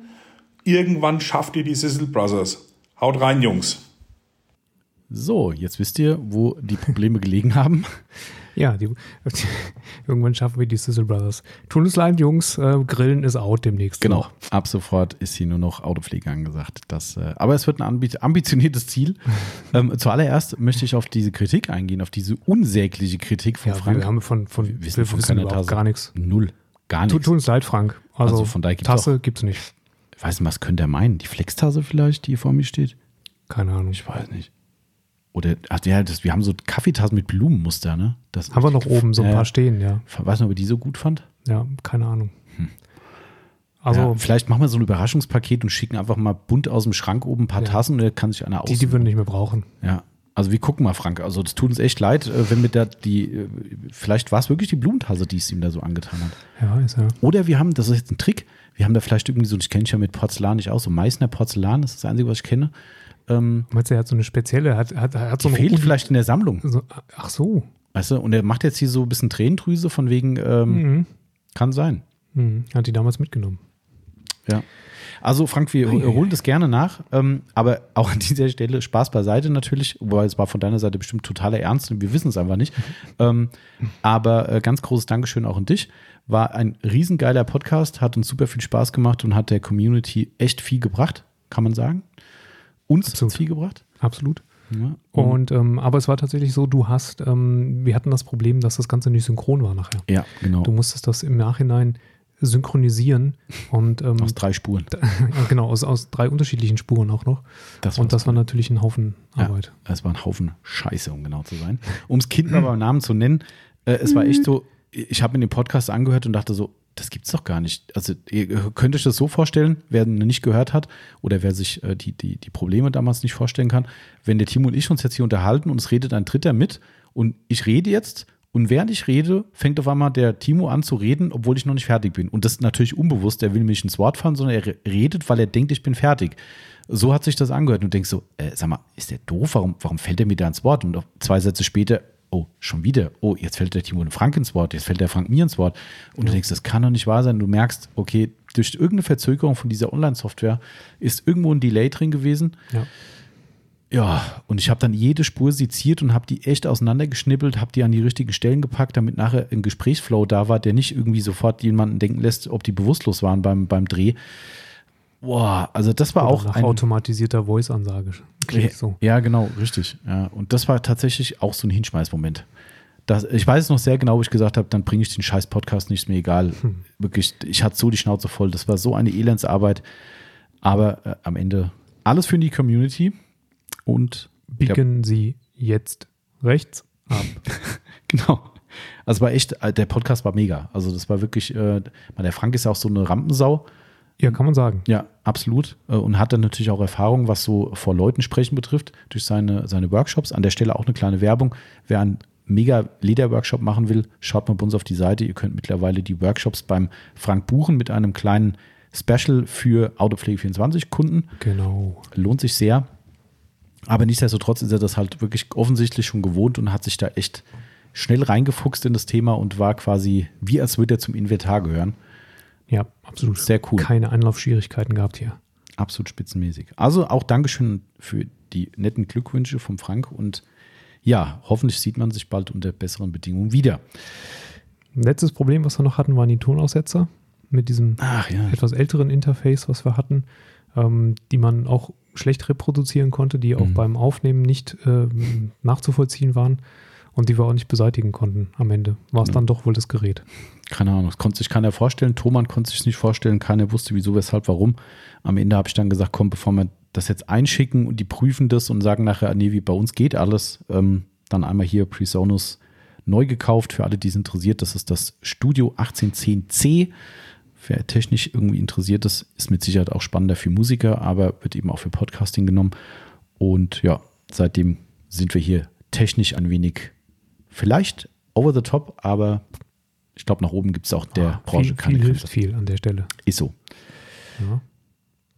Irgendwann schafft ihr die Sizzle Brothers. Haut rein, Jungs. So, jetzt wisst ihr, wo die Probleme gelegen haben. Ja, die, [laughs] irgendwann schaffen wir die Sizzle Brothers. Tun es leid, Jungs, äh, Grillen ist out demnächst. Genau. noch. Ab sofort ist hier nur noch Autopflege angesagt. Das, äh, aber es wird ein ambi ambitioniertes Ziel. [laughs] ähm, zuallererst möchte ich auf diese Kritik eingehen, auf diese unsägliche Kritik von Ja, Frank. wir haben von, von Wir wissen von wissen überhaupt Tasse. gar nichts. Null. Gar nichts. Tut uns leid, Frank. Also, Also von daher gibt's Tasse gibt's nicht. Weiß nicht, was könnte er meinen? Die Flextasse vielleicht, die hier vor mir steht? Keine Ahnung. Ich weiß nicht. Oder, ach ja, das, wir haben so Kaffeetassen mit Blumenmuster, ne? Das, Haben wir noch oben so ein paar stehen, ja. Ich weiß nicht, ob er die so gut fand. Ja, keine Ahnung. Also, ja, vielleicht machen wir so ein Überraschungspaket und schicken einfach mal bunt aus dem Schrank oben ein paar Ja. Tassen und da kann sich einer aus. die, die wir nicht mehr brauchen. Ja, also wir gucken mal, Frank. Also das tut uns echt leid, äh, wenn wir da die, äh, vielleicht war es wirklich die Blumentase, die es ihm da so angetan hat. Ja, ist ja. Oder wir haben, das ist jetzt ein Trick, wir haben da vielleicht irgendwie so, ich kenne mich ja mit Porzellan nicht aus, so Meißner Porzellan, das ist das Einzige, was ich kenne. Ähm, Meinst du, er hat so eine spezielle, hat, hat, hat so eine fehlt Uni- vielleicht in der Sammlung, So, ach so. weißt du? Und er macht jetzt hier so ein bisschen Tränendrüse von wegen, ähm, Mhm. kann sein. Mhm. Hat die damals mitgenommen. Ja. Also Frank, wir holen das gerne nach, ähm, aber auch an dieser Stelle Spaß beiseite natürlich, wobei es war von deiner Seite bestimmt totaler Ernst und wir wissen es einfach nicht. ähm, aber äh, ganz großes Dankeschön auch an dich. War ein riesengeiler Podcast, hat uns super viel Spaß gemacht und hat der Community echt viel gebracht, kann man sagen. Uns Absolut. viel gebracht. Absolut. Ja. Und ähm, aber es war tatsächlich so, du hast, ähm, wir hatten das Problem, dass das Ganze nicht synchron war nachher. ja, genau. Du musstest das im Nachhinein synchronisieren und ähm, Aus drei Spuren. [laughs] ja, genau, aus, aus drei unterschiedlichen Spuren auch noch. Das und das war natürlich ein Haufen Arbeit. Ja, es war ein Haufen Scheiße, um genau zu sein. Um das Kind mal beim Namen zu nennen, äh, es war echt so, ich habe mir den Podcast angehört und dachte so, das gibt's doch gar nicht. Also ihr könnt euch das so vorstellen, wer nicht gehört hat oder wer sich äh, die, die, die Probleme damals nicht vorstellen kann, wenn der Timo und ich uns jetzt hier unterhalten und es redet ein Dritter mit und ich rede jetzt und während ich rede, fängt auf einmal der Timo an zu reden, obwohl ich noch nicht fertig bin. Und das ist natürlich unbewusst, der will mich ins Wort fallen, sondern er re- redet, weil er denkt, ich bin fertig. So hat sich das angehört. Und denkst so, äh, sag mal, ist der doof? Warum, warum fällt er mir da ins Wort? Und zwei Sätze später, oh, schon wieder. Oh, jetzt fällt der Timo und Frank ins Wort, jetzt fällt der Frank mir ins Wort. Und du denkst, das kann doch nicht wahr sein. Du merkst, okay, durch irgendeine Verzögerung von dieser Online-Software ist irgendwo ein Delay drin gewesen. Ja. Ja, und ich habe dann jede Spur seziert und habe die echt auseinandergeschnippelt, habe die an die richtigen Stellen gepackt, damit nachher ein Gesprächsflow da war, der nicht irgendwie sofort jemanden denken lässt, ob die bewusstlos waren beim, beim Dreh. Boah, also das war Oder auch nach ein, automatisierter Voice-Ansage. Klingt so. ja, genau, richtig. Ja, und das war tatsächlich auch so ein Hinschmeißmoment. Das, ich weiß es noch sehr genau, wo ich gesagt habe, dann bringe ich den scheiß Podcast nicht, ist mir egal. Hm. Wirklich, ich hatte so die Schnauze voll. Das war so eine Elendsarbeit. Aber äh, am Ende alles für die Community. Und Biegen Sie jetzt rechts ab. [laughs] Genau. Also war echt, äh, der Podcast war mega. Also das war wirklich, äh, der Frank ist ja auch so eine Rampensau. Ja, kann man sagen. Ja, absolut. Äh, Und hat dann natürlich auch Erfahrung, was so vor Leuten sprechen betrifft, durch seine, seine Workshops. An der Stelle auch eine kleine Werbung. Wer einen mega Leder-Workshop machen will, schaut mal bei uns auf die Seite. Ihr könnt mittlerweile die Workshops beim Frank buchen mit einem kleinen Special für Autopflege24-Kunden. Genau. Lohnt sich sehr. Aber nichtsdestotrotz ist er das halt wirklich offensichtlich schon gewohnt und hat sich da echt schnell reingefuchst in das Thema und war quasi wie als würde er zum Inventar gehören. Ja, absolut. Sehr cool. Keine Anlaufschwierigkeiten gehabt hier. Absolut spitzenmäßig. Also auch Dankeschön für die netten Glückwünsche vom Frank und ja, hoffentlich sieht man sich bald unter besseren Bedingungen wieder. Letztes Problem, was wir noch hatten, waren die Tonaussetzer mit diesem ja, etwas älteren Interface, was wir hatten, ähm, die man auch schlecht reproduzieren konnte, die auch Mhm. beim Aufnehmen nicht ähm, nachzuvollziehen waren und die wir auch nicht beseitigen konnten. Am Ende war es Ja. dann doch wohl das Gerät. Keine Ahnung, das konnte sich keiner vorstellen. Thomann konnte sich nicht vorstellen, keiner wusste wieso, weshalb, warum. Am Ende habe ich dann gesagt, komm, bevor wir das jetzt einschicken und die prüfen das und sagen nachher, nee, wie bei uns geht alles, ähm, dann einmal hier Presonus neu gekauft für alle, die es interessiert. Das ist das Studio 1810C. Wer technisch irgendwie interessiert ist, ist mit Sicherheit auch spannender für Musiker, aber wird eben auch für Podcasting genommen. Und ja, seitdem sind wir hier technisch ein wenig vielleicht over the top, aber ich glaube, nach oben gibt es auch der Ah, Branche viel, keine viel hilft viel an der Stelle. Ist so. Ja.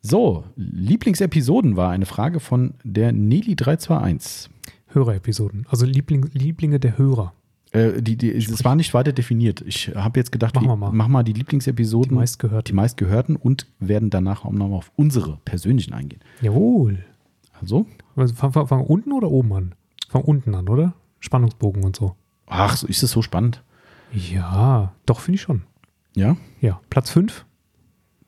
So, Lieblingsepisoden war eine Frage von der Nelly321. Hörerepisoden, also Liebling, Lieblinge der Hörer. Äh, die, die, das war nicht weiter definiert. Ich habe jetzt gedacht, Machen wir- wir mal. mach mal die Lieblingsepisoden, Die meistgehörten. die meistgehörten und werden danach auch nochmal auf unsere persönlichen eingehen. Jawohl. Also, Also fang, fang, fang unten oder oben an? Fang unten an, oder? Spannungsbogen und so. ach, so ist es so spannend. Ja, doch, finde ich schon. Ja, Ja, Platz 5.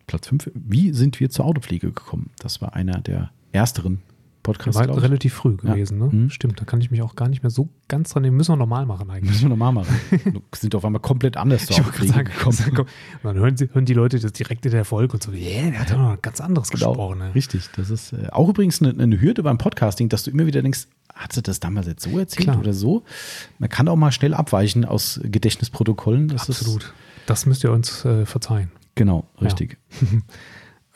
Platz 5. Wie sind wir zur Autopflege gekommen? Das war einer der ersteren Podcasts, War relativ früh Ja. gewesen, ne? Mhm. Stimmt, da kann ich mich auch gar nicht mehr so ganz dran nehmen. Müssen wir normal machen eigentlich. Müssen wir nochmal machen. [laughs] Sind auf einmal komplett anders zur Autopflege sagen, gekommen. [laughs] Und dann hören, sie, hören die Leute das direkt in der Folge und so, yeah, der hat doch noch ganz anderes gesprochen. Ne? Richtig. Das ist äh, auch übrigens eine, eine Hürde beim Podcasting, dass du immer wieder denkst, hat sie das damals jetzt so erzählt Klar. oder so? Man kann auch mal schnell abweichen aus Gedächtnisprotokollen. Das Absolut. Das müsst ihr uns äh, verzeihen. Ist, genau, richtig. [laughs]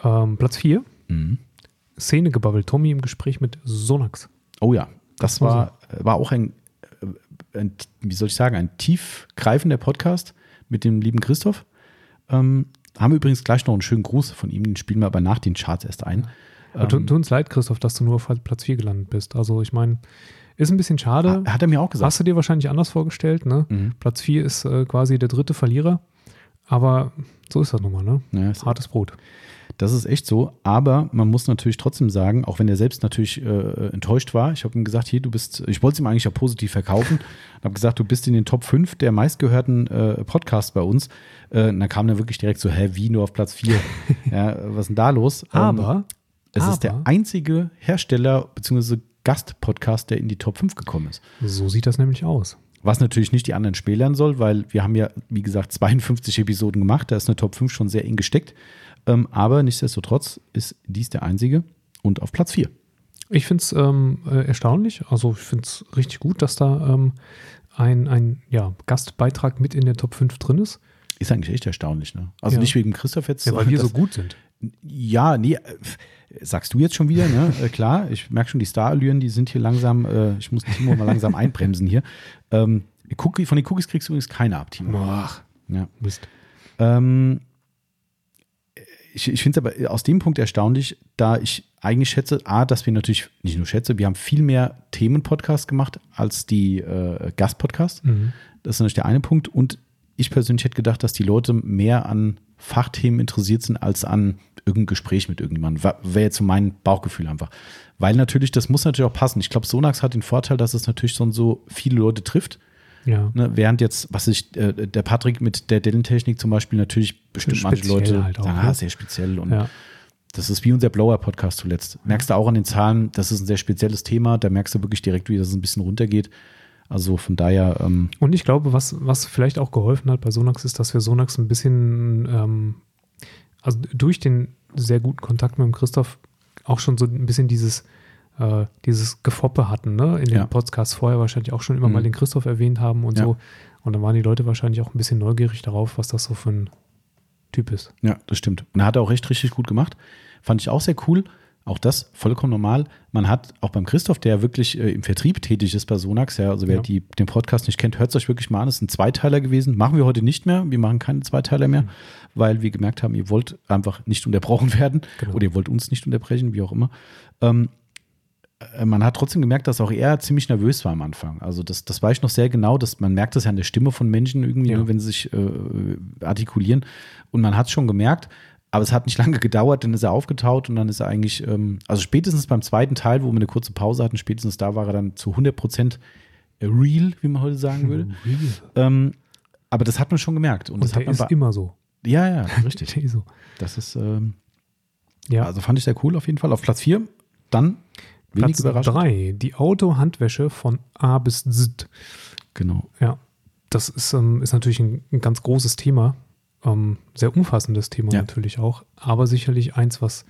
Ähm, Platz 4. Mhm. Szene gebabbelt. Tommy im Gespräch mit Sonax. Oh ja, das Das war war, war auch ein, äh, ein, wie soll ich sagen, ein tiefgreifender Podcast mit dem lieben Christoph. Ähm, haben wir übrigens gleich noch einen schönen Gruß von ihm, den spielen wir aber nach den Charts erst ein. Ähm, Tut uns leid, Christoph, dass du nur auf Platz 4 gelandet bist. Also ich meine, ist ein bisschen schade. Hat er mir auch gesagt. Hast du dir wahrscheinlich anders vorgestellt, ne? Mhm. Platz 4 ist äh, quasi der dritte Verlierer. Aber so ist das nun mal, ne? Ja, es- Hartes Brot. Das ist echt so. Aber man muss natürlich trotzdem sagen, auch wenn er selbst natürlich äh, enttäuscht war, ich habe ihm gesagt, hier, du bist, ich wollte es ihm eigentlich ja positiv verkaufen [laughs] und habe gesagt, du bist in den Top 5 der meistgehörten äh, Podcasts bei uns. Äh, und dann kam er wirklich direkt so, hä, wie nur auf Platz 4? [laughs] ja, was ist denn da los? Aber, ähm, es aber ist der einzige Hersteller bzw. Gastpodcast, der in die Top 5 gekommen ist. so sieht das nämlich aus. Was natürlich nicht die anderen schmälern soll, weil wir haben ja, wie gesagt, 52 Episoden gemacht. Da ist eine Top 5 schon sehr eng gesteckt. Ähm, aber nichtsdestotrotz ist dies der einzige und auf Platz 4. Ich finde es ähm, äh, erstaunlich. Also ich finde es richtig gut, dass da ähm, ein, ein ja, Gastbeitrag mit in der Top 5 drin ist. Ist eigentlich echt erstaunlich, ne? Also Ja. nicht wegen Christoph jetzt. Ja, weil wir so gut sind. Ja, nee, sagst du jetzt schon wieder, ne? [laughs] Äh, klar, ich merke schon, die Starallüren, die sind hier langsam, äh, ich muss Timo mal langsam einbremsen hier. Ähm, Cookie, von den Cookies kriegst du übrigens keine ab, Timo. Ach, Ja. Mist. Ähm, ich ich finde es aber aus dem Punkt erstaunlich, da ich eigentlich schätze, A, dass wir natürlich, nicht nur schätze, wir haben viel mehr Themenpodcasts gemacht als die äh, Gastpodcasts. Mhm. Das ist natürlich der eine Punkt. Und ich persönlich hätte gedacht, dass die Leute mehr an Fachthemen interessiert sind als an irgendein Gespräch mit irgendjemandem. Wäre jetzt so mein Bauchgefühl einfach. Weil natürlich, das muss natürlich auch passen. Ich glaube, Sonax hat den Vorteil, dass es natürlich schon so viele Leute trifft. Ja. Ne, während jetzt, was ich, äh, der Patrick mit der Dellentechnik zum Beispiel natürlich bestimmt manche Leute halt auch, sagen, ne? ah, sehr speziell und ja. das ist wie unser Blower-Podcast zuletzt. Merkst du auch an den Zahlen, das ist ein sehr spezielles Thema, da merkst du wirklich direkt, wie das ein bisschen runtergeht. Also von daher, ähm, Und ich glaube, was, was vielleicht auch geholfen hat bei Sonax ist, dass wir Sonax ein bisschen, ähm, also durch den sehr guten Kontakt mit dem Christoph auch schon so ein bisschen dieses, äh, dieses Gefoppe hatten, ne? In den Ja. Podcasts vorher wahrscheinlich auch schon immer Mhm. mal den Christoph erwähnt haben und Ja. so. Und dann waren die Leute wahrscheinlich auch ein bisschen neugierig darauf, was das so für ein Typ ist. ja, das stimmt. Und er hat auch recht richtig gut gemacht. Fand ich auch sehr cool. Auch das vollkommen normal. Man hat auch beim Christoph, der wirklich äh, im Vertrieb tätig ist bei Sonax, ja, also wer Ja. die, den Podcast nicht kennt, hört es euch wirklich mal an. Es ist ein Zweiteiler gewesen. Machen wir heute nicht mehr. Wir machen keine Zweiteiler mehr, weil wir gemerkt haben, ihr wollt einfach nicht unterbrochen [laughs] werden Genau. oder ihr wollt uns nicht unterbrechen, wie auch immer. Ähm, äh, man hat trotzdem gemerkt, dass auch er ziemlich nervös war am Anfang. Also das, das weiß ich noch sehr genau, dass man merkt das ja an der Stimme von Menschen irgendwie, Ja. ne, wenn sie sich äh, artikulieren. Und man hat es schon gemerkt, aber es hat nicht [laughs] lange gedauert, dann ist er aufgetaut und dann ist er eigentlich, ähm, also spätestens beim zweiten Teil, wo wir eine kurze Pause hatten, spätestens da war er dann zu 100 Prozent real, wie man heute sagen würde. [laughs] ähm, aber das hat man schon gemerkt. Und, Und das hat man ist immer so. ja, ja, [laughs] richtig. Der ist so. Das ist, ähm, Ja. also fand ich sehr cool auf jeden Fall. Auf Platz 4, dann wenig Platz überraschend. drei, die Autohandwäsche von A bis Z. Genau. Ja, das ist, ähm, ist natürlich ein, ein ganz großes Thema. Ähm, sehr umfassendes Thema Ja. natürlich auch, aber sicherlich eins, was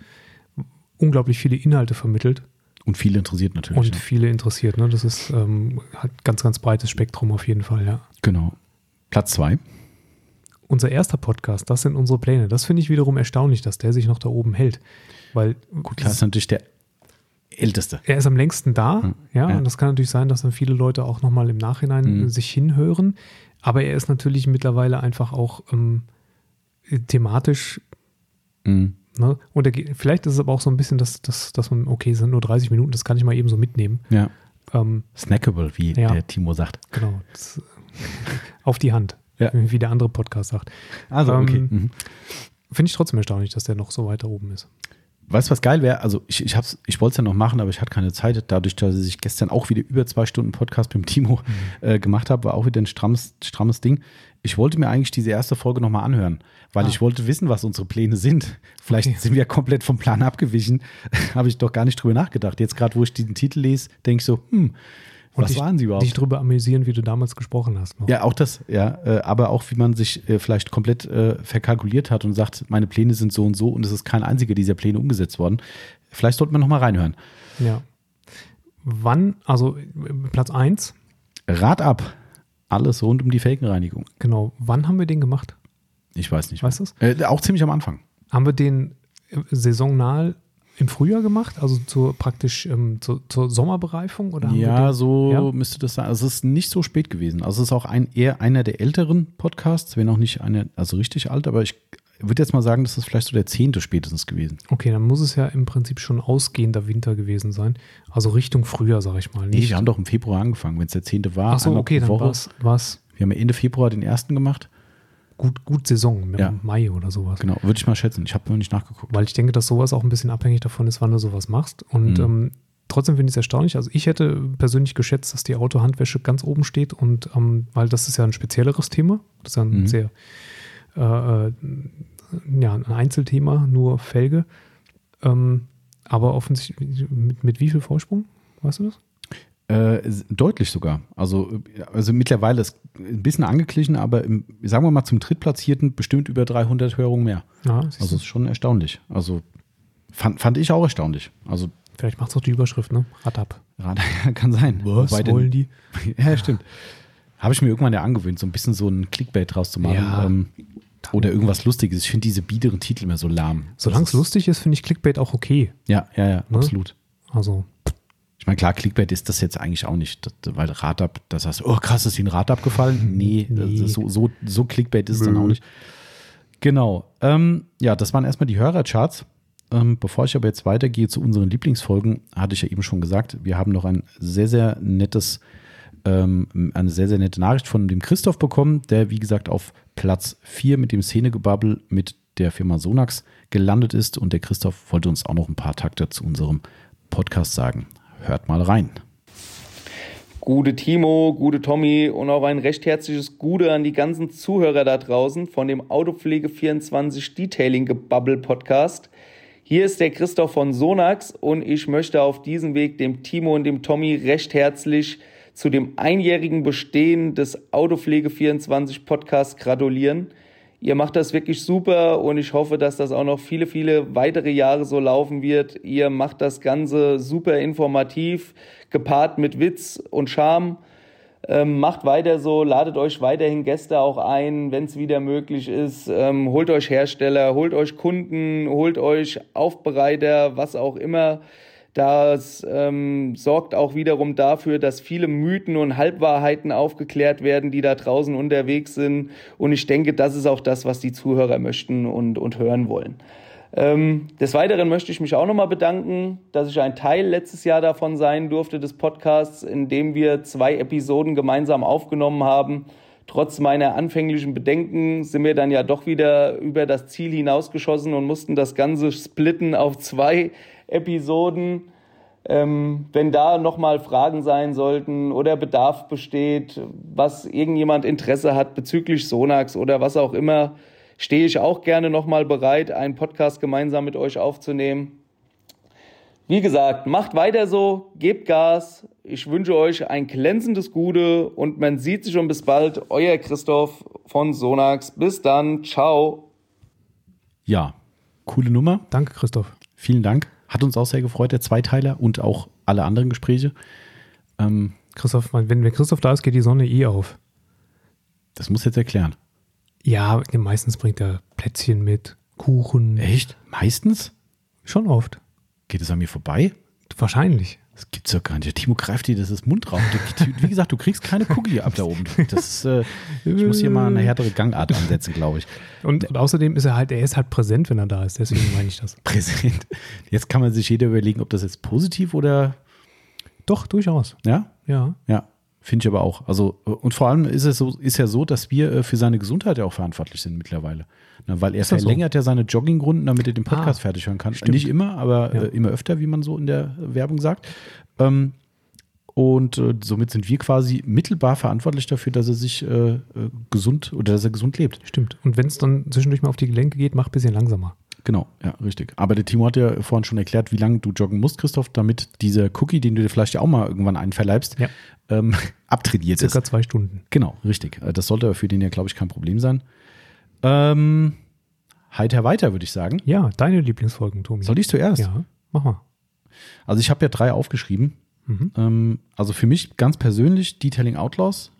unglaublich viele Inhalte vermittelt Und viele interessiert natürlich. und ne? viele interessiert. Ne? Das ist ähm, hat ganz, ganz breites Spektrum auf jeden Fall, ja. Genau. Platz 2. Unser erster Podcast, das sind unsere Pläne. Das finde ich wiederum erstaunlich, dass der sich noch da oben hält. Weil Gut, klar ist natürlich der älteste. er ist am längsten da, Hm, ja, ja. und das kann natürlich sein, dass dann viele Leute auch nochmal im Nachhinein Hm. sich hinhören. Aber er ist natürlich mittlerweile einfach auch ähm, thematisch Mhm. Ne? Und er, geht- vielleicht ist es aber auch so ein bisschen, dass, dass, dass man, okay, es sind nur 30 Minuten, das kann ich mal eben so mitnehmen. Ja. Ähm, Snackable, wie Ja. der Timo sagt. genau. Das, [laughs] auf die Hand, Ja. wie der andere Podcast sagt. Also, okay. Ähm, Mhm. Finde ich trotzdem erstaunlich, dass der noch so weiter oben ist. Weißt du, was geil wäre? Also, ich, ich, hab's- ich wollte es ja noch machen, aber ich hatte keine Zeit. Dadurch, dass ich gestern auch wieder über zwei Stunden Podcast mit dem Timo äh, gemacht habe, war auch wieder ein strammes, strammes Ding. Ich wollte mir eigentlich diese erste Folge nochmal anhören, weil Ah. ich wollte wissen, was unsere Pläne sind. Vielleicht Okay. sind wir komplett vom Plan abgewichen. [laughs] habe ich doch gar nicht drüber nachgedacht. Jetzt gerade, wo ich diesen Titel lese, denke ich so, hm, was dich, waren sie überhaupt? Dich drüber amüsieren, wie du damals gesprochen hast. Noch. Ja, auch das, ja. Äh, aber auch, wie man sich äh, vielleicht komplett äh, verkalkuliert hat und sagt, meine Pläne sind so und so und es ist kein einziger dieser Pläne umgesetzt worden. Vielleicht sollten wir nochmal reinhören. ja. Wann, also Platz 1, Rad ab. Alles rund um die Felgenreinigung. genau, wann haben wir den gemacht? Ich weiß nicht. Weißt du es? Äh, auch ziemlich am Anfang. Haben wir den äh, saisonal im Frühjahr gemacht, also zur praktisch ähm, zur, zur Sommerbereifung? Oder Ja, so Ja? müsste das sein. Also es ist nicht so spät gewesen. Also es ist auch ein, eher einer der älteren Podcasts, wenn auch nicht einer, also richtig alt, aber ich würde jetzt mal sagen, das ist vielleicht so der zehnte spätestens gewesen. Okay, dann muss es ja im Prinzip schon ausgehender Winter gewesen sein. Also Richtung Frühjahr, sag ich mal. Nee, Nicht. wir haben doch im Februar angefangen, wenn es der zehnte war. Ach so, okay, dann war's, war's. Wir haben ja Ende Februar den ersten gemacht. Gut, gut Saison, Ja. Mai oder sowas. Genau, würde ich mal schätzen. Ich habe noch nicht nachgeguckt. Weil ich denke, dass sowas auch ein bisschen abhängig davon ist, wann du sowas machst. Und Mhm. ähm, trotzdem finde ich es erstaunlich. Also ich hätte persönlich geschätzt, dass die Autohandwäsche ganz oben steht und ähm, weil das ist ja ein spezielleres Thema. Das ist ja ein Mhm. sehr äh, äh, ja, ein Einzelthema, nur Felge. Ähm, aber offensichtlich mit, mit wie viel Vorsprung? Weißt du das? Äh, deutlich sogar. Also, also mittlerweile ist ein bisschen angeglichen, aber im, sagen wir mal zum Drittplatzierten bestimmt über 300 Hörungen mehr. Ja, Also ist schon erstaunlich. Also fand, fand ich auch erstaunlich. Also Vielleicht macht es auch die Überschrift, ne? Rad ab. [laughs] Radar kann sein. Wobei denn- die? [laughs] Ja, stimmt. Habe ich mir irgendwann ja angewöhnt, so ein bisschen so ein Clickbait draus zu machen. Ja. Ähm, oder irgendwas Lustiges. Ich finde diese biederen Titel immer so lahm. Solange es lustig ist, finde ich Clickbait auch okay. Ja, ja, ja, Ne? absolut. Also, Ich meine, klar, Clickbait ist das jetzt eigentlich auch nicht, weil Radab, das heißt, oh krass, ist Ihnen Radab gefallen? Nee, [laughs] Nee. Das, so, so, so Clickbait ist es dann auch nicht. Genau. Ähm, ja, das waren erstmal die Hörercharts. Ähm, bevor ich aber jetzt weitergehe zu unseren Lieblingsfolgen, hatte ich ja eben schon gesagt, wir haben noch ein sehr, sehr nettes, ähm, eine sehr, sehr nette Nachricht von dem Christoph bekommen, der, wie gesagt, auf Platz 4 mit dem Szenegebabbel mit der Firma Sonax gelandet ist. Und der Christoph wollte uns auch noch ein paar Takte zu unserem Podcast sagen. Hört mal rein. Gute Timo, gute Tommy und auch ein recht herzliches Gute an die ganzen Zuhörer da draußen von dem Autopflege24 Detailing Gebubble Podcast. Hier ist der Christoph von Sonax und ich möchte auf diesem Weg dem Timo und dem Tommy recht herzlich zu dem einjährigen Bestehen des Autopflege24 Podcasts gratulieren. Ihr macht das wirklich super und ich hoffe, dass das auch noch viele, viele weitere Jahre so laufen wird. Ihr macht das Ganze super informativ, gepaart mit Witz und Charme. Ähm, macht weiter so, ladet euch weiterhin Gäste auch ein, wenn es wieder möglich ist. Ähm, holt euch Hersteller, holt euch Kunden, holt euch Aufbereiter, was auch immer. Das ähm, sorgt auch wiederum dafür, dass viele Mythen und Halbwahrheiten aufgeklärt werden, die da draußen unterwegs sind. Und ich denke, das ist auch das, was die Zuhörer möchten und, und hören wollen. Ähm, des Weiteren möchte ich mich auch nochmal bedanken, dass ich ein Teil letztes Jahr davon sein durfte, des Podcasts, in dem wir zwei Episoden gemeinsam aufgenommen haben. Trotz meiner anfänglichen Bedenken sind wir dann ja doch wieder über das Ziel hinausgeschossen und mussten das Ganze splitten auf zwei Episoden. Ähm, wenn da nochmal Fragen sein sollten oder Bedarf besteht, was irgendjemand Interesse hat bezüglich Sonax oder was auch immer, stehe ich auch gerne nochmal bereit, einen Podcast gemeinsam mit euch aufzunehmen. Wie gesagt, macht weiter so, gebt Gas. Ich wünsche euch ein glänzendes Gute und man sieht sich und bis bald. Euer Christoph von Sonax. Bis dann. Ciao. Ja, coole Nummer. danke, Christoph. Vielen Dank. Hat uns auch sehr gefreut, der Zweiteiler und auch alle anderen Gespräche. Ähm, Christoph, wenn, wenn Christoph da ist, geht die Sonne eh auf. das muss jetzt erklären. Ja, meistens bringt er Plätzchen mit, Kuchen. Echt? Meistens? Schon oft. Geht es an mir vorbei? Wahrscheinlich. Das gibt's doch gar nicht. Der Timo greift dir das ist Mund raus. Du, du, wie gesagt, du kriegst keine Cookie ab da oben. Das ist, äh, ich muss hier mal eine härtere Gangart ansetzen, glaube ich. Und, und außerdem ist er halt, er ist halt präsent, wenn er da ist. Deswegen meine ich das. [laughs] Präsent. Jetzt kann man sich jeder überlegen, ob das jetzt positiv oder Doch, durchaus. ja, Ja. ja, finde ich aber auch. Also äh, und vor allem ist es so, ist ja so, dass wir äh, für seine Gesundheit ja auch verantwortlich sind mittlerweile, Na, weil er das so? verlängert ja seine Joggingrunden, damit er den Podcast Ah, fertig hören kann. stimmt. Nicht immer, aber Ja. äh, immer öfter, wie man so in der Werbung sagt. Ähm, und äh, somit sind wir quasi mittelbar verantwortlich dafür, dass er sich äh, äh, gesund oder dass er gesund lebt. Stimmt. Und wenn es dann zwischendurch mal auf die Gelenke geht, mach ein bisschen langsamer. Genau, ja, richtig. Aber der Timo hat ja vorhin schon erklärt, wie lange du joggen musst, Christoph, damit dieser Cookie, den du dir vielleicht ja auch mal irgendwann einverleibst, Ja. ähm, [laughs] abtrainiert Circa ist. zwei Stunden. Genau, richtig. Äh, Das sollte für den ja, glaube ich, kein Problem sein. Ähm, heiter weiter, würde ich sagen. Ja, deine Lieblingsfolgen, Tomi. Soll ich zuerst? Ja, mach mal. Also ich habe ja drei aufgeschrieben. Mhm. Ähm, also für mich ganz persönlich Detailing Outlaws,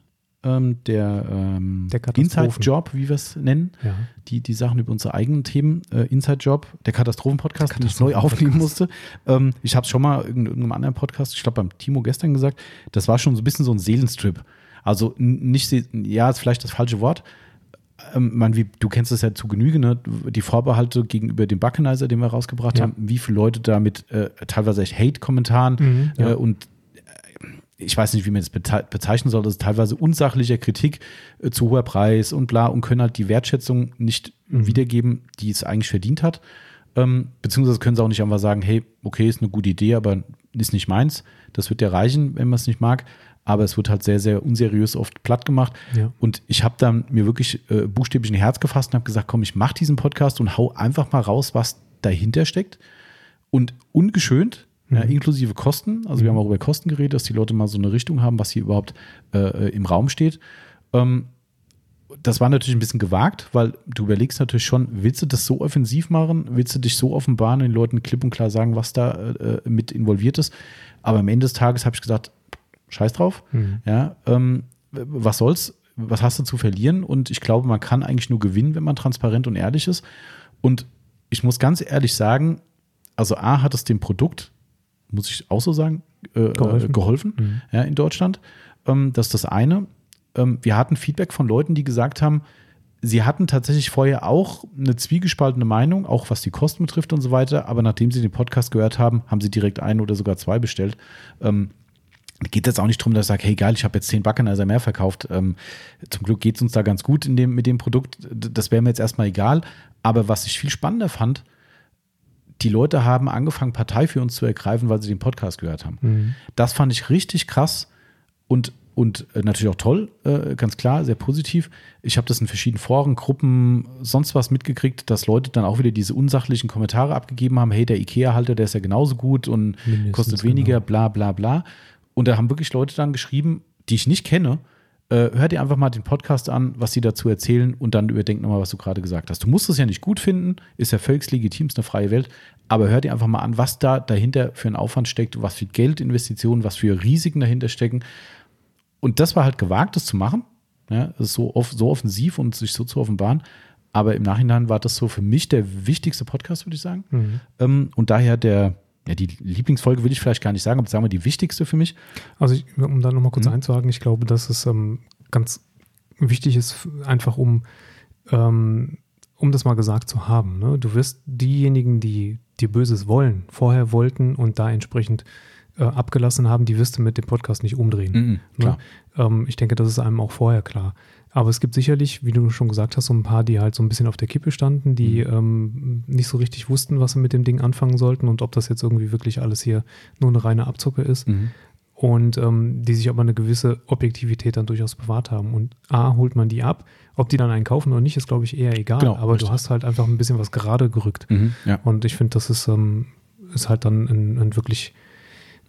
ähm, der, ähm, Der. Inside-Job, wie wir es nennen. Ja. Die, die Sachen über unsere eigenen Themen, äh, Inside-Job, der Katastrophen-Podcast, den ich neu aufnehmen musste. Ähm, ich habe es schon mal in irgendeinem anderen Podcast, ich glaube beim Timo gestern gesagt, das war schon so ein bisschen so ein Seelenstrip. Also nicht, ja, ist vielleicht das falsche Wort. Ähm, man, wie, du kennst es ja zu Genüge, ne? die Vorbehalte gegenüber dem Buckenizer, den wir rausgebracht Ja. haben, wie viele Leute da mit äh, teilweise echt Hate-Kommentaren Mhm, ja. äh, und ich weiß nicht, wie man das bezeichnen soll, das ist teilweise unsachlicher Kritik äh, zu hoher Preis und bla und können halt die Wertschätzung nicht mhm. wiedergeben, die es eigentlich verdient hat. Ähm, beziehungsweise können sie auch nicht einfach sagen, hey, okay, ist eine gute Idee, aber ist nicht meins. Das wird ja reichen, wenn man es nicht mag. Aber es wird halt sehr, sehr unseriös oft platt gemacht. Ja. Und ich habe dann mir wirklich äh, buchstäblich ein Herz gefasst und habe gesagt, komm, ich mache diesen Podcast und hau einfach mal raus, was dahinter steckt. Und ungeschönt. Ja, inklusive Kosten. Also wir haben auch über Kosten geredet, dass die Leute mal so eine Richtung haben, was hier überhaupt äh, im Raum steht. Ähm, das war natürlich ein bisschen gewagt, weil du überlegst natürlich schon, willst du das so offensiv machen? Willst du dich so offenbaren, den Leuten klipp und klar sagen, was da äh, mit involviert ist? Aber am Ende des Tages habe ich gesagt, scheiß drauf. Mhm. Ja, ähm, was soll's? Was hast du zu verlieren? Und ich glaube, man kann eigentlich nur gewinnen, wenn man transparent und ehrlich ist. Und ich muss ganz ehrlich sagen, also A hat es dem Produkt, muss ich auch so sagen, äh, geholfen, geholfen mhm. ja, in Deutschland. Ähm, das ist das eine ähm, wir hatten Feedback von Leuten, die gesagt haben, sie hatten tatsächlich vorher auch eine zwiegespaltene Meinung, auch was die Kosten betrifft und so weiter, aber nachdem sie den Podcast gehört haben, haben sie direkt ein oder sogar zwei bestellt. Ähm, geht jetzt auch nicht darum, dass ich sage, hey geil, ich habe jetzt zehn Backenheiser mehr verkauft. Ähm, zum Glück geht es uns da ganz gut in dem, mit dem Produkt. Das wäre mir jetzt erstmal egal. Aber was ich viel spannender fand, die Leute haben angefangen, Partei für uns zu ergreifen, weil sie den Podcast gehört haben. Mhm. Das fand ich richtig krass. Und und äh, natürlich auch toll, äh, ganz klar, sehr positiv. Ich habe das in verschiedenen Foren, Gruppen, sonst was mitgekriegt, dass Leute dann auch wieder diese unsachlichen Kommentare abgegeben haben, hey, der IKEA-Halter, der ist ja genauso gut und Mindestens kostet weniger, genau. bla bla bla. Und da haben wirklich Leute dann geschrieben, die ich nicht kenne, äh, hör dir einfach mal den Podcast an, was sie dazu erzählen und dann überdenk nochmal, was du gerade gesagt hast. Du musst es ja nicht gut finden, ist ja völlig legitim, ist eine freie Welt, aber hör dir einfach mal an, was da dahinter für einen Aufwand steckt, was für Geldinvestitionen, was für Risiken dahinter stecken und das war halt gewagt, das zu machen. Ja, so, off so offensiv und sich so zu offenbaren. Aber im Nachhinein war das so für mich der wichtigste Podcast, würde ich sagen. Mhm. Ähm, und daher der, ja, die Lieblingsfolge will ich vielleicht gar nicht sagen, aber sagen wir die wichtigste für mich. Also, ich, um da nochmal kurz mhm. einzuhaken, ich glaube, dass es ähm, ganz wichtig ist, einfach um, ähm, um das mal gesagt zu haben. Ne? Du wirst diejenigen, die dir Böses wollen, vorher wollten und da entsprechend äh, abgelassen haben, die wirst du mit dem Podcast nicht umdrehen. Mhm, klar. Ne? Ähm, ich denke, das ist einem auch vorher klar. Aber es gibt sicherlich, wie du schon gesagt hast, so ein paar, die halt so ein bisschen auf der Kippe standen, die mhm. ähm, nicht so richtig wussten, was sie mit dem Ding anfangen sollten und ob das jetzt irgendwie wirklich alles hier nur eine reine Abzocke ist. Mhm. Und ähm, die sich aber eine gewisse Objektivität dann durchaus bewahrt haben. Und A, holt man die ab. Ob die dann einen kaufen oder nicht, ist, glaube ich, eher egal. Genau, aber richtig. du hast halt einfach ein bisschen was gerade gerückt. Mhm, ja. Und ich finde, das ist, ähm, ist halt dann ein, ein wirklich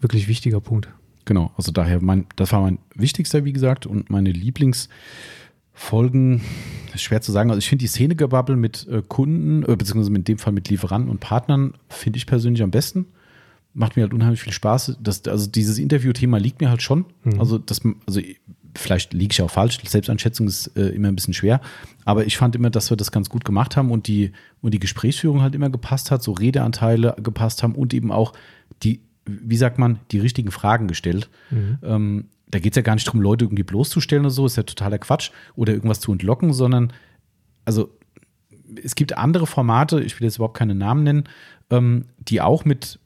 wirklich wichtiger Punkt. Genau, also daher, mein, das war mein wichtigster, wie gesagt, und meine Lieblingsfolgen, ist schwer zu sagen. Also ich finde die Szenegebabbel mit äh, Kunden, äh, beziehungsweise in dem Fall mit Lieferanten und Partnern, finde ich persönlich am besten. Macht mir halt unheimlich viel Spaß. Das, also dieses Interviewthema liegt mir halt schon. Mhm. Also, das, also vielleicht liege ich auch falsch, Selbsteinschätzung ist äh, immer ein bisschen schwer, aber ich fand immer, dass wir das ganz gut gemacht haben und die, und die Gesprächsführung halt immer gepasst hat, so Redeanteile gepasst haben und eben auch die wie sagt man, die richtigen Fragen gestellt. Mhm. Ähm, da geht es ja gar nicht darum, Leute irgendwie bloßzustellen oder so, ist ja totaler Quatsch oder irgendwas zu entlocken, sondern also es gibt andere Formate, ich will jetzt überhaupt keine Namen nennen, ähm, die auch mit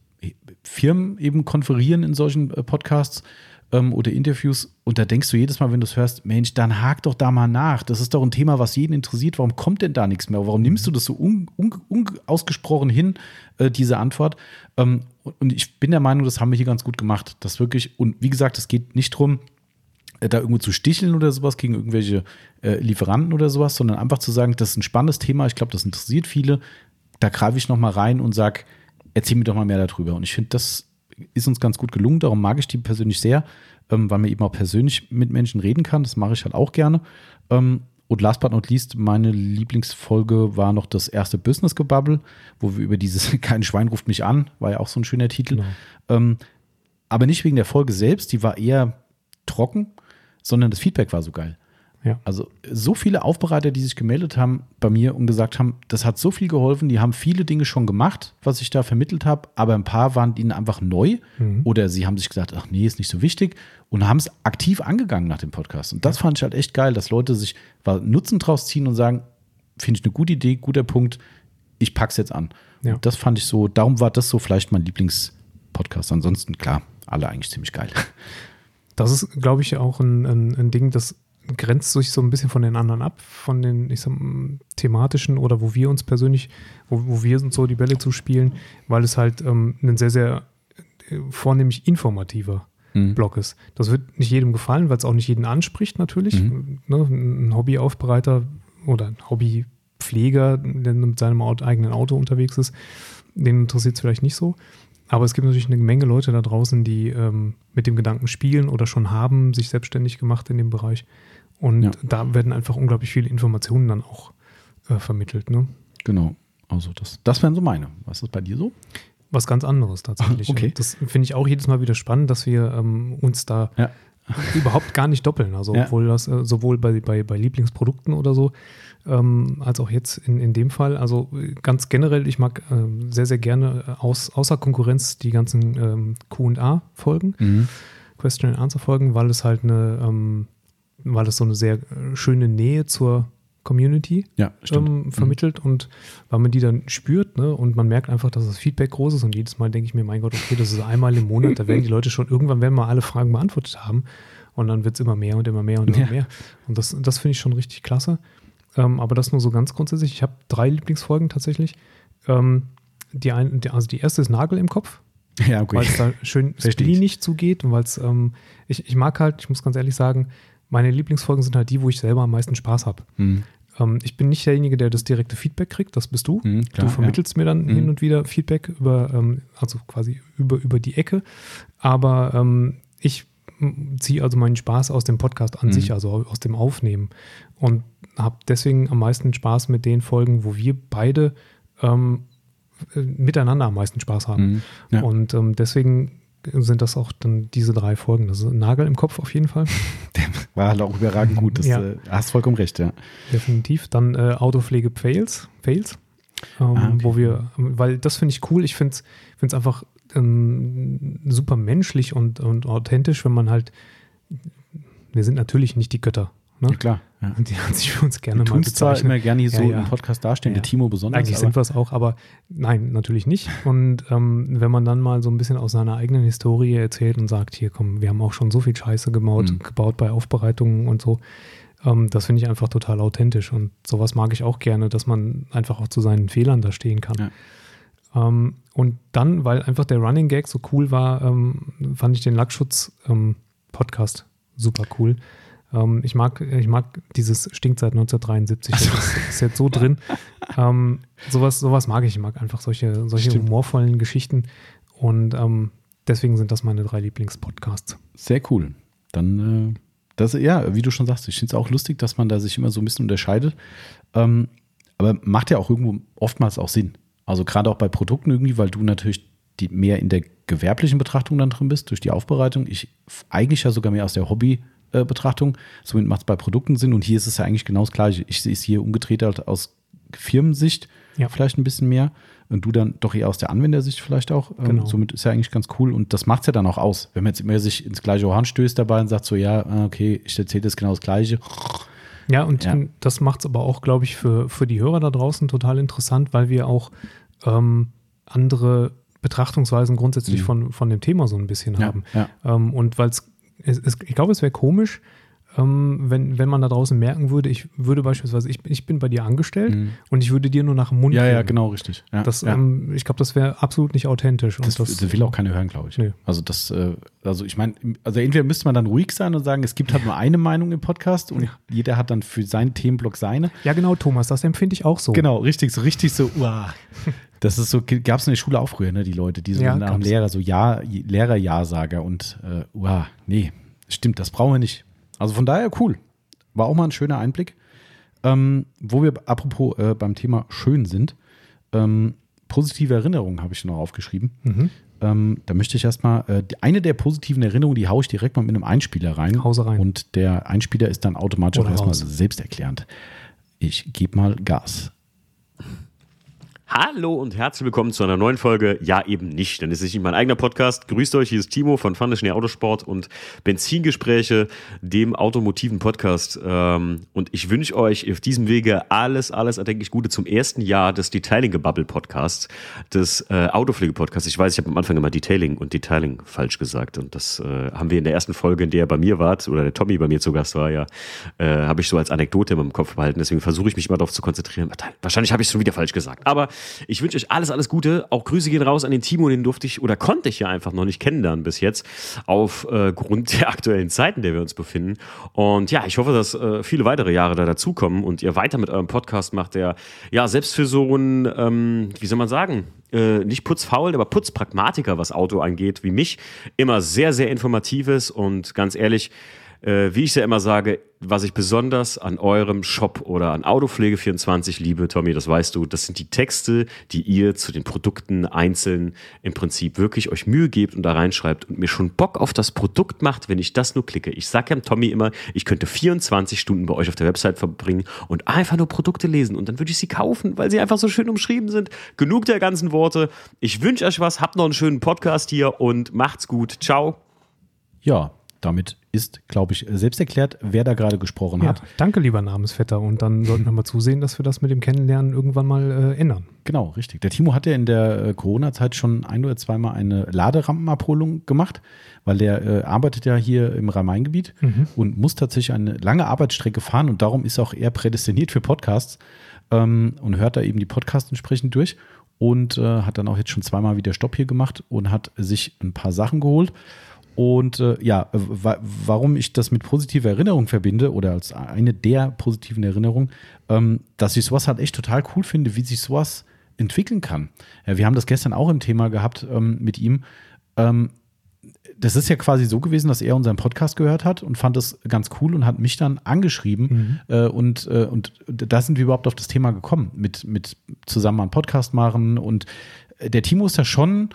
Firmen eben konferieren in solchen äh, Podcasts ähm, oder Interviews. Und da denkst du jedes Mal, wenn du es hörst, Mensch, dann hak doch da mal nach. Das ist doch ein Thema, was jeden interessiert. Warum kommt denn da nichts mehr? Warum nimmst du das so unausgesprochen un, un, hin, äh, diese Antwort? Ähm, und ich bin der Meinung, das haben wir hier ganz gut gemacht. Das wirklich, und wie gesagt, es geht nicht darum, äh, da irgendwo zu sticheln oder sowas gegen irgendwelche äh, Lieferanten oder sowas, sondern einfach zu sagen, das ist ein spannendes Thema, ich glaube, das interessiert viele. Da greife ich nochmal rein und sage, erzähl mir doch mal mehr darüber. Und ich finde, das ist uns ganz gut gelungen. Darum mag ich die persönlich sehr, ähm, weil man eben auch persönlich mit Menschen reden kann. Das mache ich halt auch gerne. Ähm, und last but not least, meine Lieblingsfolge war noch das erste Business-Gebubble, wo wir über dieses [laughs] Kein Schwein ruft mich an, war ja auch so ein schöner Titel. Genau. Ähm, aber nicht wegen der Folge selbst, die war eher trocken, sondern das Feedback war so geil. Ja. Also so viele Aufbereiter, die sich gemeldet haben bei mir und gesagt haben, das hat so viel geholfen, die haben viele Dinge schon gemacht, was ich da vermittelt habe, aber ein paar waren ihnen einfach neu mhm. oder sie haben sich gesagt, ach nee, ist nicht so wichtig und haben es aktiv angegangen nach dem Podcast. Und das fand ich halt echt geil, dass Leute sich Nutzen draus ziehen und sagen, finde ich eine gute Idee, guter Punkt, ich pack's jetzt an. Ja. Das fand ich so, darum war das so vielleicht mein Lieblingspodcast. Ansonsten, klar, alle eigentlich ziemlich geil. Das ist, glaube ich, auch ein, ein, ein Ding, das grenzt sich so ein bisschen von den anderen ab, von den ich sag, thematischen oder wo wir uns persönlich, wo, wo wir uns so die Bälle zuspielen, weil es halt ähm, ein sehr, sehr äh, vornehmlich informativer Mhm. Blog ist. Das wird nicht jedem gefallen, weil es auch nicht jeden anspricht natürlich. Mhm. Ne, ein Hobbyaufbereiter oder ein Hobbypfleger, der mit seinem eigenen Auto unterwegs ist, den interessiert es vielleicht nicht so. Aber es gibt natürlich eine Menge Leute da draußen, die ähm, mit dem Gedanken spielen oder schon haben, sich selbstständig gemacht in dem Bereich. Und Ja. da werden einfach unglaublich viele Informationen dann auch äh, vermittelt. Ne? Genau. Also das, das wären so meine. Was ist bei dir so? Was ganz anderes tatsächlich. Okay. Und Das finde ich auch jedes Mal wieder spannend, dass wir ähm, uns da Ja. [laughs] überhaupt gar nicht doppeln. Also Ja. obwohl das äh, sowohl bei, bei, bei Lieblingsprodukten oder so, ähm, als auch jetzt in, in dem Fall. Also äh, ganz generell, ich mag ähm, sehr, sehr gerne äh, aus, außer Konkurrenz die ganzen ähm, QA-Folgen, Mhm. Question and Answer Folgen, weil es halt eine, ähm, weil es so eine sehr äh, schöne Nähe zur Community Ja, ähm, vermittelt und weil man die dann spürt ne, und man merkt einfach, dass das Feedback groß ist und jedes Mal denke ich mir, mein Gott, okay, das ist einmal im Monat, da werden die Leute schon irgendwann, werden mal alle Fragen beantwortet haben und dann wird es immer mehr und immer mehr und immer Ja. mehr und das, das finde ich schon richtig klasse. Ähm, aber das nur so ganz grundsätzlich. Ich habe drei Lieblingsfolgen tatsächlich. Ähm, die ein, also die erste ist Nagel im Kopf, Ja, okay. weil es da schön [laughs] nicht zugeht und weil es, ähm, ich, ich mag halt, ich muss ganz ehrlich sagen, meine Lieblingsfolgen sind halt die, wo ich selber am meisten Spaß habe. Mhm. Ähm, ich bin nicht derjenige, der das direkte Feedback kriegt, das bist du. Mhm, klar, du vermittelst mir dann Mhm. hin und wieder Feedback über, ähm, also quasi über, über die Ecke. Aber ähm, ich m, ziehe also meinen Spaß aus dem Podcast an Mhm. sich, also aus dem Aufnehmen. Und habe deswegen am meisten Spaß mit den Folgen, wo wir beide ähm, äh, miteinander am meisten Spaß haben. Ja. Und ähm, deswegen sind das auch dann diese drei Folgen. Das ist ein Nagel im Kopf auf jeden Fall. [laughs] War halt auch überragend gut. Das, Ja. äh, hast vollkommen recht, ja. Definitiv. Dann äh, Autopflege Fails, Fails ähm, Ah, okay. wo wir, weil das finde ich cool. Ich finde es einfach ähm, super menschlich und, und authentisch, wenn man halt, wir sind natürlich nicht die Götter. Ne? Ja, klar. Ja. Und die haben sich für uns gerne Wir mal tun es zwar bezeichnet. immer gerne hier so Ja, ja. im Podcast darstellen, der Timo besonders. Eigentlich sind wir es auch, aber nein, natürlich nicht. Und ähm, wenn man dann mal so ein bisschen aus seiner eigenen Historie erzählt und sagt, hier komm, wir haben auch schon so viel Scheiße gebaut, Mhm. gebaut bei Aufbereitungen und so, ähm, das finde ich einfach total authentisch. Und sowas mag ich auch gerne, dass man einfach auch zu seinen Fehlern da stehen kann. Ähm, und dann, weil einfach der Running Gag so cool war, ähm, fand ich den Lackschutz-Podcast super cool. Ähm, ich, mag, ich mag dieses Stinkt seit 1973. Das ist, ist jetzt so drin. [laughs] ähm, sowas, sowas mag ich. Ich mag einfach solche, solche Stimmt. humorvollen Geschichten. Und ähm, deswegen sind das meine drei Lieblingspodcasts. Sehr cool. Dann, äh, das, ja, wie du schon sagst, ich finde es auch lustig, dass man da sich immer so ein bisschen unterscheidet. Ähm, aber macht ja auch irgendwo oftmals auch Sinn. Also gerade auch bei Produkten irgendwie, weil du natürlich die mehr in der gewerblichen Betrachtung dann drin bist, durch die Aufbereitung. Ich eigentlich ja sogar mehr aus der Hobby-Betrachtung. Somit macht es bei Produkten Sinn. Und hier ist es ja eigentlich genau das Gleiche. Ich sehe es hier umgedreht halt aus Firmensicht Ja. vielleicht ein bisschen mehr. Und du dann doch eher aus der Anwendersicht vielleicht auch. Ähm, Genau. somit ist ja eigentlich ganz cool. Und das macht es ja dann auch aus. Wenn man jetzt immer sich ins gleiche Horn stößt dabei und sagt so, ja, ah, okay, ich erzähle jetzt genau das Gleiche. Ja, und Ja. das macht es aber auch, glaube ich, für, für die Hörer da draußen total interessant, weil wir auch ähm, andere Betrachtungsweisen grundsätzlich Mhm. von, von dem Thema so ein bisschen Ja, haben. ja. Ähm, und weil es, es, ich glaube, es wäre komisch, ähm, wenn, wenn man da draußen merken würde, ich würde beispielsweise, ich, ich bin bei dir angestellt Mhm. und ich würde dir nur nach dem Mund Ja, ja, reden. genau, richtig. Ja, Das, ja. ähm, ich glaube, das wäre absolut nicht authentisch. Und Das, das will auch keiner hören, glaube ich. Nee. Also das, äh, also ich meine, also entweder müsste man dann ruhig sein und sagen, es gibt halt nur eine Meinung im Podcast und jeder hat dann für seinen Themenblock seine. Ja, genau, Thomas, das empfinde ich auch so. Genau, richtig, so richtig so, uah. Das ist so, gab es in der Schule auch früher, ne, die Leute, die so Ja, nach dem. Lehrer so Ja, Lehrer-Ja-Sager und äh, uah, nee, stimmt, das brauchen wir nicht. Also von daher cool. War auch mal ein schöner Einblick. Ähm, wo wir apropos äh, beim Thema schön sind, ähm, positive Erinnerungen habe ich noch aufgeschrieben. Mhm. Ähm, da möchte ich erstmal, äh, eine der positiven Erinnerungen, die haue ich direkt mal mit einem Einspieler rein. Hause rein. Und der Einspieler ist dann automatisch erstmal selbsterklärend. Ich gebe mal Gas. Hallo und herzlich willkommen zu einer neuen Folge. Ja, eben nicht, denn es ist nicht mein eigener Podcast. Grüßt euch, hier ist Timo von Funny Autosport und Benzingespräche, dem automotiven Podcast. Ähm, und ich wünsche euch auf diesem Wege alles, alles erdenklich Gute zum ersten Jahr des Detailing-Gebubble-Podcasts, des äh, Autopflege-Podcasts. Ich weiß, ich habe am Anfang immer Detailing und Detailing falsch gesagt. Und das äh, haben wir in der ersten Folge, in der er bei mir wart, oder der Tommy bei mir zu Gast war, ja, äh, habe ich so als Anekdote immer im Kopf behalten. Deswegen versuche ich mich mal darauf zu konzentrieren. Wahrscheinlich habe ich es schon wieder falsch gesagt. Aber ich wünsche euch alles, alles Gute. Auch Grüße gehen raus an den Timo, den durfte ich oder konnte ich ja einfach noch nicht kennenlernen bis jetzt, aufgrund äh, der aktuellen Zeiten, in der wir uns befinden. Und ja, ich hoffe, dass äh, viele weitere Jahre da dazukommen und ihr weiter mit eurem Podcast macht, der ja selbst für so einen, ähm, wie soll man sagen, äh, nicht putzfaul, aber Putzpragmatiker, was Auto angeht, wie mich, immer sehr, sehr informatives und ganz ehrlich, äh, wie ich ja immer sage, was ich besonders an eurem Shop oder an Autopflege24 liebe, Tommy, das weißt du, das sind die Texte, die ihr zu den Produkten einzeln im Prinzip wirklich euch Mühe gebt und da reinschreibt und mir schon Bock auf das Produkt macht, wenn ich das nur klicke. Ich sage ja Tommy immer, ich könnte 24 Stunden bei euch auf der Website verbringen und einfach nur Produkte lesen und dann würde ich sie kaufen, weil sie einfach so schön umschrieben sind. Genug der ganzen Worte. Ich wünsche euch was, habt noch einen schönen Podcast hier und macht's gut. Ciao. Ja, damit ist, glaube ich, selbst erklärt, wer da gerade gesprochen Ja, hat. danke, lieber Namensvetter. Und dann sollten wir mal zusehen, dass wir das mit dem Kennenlernen irgendwann mal äh, ändern. Genau, richtig. Der Timo hat ja in der äh, Corona-Zeit schon ein oder zweimal eine Laderampenabholung gemacht, weil der äh, arbeitet ja hier im Rhein-Main-Gebiet und muss tatsächlich eine lange Arbeitsstrecke fahren und darum ist auch er prädestiniert für Podcasts ähm, und hört da eben die Podcasts entsprechend durch und äh, hat dann auch jetzt schon zweimal wieder Stopp hier gemacht und hat sich ein paar Sachen geholt. Und äh, ja, äh, wa warum ich das mit positiver Erinnerung verbinde oder als eine der positiven Erinnerungen, ähm, dass ich sowas halt echt total cool finde, wie sich sowas entwickeln kann. Ja, wir haben das gestern auch im Thema gehabt ähm, mit ihm. Ähm, das ist ja quasi so gewesen, dass er unseren Podcast gehört hat und fand das ganz cool und hat mich dann angeschrieben. Äh, und, äh, und da sind wir überhaupt auf das Thema gekommen, mit, mit zusammen einen Podcast machen. Und äh, der Timo ist da schon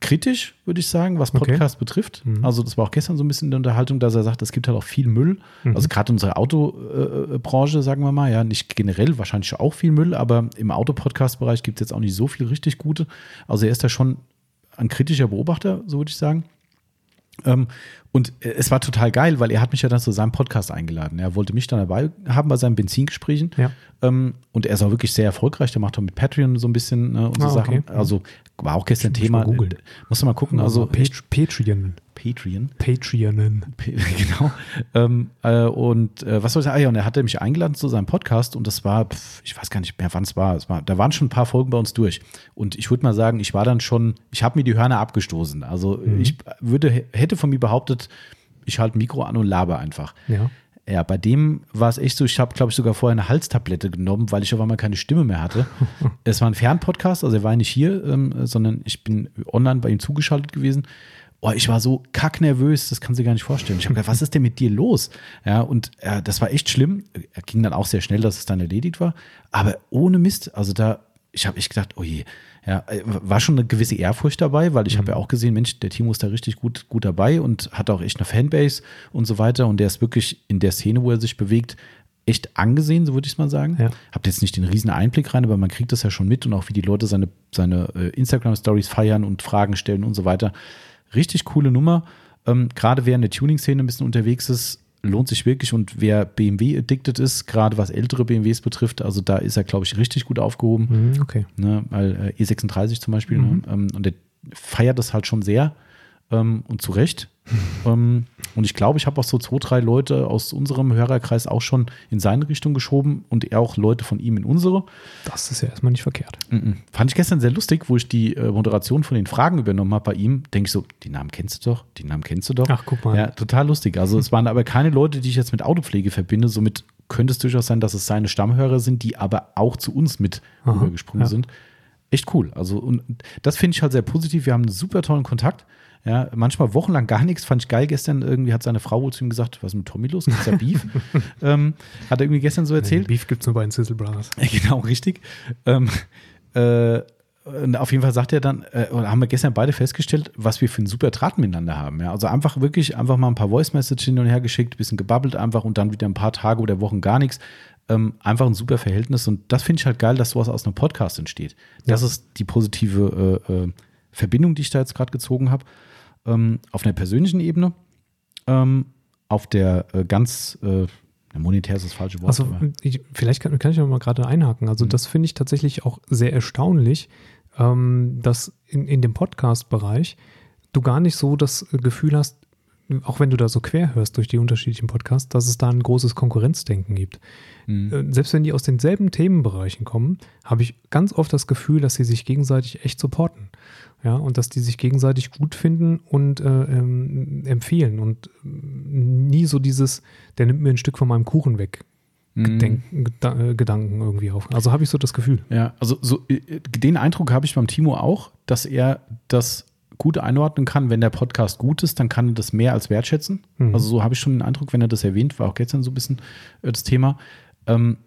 kritisch, würde ich sagen, was Okay. Podcast betrifft. Also das war auch gestern so ein bisschen in der Unterhaltung, dass er sagt, es gibt halt auch viel Müll. Also gerade unsere Autobranche, sagen wir mal, ja, nicht generell, wahrscheinlich auch viel Müll, aber im Autopodcast-Bereich gibt es jetzt auch nicht so viel richtig gute. Also er ist da schon ein kritischer Beobachter, so würde ich sagen. Ähm, und äh, es war total geil, weil er hat mich ja dann zu seinem Podcast eingeladen. Er wollte mich dann dabei haben bei seinen Benzingesprächen. Ja. Ähm, und er ist auch wirklich sehr erfolgreich. Der macht auch mit Patreon so ein bisschen ne, und so Ah, okay. Sachen. Also war auch gestern Thema. Äh, Musst du mal gucken. Also Pat Patreon. Patreon. Patreonen. [laughs] Genau. ähm, äh, und äh, was soll ich sagen? Ah, ja, und er hatte mich eingeladen zu seinem Podcast und das war, pf, ich weiß gar nicht mehr, wann es war. Es war. Da waren schon ein paar Folgen bei uns durch. Und ich würde mal sagen, ich war dann schon, ich habe mir die Hörner abgestoßen. Also ich würde, hätte von mir behauptet, ich halte Mikro an und laber einfach. Ja. Ja, bei dem war es echt so, ich habe, glaube ich, sogar vorher eine Halstablette genommen, weil ich auf einmal keine Stimme mehr hatte. [laughs] es war ein Fernpodcast, also er war nicht hier, ähm, sondern ich bin online bei ihm zugeschaltet gewesen. Oh, ich war so kacknervös, das kannst du dir gar nicht vorstellen. Ich habe gedacht, was ist denn mit dir los? Ja, und äh, das war echt schlimm. Er ging dann auch sehr schnell, dass es dann erledigt war. Aber ohne Mist, also da, ich habe echt gedacht, oh je, ja, äh, war schon eine gewisse Ehrfurcht dabei, weil ich habe ja auch gesehen, Mensch, der Timo ist da richtig gut, gut dabei und hat auch echt eine Fanbase und so weiter. Und der ist wirklich in der Szene, wo er sich bewegt, echt angesehen, so würde ich es mal sagen. Ja. Habt jetzt nicht den riesen Einblick rein, aber man kriegt das ja schon mit und auch wie die Leute seine, seine äh, Instagram-Stories feiern und Fragen stellen und so weiter. Richtig coole Nummer. Ähm, gerade wer in der Tuning-Szene ein bisschen unterwegs ist, lohnt sich wirklich. Und wer BMW-addicted ist, gerade was ältere BMWs betrifft, also da ist er, glaube ich, richtig gut aufgehoben. Mhm, Okay. Ne, weil äh, E36 zum Beispiel, ne, ähm, und der feiert das halt schon sehr ähm, und zu Recht. Ähm, und ich glaube, ich habe auch so zwei, drei Leute aus unserem Hörerkreis auch schon in seine Richtung geschoben und er auch Leute von ihm in unsere. Das ist ja erstmal nicht verkehrt. Mhm. Fand ich gestern sehr lustig, wo ich die äh, Moderation von den Fragen übernommen habe bei ihm. Denke ich so, die Namen kennst du doch, die Namen kennst du doch. Ach, guck mal. Ja, total lustig. Also es waren aber keine Leute, die ich jetzt mit Autopflege verbinde. Somit könnte es durchaus sein, dass es seine Stammhörer sind, die aber auch zu uns mit Aha, rübergesprungen ja. sind. Echt cool. Also und das finde ich halt sehr positiv. Wir haben einen super tollen Kontakt. Ja, manchmal wochenlang gar nichts. Fand ich geil. Gestern irgendwie hat seine Frau wohl zu ihm gesagt, was ist mit Tommy los? Gibt's da Beef? [laughs] ähm, hat er irgendwie gestern so erzählt. Beef gibt es nur bei den Sizzle Brothers. [laughs] Genau, richtig. Ähm, äh, und auf jeden Fall sagt er dann, äh, oder haben wir gestern beide festgestellt, was wir für einen super Draht miteinander haben. Ja? Also einfach wirklich einfach mal ein paar Voice Messages hin und her geschickt, bisschen gebabbelt einfach und dann wieder ein paar Tage oder Wochen gar nichts. ähm, einfach ein super Verhältnis. Und das finde ich halt geil, dass sowas aus einem Podcast entsteht. Das Ja. ist die positive äh, äh, Verbindung, die ich da jetzt gerade gezogen habe. Ähm, auf einer persönlichen Ebene. Ähm, auf der äh, ganz, äh, monetär ist das falsche Wort. Also ich, vielleicht kann, kann ich noch mal gerade einhaken. Also das finde ich tatsächlich auch sehr erstaunlich, ähm, dass in, in dem Podcast-Bereich du gar nicht so das Gefühl hast, auch wenn du da so quer hörst durch die unterschiedlichen Podcasts, dass es da ein großes Konkurrenzdenken gibt. Äh, Selbst wenn die aus denselben Themenbereichen kommen, habe ich ganz oft das Gefühl, dass sie sich gegenseitig echt supporten. Ja, und dass die sich gegenseitig gut finden und äh, ähm, empfehlen und ähm, nie so dieses, der nimmt mir ein Stück von meinem Kuchen weg, Gedenk, Geda- äh, Gedanken irgendwie auf. Also habe ich so das Gefühl. Ja, also so, äh, den Eindruck habe ich beim Timo auch, dass er das gut einordnen kann. Wenn der Podcast gut ist, dann kann er das mehr als wertschätzen. Mhm. Also so habe ich schon den Eindruck, wenn er das erwähnt, war auch gestern so ein bisschen äh, das Thema. Ähm,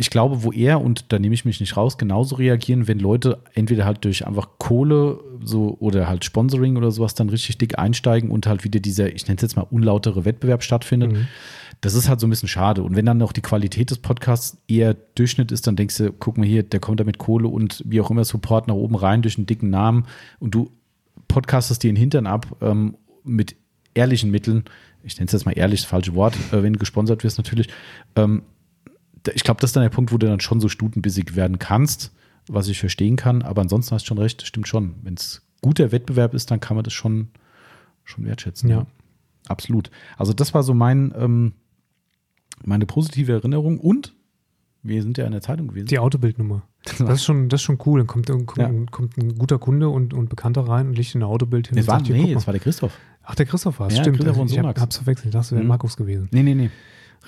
ich glaube, wo er, und da nehme ich mich nicht raus, genauso reagieren, wenn Leute entweder halt durch einfach Kohle so oder halt Sponsoring oder sowas dann richtig dick einsteigen und halt wieder dieser, ich nenne es jetzt mal, unlautere Wettbewerb stattfindet. Das ist halt so ein bisschen schade. Und wenn dann noch die Qualität des Podcasts eher Durchschnitt ist, dann denkst du, guck mal hier, der kommt da mit Kohle und wie auch immer Support nach oben rein durch einen dicken Namen und du podcastest dir den Hintern ab ähm, mit ehrlichen Mitteln. Ich nenne es jetzt mal ehrlich, das falsche Wort, äh, wenn du gesponsert wirst natürlich. Ähm, ich glaube, das ist dann der Punkt, wo du dann schon so stutenbissig werden kannst, was ich verstehen kann. Aber ansonsten hast du schon recht, das stimmt schon. Wenn es guter Wettbewerb ist, dann kann man das schon, schon wertschätzen. Ja. Absolut. Also das war so mein, ähm, meine positive Erinnerung. Und wir sind ja in der Zeitung gewesen. Die Autobildnummer. Das ist schon, das ist schon cool. Dann kommt, kommt, Ja. kommt ein guter Kunde und, und Bekannter rein und legt ein Autobild hin. es und war, sagt, nee, es war der Christoph. Ach, der Christoph war es, Ja, stimmt. Christoph von ich hab, hab's verwechselt. Das wäre Mhm. Markus gewesen. Nee, nee, nee.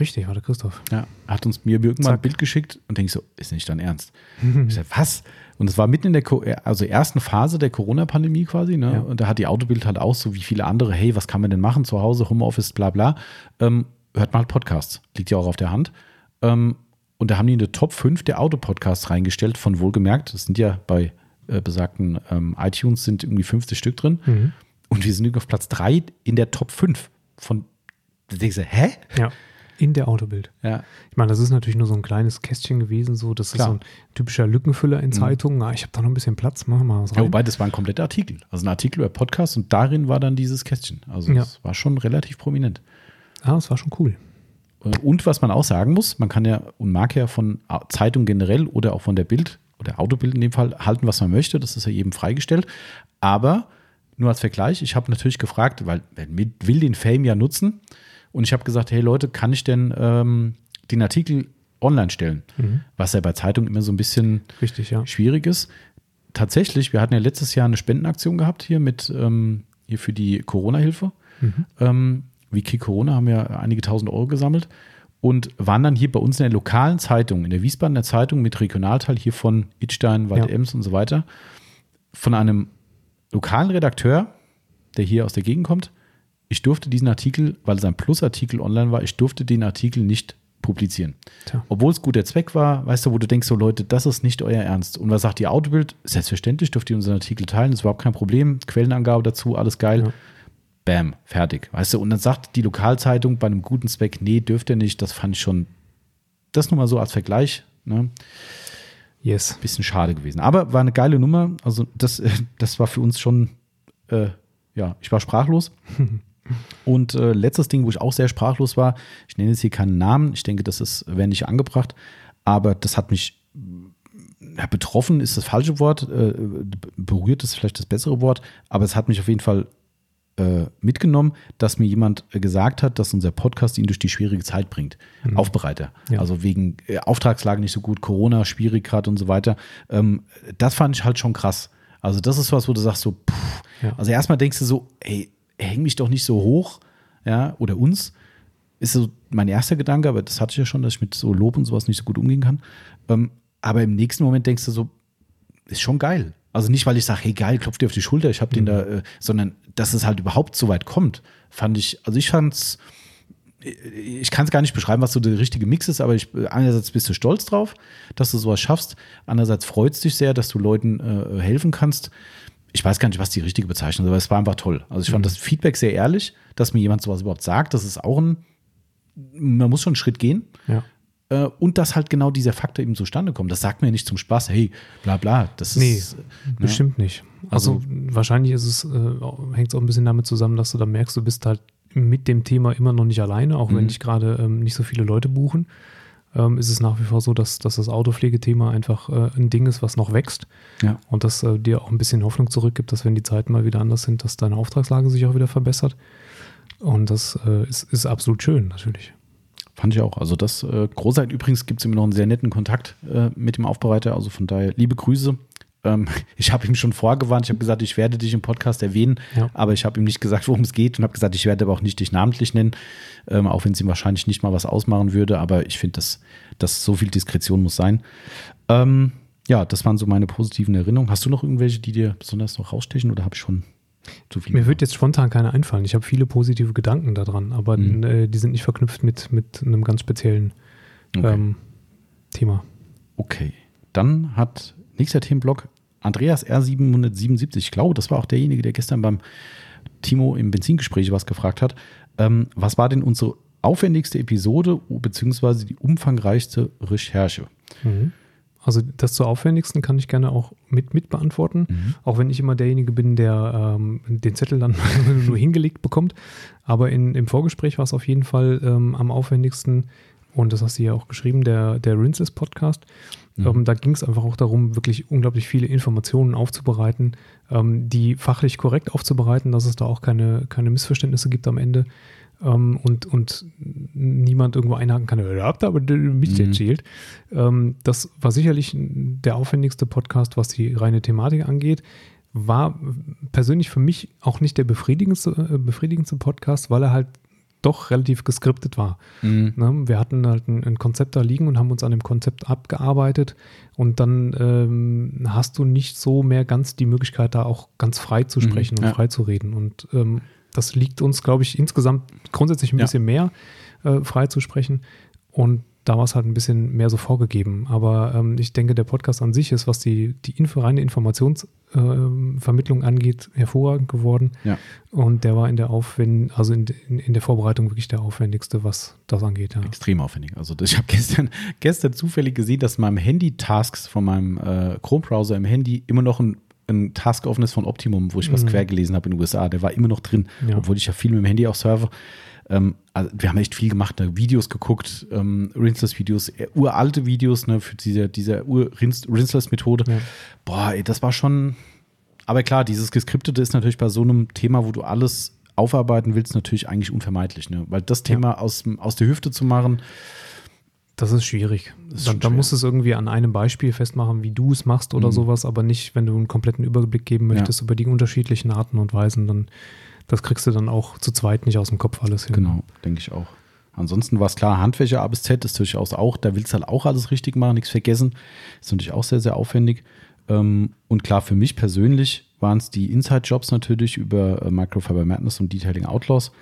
Richtig, war der Christoph. Ja, hat uns mir irgendwann ein. Bild geschickt und denke so, ist nicht dein Ernst. [laughs] Ich sag, was? Und es war mitten in der Co also ersten Phase der Corona-Pandemie quasi, ne? Ja. Und da hat die Autobild halt auch so wie viele andere, hey, was kann man denn machen zu Hause, Homeoffice, bla bla. Ähm, hört mal halt Podcasts. Liegt ja auch auf der Hand. Ähm, und da haben die eine Top 5 der Autopodcasts reingestellt, von wohlgemerkt, das sind ja bei äh, besagten ähm, iTunes sind irgendwie 50 Stück drin. Mhm. Und wir sind irgendwie auf Platz 3 in der Top 5 von, da denkst du, hä? Ja, in der Autobild. Ja, Ich meine, das ist natürlich nur so ein kleines Kästchen gewesen, so das Klar. Mhm. ist so ein typischer Lückenfüller in Zeitungen. Ah, ich habe da noch ein bisschen Platz, machen wir mal was Ja, rein. wobei, das war ein kompletter Artikel. Also ein Artikel über Podcast und darin war dann dieses Kästchen. Also Ja. das war schon relativ prominent. ah, das war schon cool. Äh, Und was man auch sagen muss, man kann ja und mag ja von Zeitung generell oder auch von der Bild oder Autobild in dem Fall halten, was man möchte. Das ist ja jedem freigestellt. Aber nur als Vergleich, ich habe natürlich gefragt, weil mit- will den Fame ja nutzen. Und ich habe gesagt, hey Leute, kann ich denn ähm, den Artikel online stellen? Was ja bei Zeitung immer so ein bisschen Richtig, ja. schwierig ist. Tatsächlich, wir hatten ja letztes Jahr eine Spendenaktion gehabt hier mit ähm, hier für die Corona-Hilfe. Ähm, wie Kick Corona haben wir einige tausend Euro gesammelt und waren dann hier bei uns in der lokalen Zeitung, in der Wiesbadener Zeitung mit Regionalteil hier von Idstein, Wald-Ems und so weiter, von einem lokalen Redakteur, der hier aus der Gegend kommt. Ich durfte diesen Artikel, weil es ein Plusartikel online war, ich durfte den Artikel nicht publizieren. Tja. Obwohl es guter Zweck war, weißt du, wo du denkst, so Leute, das ist nicht euer Ernst. Und was sagt die Autobild? Selbstverständlich dürft ihr unseren Artikel teilen, ist überhaupt kein Problem. Quellenangabe dazu, alles geil. Ja. Bam, fertig. Weißt du, und dann sagt die Lokalzeitung bei einem guten Zweck, nee, dürft ihr nicht. Das fand ich schon, das nur mal so als Vergleich. Ne? Yes. Bisschen schade gewesen. Aber war eine geile Nummer. Also, das, äh, das war für uns schon, äh, ja, ich war sprachlos. [laughs] Und äh, letztes Ding, wo ich auch sehr sprachlos war, ich nenne jetzt hier keinen Namen, ich denke, das ist, wäre nicht angebracht, aber das hat mich ja, betroffen, ist das falsche Wort, äh, berührt ist vielleicht das bessere Wort, aber es hat mich auf jeden Fall äh, mitgenommen, dass mir jemand äh, gesagt hat, dass unser Podcast ihn durch die schwierige Zeit bringt. Aufbereiter. Ja. Also wegen äh, Auftragslage nicht so gut, Corona schwierig gerade und so weiter. Ähm, das fand ich halt schon krass. Also das ist was, wo du sagst so, pff. Ja. also erstmal denkst du so, ey, häng mich doch nicht so hoch, ja, oder uns. Ist so mein erster Gedanke, aber das hatte ich ja schon, dass ich mit so Lob und sowas nicht so gut umgehen kann. Ähm, aber im nächsten Moment denkst du so, ist schon geil. Also nicht, weil ich sage, hey geil, klopf dir auf die Schulter, ich habe den da, äh, sondern dass es halt überhaupt so weit kommt, fand ich, also ich fand's, ich kann es gar nicht beschreiben, was so der richtige Mix ist, aber ich, einerseits bist du stolz drauf, dass du sowas schaffst, andererseits freut es dich sehr, dass du Leuten äh, helfen kannst. Ich weiß gar nicht, was die richtige Bezeichnung ist, aber es war einfach toll. Also ich fand das Feedback sehr ehrlich, dass mir jemand sowas überhaupt sagt. Das ist auch ein, man muss schon einen Schritt gehen. Ja. Äh, und dass halt genau dieser Faktor eben zustande kommt. Das sagt mir nicht zum Spaß, hey, bla bla. Das Nee, ist. ne? Bestimmt nicht. Also, Also- wahrscheinlich ist es, äh, hängt es auch ein bisschen damit zusammen, dass du dann merkst, du bist halt mit dem Thema immer noch nicht alleine, auch wenn Mhm. dich gerade ähm, nicht so viele Leute buchen. Ähm, ist es nach wie vor so, dass, dass das Autopflegethema einfach äh, ein Ding ist, was noch wächst Ja. und das äh, dir auch ein bisschen Hoffnung zurückgibt, dass wenn die Zeiten mal wieder anders sind, dass deine Auftragslage sich auch wieder verbessert. Und das äh, ist, ist absolut schön, natürlich. Fand ich auch. Also das äh, Großheit übrigens gibt es immer noch einen sehr netten Kontakt äh, mit dem Aufbereiter. Also von daher liebe Grüße. Ähm, [laughs] ich habe ihm schon vorgewarnt. Ich habe gesagt, ich werde dich im Podcast erwähnen, Ja. aber ich habe ihm nicht gesagt, worum es geht und habe gesagt, ich werde aber auch nicht dich namentlich nennen, ähm, auch wenn es ihm wahrscheinlich nicht mal was ausmachen würde. Aber ich finde, dass, dass so viel Diskretion muss sein. Ähm, ja, das waren so meine positiven Erinnerungen. Hast du noch irgendwelche, die dir besonders noch rausstechen oder habe ich schon zu viel? Mir wird jetzt spontan keine einfallen. Ich habe viele positive Gedanken daran, aber Mhm. äh, die sind nicht verknüpft mit, mit einem ganz speziellen Okay. ähm, Thema. Okay, dann hat nächster Themenblock Andreas R777. Ich glaube, das war auch derjenige, der gestern beim Timo im Benzingespräch was gefragt hat. Ähm, was war denn unsere aufwendigste Episode beziehungsweise die umfangreichste Recherche? Mhm. Also das zur aufwendigsten kann ich gerne auch mit, mit beantworten, Mhm. auch wenn ich immer derjenige bin, der ähm, den Zettel dann [laughs] nur hingelegt bekommt. Aber in, im Vorgespräch war es auf jeden Fall ähm, am aufwendigsten, und das hast du ja auch geschrieben, der, der Rinses Podcast. Mhm. Ähm, da ging es einfach auch darum, wirklich unglaublich viele Informationen aufzubereiten, ähm, die fachlich korrekt aufzubereiten, dass es da auch keine, keine Missverständnisse gibt am Ende. Ähm, und, und niemand irgendwo einhaken kann, "Ja, da habt ihr aber Mist Mhm. erzählt. Ähm, das war sicherlich der aufwendigste Podcast, was die reine Thematik angeht. War persönlich für mich auch nicht der befriedigendste, äh, befriedigendste Podcast, weil er halt doch relativ geskriptet war. Mhm. Ne? Wir hatten halt ein, ein Konzept da liegen und haben uns an dem Konzept abgearbeitet und dann ähm, hast du nicht so mehr ganz die Möglichkeit, da auch ganz frei zu Mhm, sprechen und ja. frei zu reden. Und ähm, das liegt uns, glaube ich, insgesamt grundsätzlich ein Ja. bisschen mehr, äh, frei zu sprechen. Und da war es halt ein bisschen mehr so vorgegeben. Aber ähm, ich denke, der Podcast an sich ist, was die, die Info, reine Informationsvermittlung angeht, hervorragend geworden. Ja. Und der war in der Aufwend also in, in, in der Vorbereitung wirklich der aufwendigste, was das angeht. Ja. Extrem aufwendig. Also das, ich habe gestern, gestern zufällig gesehen, dass in meinem Handy-Tasks von meinem äh, Chrome-Browser im Handy immer noch ein, ein Task offen ist von Optimum, wo ich was Mhm. quer gelesen habe in den USA. Der war immer noch drin, Ja. obwohl ich ja viel mit dem Handy auch surfe. Ähm, also wir haben echt viel gemacht, ne? Videos geguckt, ähm, Rinseless-Videos, äh, uralte Videos ne? für diese, diese Ur-Rinseless-Methode. Ja. Boah, ey, das war schon. Aber klar, dieses Geskriptete ist natürlich bei so einem Thema, wo du alles aufarbeiten willst, natürlich eigentlich unvermeidlich. Ne? Weil das Thema aus, dem- aus der Hüfte zu machen, Das ist schwierig. ist dann dann musst du es irgendwie an einem Beispiel festmachen, wie du es machst oder Mhm. sowas, aber nicht, wenn du einen kompletten Überblick geben möchtest über die unterschiedlichen Arten und Weisen, dann das kriegst du dann auch zu zweit nicht aus dem Kopf alles hin. Genau, denke ich auch. Ansonsten war es klar, Handwäsche A bis Z ist durchaus auch, da willst du halt auch alles richtig machen, nichts vergessen. Ist natürlich auch sehr, sehr aufwendig. Ähm, und klar, für mich persönlich waren es die Inside-Jobs natürlich über äh, Microfiber Madness und Detailing Outlaws.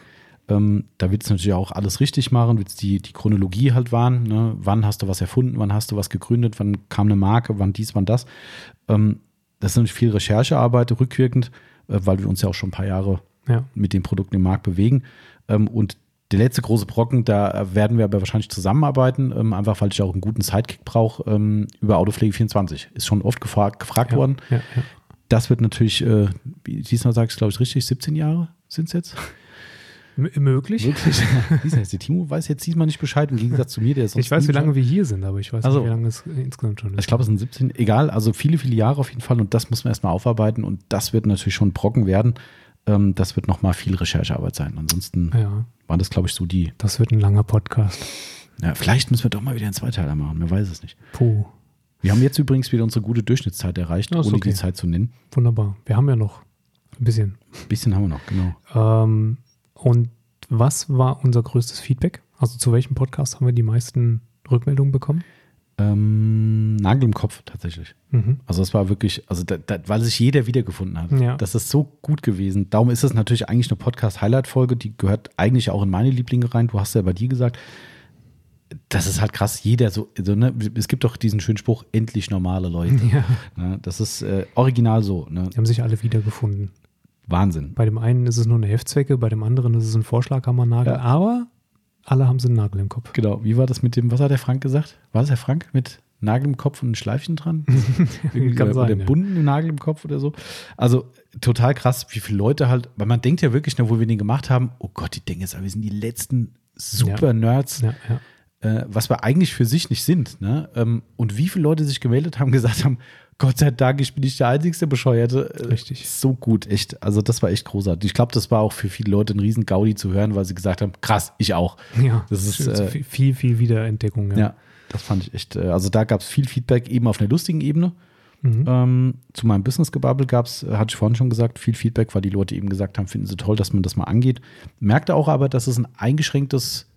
Ähm, da willst du natürlich auch alles richtig machen, willst die, die Chronologie halt wahren. Ne? Wann hast du was erfunden, wann hast du was gegründet, wann kam eine Marke, wann dies, wann das. Ähm, das ist natürlich viel Recherchearbeit rückwirkend, äh, weil wir uns ja auch schon ein paar Jahre Ja. mit den Produkten im Markt bewegen. Ähm, und der letzte große Brocken, da werden wir aber wahrscheinlich zusammenarbeiten, ähm, einfach weil ich auch einen guten Sidekick brauche, ähm, über Autopflege 24. Ist schon oft gefragt, gefragt Ja, worden. ja, ja. Das wird natürlich, äh, wie diesmal sagst du, glaube ich, richtig, 17 Jahre sind es jetzt. M möglich. [laughs] Ist der Timo weiß jetzt diesmal nicht Bescheid, im Gegensatz zu mir, der sonst Ich weiß, wie lange wir hier sind, aber ich weiß Also. nicht, wie lange es insgesamt schon ist. Ich glaube, es sind 17, egal, also viele, viele Jahre auf jeden Fall und das muss man erstmal aufarbeiten und das wird natürlich schon Brocken werden. Ähm, das wird nochmal viel Recherchearbeit sein. Ansonsten ja, waren das, glaube ich, so die das wird ein langer Podcast. Ja, vielleicht müssen wir doch mal wieder einen Zweiteiler machen, man weiß es nicht. Puh, Wir haben jetzt übrigens wieder unsere gute Durchschnittszeit erreicht, ist ohne okay. die Zeit zu nennen. wunderbar. Wir haben ja noch ein bisschen. Ein bisschen haben wir noch, genau. Ähm, und was war unser größtes Feedback? Also zu welchem Podcast haben wir die meisten Rückmeldungen bekommen? Ähm, Nagel im Kopf tatsächlich. Mhm. Also das war wirklich, also da, da, weil sich jeder wiedergefunden hat. Ja. Das ist so gut gewesen. Darum ist es natürlich eigentlich eine Podcast-Highlight-Folge, die gehört eigentlich auch in meine Lieblinge rein. Du hast ja bei dir gesagt, das ist halt krass. Jeder so, so ne? es gibt doch diesen schönen Spruch, endlich normale Leute. [laughs] Ja, Ne? Das ist äh, original so. Ne? die haben sich alle wiedergefunden. Wahnsinn. Bei dem einen ist es nur eine Heftzwecke, bei dem anderen ist es ein Vorschlaghammernagel, Ja. aber Alle haben sie einen Nagel im Kopf. Genau. Wie war das mit dem, was hat der Frank gesagt? War das der Frank mit Nagel im Kopf und ein Schleifchen dran? [laughs] Irgendwie Kann oder, sein, oder ja. bunten Nagel im Kopf oder so. Also total krass, wie viele Leute halt, weil man denkt ja wirklich, wo wir den gemacht haben, oh Gott, die denken jetzt, aber wir sind die letzten super Nerds, Ja, ja. äh, was wir eigentlich für sich nicht sind. Ne? Ähm, und wie viele Leute sich gemeldet haben, [laughs] gesagt haben, Gott sei Dank, ich bin nicht der einzigste Bescheuerte. Äh, Richtig. So gut, echt. Also das war echt großartig. Ich glaube, das war auch für viele Leute ein riesen Gaudi zu hören, weil sie gesagt haben, krass, ich auch. Ja, Das ist, äh, viel, viel, Wiederentdeckung. Ja. Ja, das fand ich echt. äh, Also da gab es viel Feedback eben auf einer lustigen Ebene. Mhm. Ähm, zu meinem Business-Gebabbel gab es, hatte ich vorhin schon gesagt, viel Feedback, weil die Leute eben gesagt haben, finden sie toll, dass man das mal angeht. Merkte auch aber, dass es ein eingeschränktes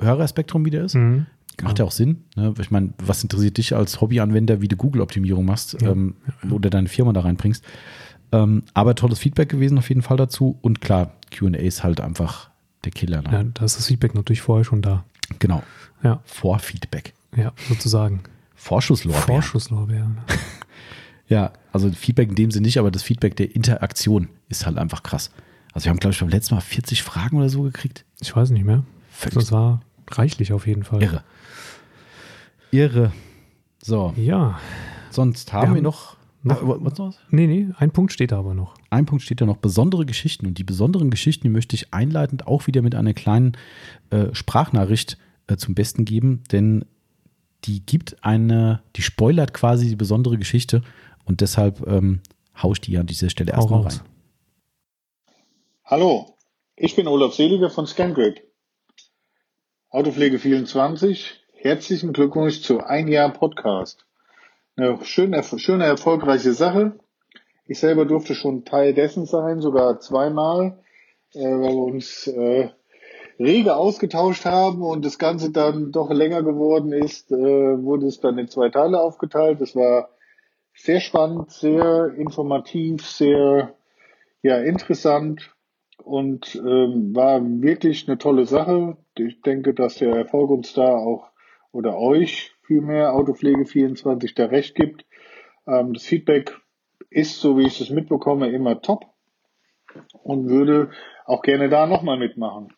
Hörerspektrum wieder ist. Mhm. Macht ja auch Sinn. Ne? Ich meine, was interessiert dich als Hobbyanwender, wie du Google-Optimierung machst Ja. ähm, oder deine Firma da reinbringst? Ähm, aber tolles Feedback gewesen auf jeden Fall dazu. Und klar, QA ist halt einfach der Killer. Ne? Ja, da ist das Feedback natürlich vorher schon da. Genau. Ja, Vorfeedback. ja sozusagen. Vorschusslorbeeren. Vorschusslorbeeren. Ja, [laughs] also Feedback in dem Sinne nicht, aber das Feedback der Interaktion ist halt einfach krass. Also wir haben, glaube ich, beim letzten Mal 40 Fragen oder so gekriegt. Ich weiß nicht mehr. Völlig Das war reichlich auf jeden Fall. irre. Irre. So, Ja. sonst haben wir, haben noch, noch- Ah, was noch? Nee, nee, ein Punkt steht da aber noch. Ein Punkt steht da noch, besondere Geschichten. Und die besonderen Geschichten, die möchte ich einleitend auch wieder mit einer kleinen äh, Sprachnachricht äh, zum Besten geben, denn die gibt eine, die spoilert quasi die besondere Geschichte und deshalb ähm, hau ich die an dieser Stelle erstmal raus. rein. Hallo, ich bin Olaf Seliger von ScanGrid. Autopflege 24, herzlichen Glückwunsch zu ein Jahr Podcast. Eine schöne, schöne, erfolgreiche Sache. Ich selber durfte schon Teil dessen sein, sogar zweimal, äh, weil wir uns äh, rege ausgetauscht haben und das Ganze dann doch länger geworden ist, äh, wurde es dann in zwei Teile aufgeteilt. Das war sehr spannend, sehr informativ, sehr ja, interessant und ähm, war wirklich eine tolle Sache. Ich denke, dass der Erfolg uns da auch oder euch vielmehr Autopflege 24 da recht gibt. Ähm, das Feedback ist, so wie ich es mitbekomme, immer top und würde auch gerne da nochmal mitmachen.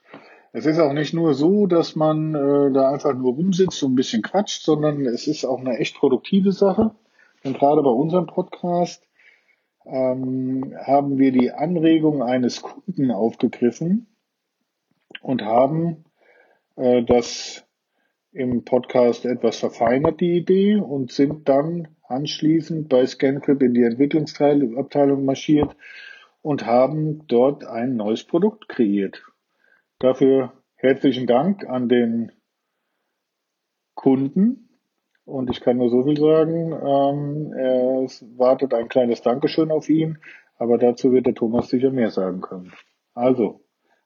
Es ist auch nicht nur so, dass man äh, da einfach nur rumsitzt und ein bisschen quatscht, sondern es ist auch eine echt produktive Sache. Und gerade bei unserem Podcast ähm, haben wir die Anregung eines Kunden aufgegriffen und haben äh, das im Podcast etwas verfeinert, die Idee, und sind dann anschließend bei ScanCrip in die Entwicklungsabteilung marschiert und haben dort ein neues Produkt kreiert. Dafür herzlichen Dank an den Kunden. Und ich kann nur so viel sagen, ähm, es wartet ein kleines Dankeschön auf ihn, aber dazu wird der Thomas sicher mehr sagen können. Also,